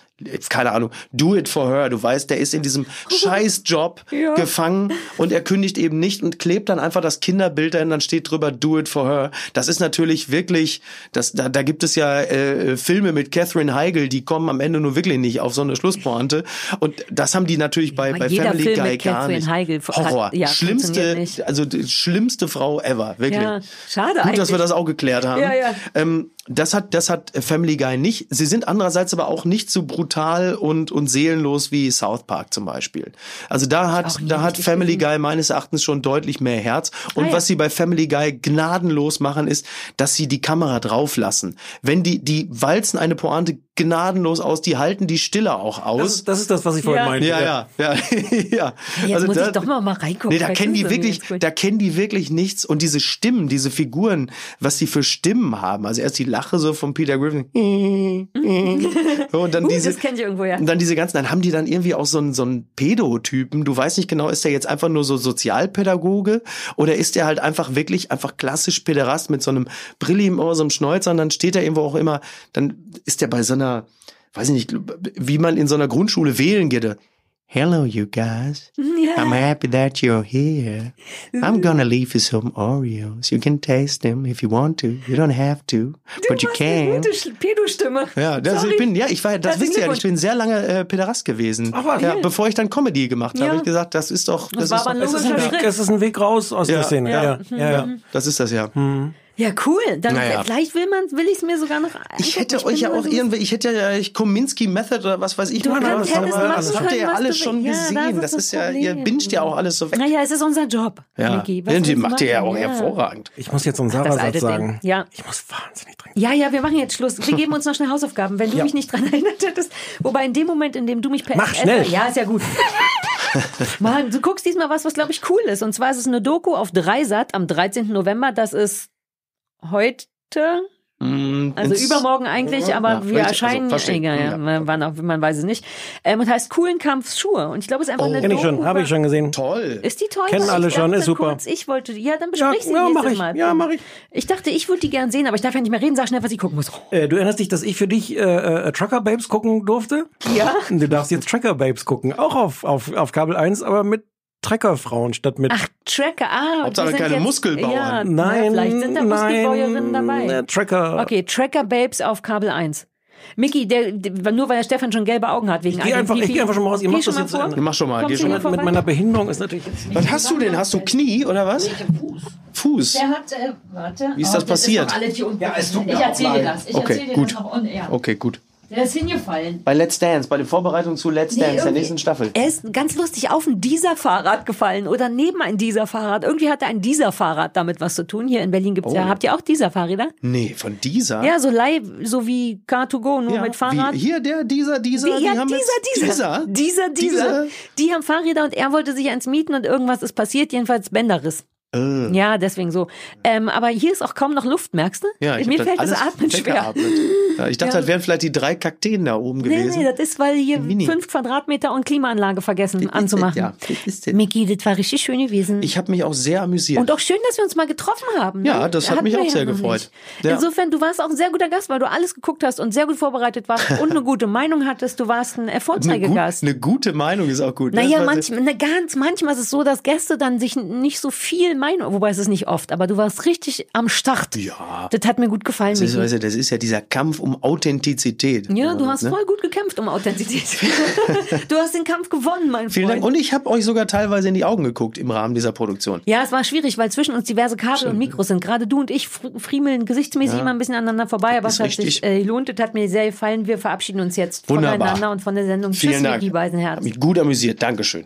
keine Ahnung, do it for her. Du weißt, der ist in diesem Scheißjob Ja. gefangen und er kündigt eben nicht und klebt dann einfach das Kinderbild dahin, dann steht drüber do it for her. Das ist natürlich wirklich, das, da, da gibt es ja äh, Filme mit Catherine Heigl, die kommen am Ende nur wirklich nicht auf so eine Schlusspointe. Und das haben die natürlich bei, meine, bei Family Film Guy gar Catherine nicht. Heigl hat- Horror. ja, funktioniert schlimmste, nicht. also die schlimmste Frau ever, wirklich. Ja, schade Gut, eigentlich. dass wir das auch geklärt haben. Ja, ja. Ähm, das hat, das hat Family Guy nicht. Sie sind andererseits aber auch nicht so brutal und, und seelenlos wie South Park zum Beispiel. Also da hat, da hat Family Guy meines Erachtens schon deutlich mehr Herz. Und Ah, ja. was sie bei Family Guy gnadenlos machen, ist, dass sie die Kamera drauflassen. Wenn die, die walzen eine Pointe gnadenlos aus, die halten die Stille auch aus. Das ist, das ist das, was ich vorhin Ja. meinte. ja, ja, ja, ja. Jetzt muss da- ich doch mal, mal reingucken. Nee, da kennen die wirklich, da kennen die wirklich nichts und diese Stimmen, diese Figuren, was die für Stimmen haben. Also erst die Lache so von Peter Griffin. Und dann Uh, diese, das kenn ich irgendwo, ja. und dann diese ganzen, dann haben die dann irgendwie auch so einen, so einen Pedo-Typen. Du weißt nicht genau, ist der jetzt einfach nur so Sozialpädagoge oder ist der halt einfach wirklich einfach klassisch Päderast mit so einem Brilli im Ohr, so einem Schnäuzer und dann steht er irgendwo auch immer, dann ist der bei so einer, weiß ich nicht, wie man in so einer Grundschule wählen geht. Hello, you guys. Ja. I'm happy that you're here. I'm gonna leave you some Oreos. You can taste them if you want to. You don't have to, but you Du hast eine can. gute Pedo-Stimme. Ja, das, Sorry. ich bin, ja, ich war, das wisst ihr ja, ich bin sehr lange äh, Pederast gewesen. Ach, was? ja, bevor ich dann Comedy gemacht habe, Ja. habe ich gesagt, das ist doch, das, Das ist, aber doch, ein Es ist, ein Weg, es ist ein Weg raus aus Ja. der Szene. Ja, ja, ja. ja. das ist das ja. Ja, cool. Dann Naja. vielleicht will man, will ich es mir sogar noch Ich hätte euch ja auch irgendwie, ich hätte ja ich Kominski Method oder was weiß ich Du mal kannst- aber machen das habt ihr ja alles schon. Ja, gesehen. das Das ist das ja, ihr binscht ja auch alles so weg. Naja, es ist unser Job, Ja, ja, du macht ihr ja auch hervorragend. Ich muss jetzt um Das Sarah alte sagen. Ding. Ja. Ich muss wahnsinnig dringend. Ja, ja, wir machen jetzt Schluss. Wir geben uns noch schnell Hausaufgaben, wenn du Ja. mich nicht dran erinnert hättest. Wobei in dem Moment, in dem du mich per Mach schnell. Ja, ist ja gut. Mann, du guckst diesmal was, was glaube ich cool ist. Und zwar ist es eine Doku auf Dreisat am 13. November. Das ist heute. Mm, Also ins- übermorgen eigentlich, aber Ja, wir vielleicht- erscheinen, also egal, ja, man- wann auch, man weiß es nicht. Ähm, und heißt Coolen Kampf Schuhe. Und ich glaube, es ist einfach eine Kenn ich schon, habe ich schon gesehen. Toll. Ist die toll? Kennen alle schon, ist super. Kurz, ich wollte, ja, dann Ja, besprich sie ja, mach ich. Mal. Ja, mach ich. Ich dachte, ich würde die gern sehen, aber ich darf ja nicht mehr reden. Sag schnell, was ich gucken muss. Äh, du erinnerst dich, dass ich für dich äh, äh, Trucker Babes gucken durfte? Ja. Du darfst jetzt Tracker Babes gucken, auch auf, auf, auf Kabel 1, aber mit Treckerfrauen statt mit. Ach, Tracker, ah. Hauptsache keine jetzt, Muskelbauern. Ja, nein, na, vielleicht sind da Muskelbäuerinnen nein, dabei. äh, Tracker. Okay, Tracker Babes auf Kabel 1. Micky, der, der, nur weil der Stefan schon gelbe Augen hat wegen Ich geh einem einfach, ich geh einfach schon mal raus. Ihr Geh macht das jetzt vor. zu Ende. Mach schon mal, geh schon mal. Mit meiner Behinderung ist natürlich jetzt. Was hast du denn? Hast du Knie oder was? Fuß. Der hat, äh, warte. Wie ist das passiert? Ist. Ja, es tut mir ich erzähle dir leid. das. Ich Okay, erzähle dir gut. das noch on air. Okay, gut. Der ist hingefallen. Bei Let's Dance, bei der Vorbereitung zu Let's Nee, Dance, der nächsten Staffel. Er ist ganz lustig auf ein Dieser-Fahrrad gefallen oder neben ein Dieser-Fahrrad. Irgendwie hatte ein Dieser-Fahrrad damit was zu tun. Hier in Berlin gibt's ja. Oh. Habt ihr auch Dieser-Fahrräder? Nee, von dieser? Ja, so Leih, so wie Car2Go, nur Ja, mit Fahrrad. Wie, hier, der, dieser, dieser, Die, ja, haben dieser, jetzt, dieser, dieser, dieser, Die haben Fahrräder und er wollte sich eins mieten und irgendwas ist passiert, jedenfalls Bänderriss. Äh. Ja, deswegen so. Ähm, aber hier ist auch kaum noch Luft, merkst du? Ja, ich Mir fällt das Atmen schwer. Ja, ich dachte, Ja. das wären vielleicht die drei Kakteen da oben Nee, gewesen. nee, das ist, weil hier Mini. fünf Quadratmeter und Klimaanlage vergessen anzumachen. Ja, das ist. Miki, das war richtig schön gewesen. Ich habe mich auch sehr amüsiert. und auch schön, dass wir uns mal getroffen haben. Ne? Ja, das hat Hatten mich auch sehr gefreut. Ja. Insofern, du warst auch ein sehr guter Gast, weil du alles geguckt hast und sehr gut vorbereitet warst und eine gute Meinung hattest. Du warst ein eine, gut, eine gute Meinung ist auch gut. ne? Naja, Das war manchmal, ne, ganz, manchmal ist es so, dass Gäste dann sich nicht so viel meinen, wobei es ist nicht oft, aber du warst richtig am Start. Ja. Das hat mir gut gefallen. Das ist, weißt du, das ist ja dieser Kampf um Authentizität. Ja, du hast ne? voll gut gekämpft um Authentizität. du hast den Kampf gewonnen, mein Vielen Freund. Dank. Und ich habe euch sogar teilweise in die Augen geguckt im Rahmen dieser Produktion. Ja, es war schwierig, weil zwischen uns diverse Kabel und Mikros sind. Gerade du und ich fr- friemeln gesichtsmäßig Ja. immer ein bisschen aneinander vorbei, aber es hat sich äh, gelohnt. Das hat mir sehr gefallen. Wir verabschieden uns jetzt Wunderbar. voneinander und von der Sendung. Vielen Tschüss, Dank. Micky Beisenherz. Hab mich gut amüsiert. Dankeschön.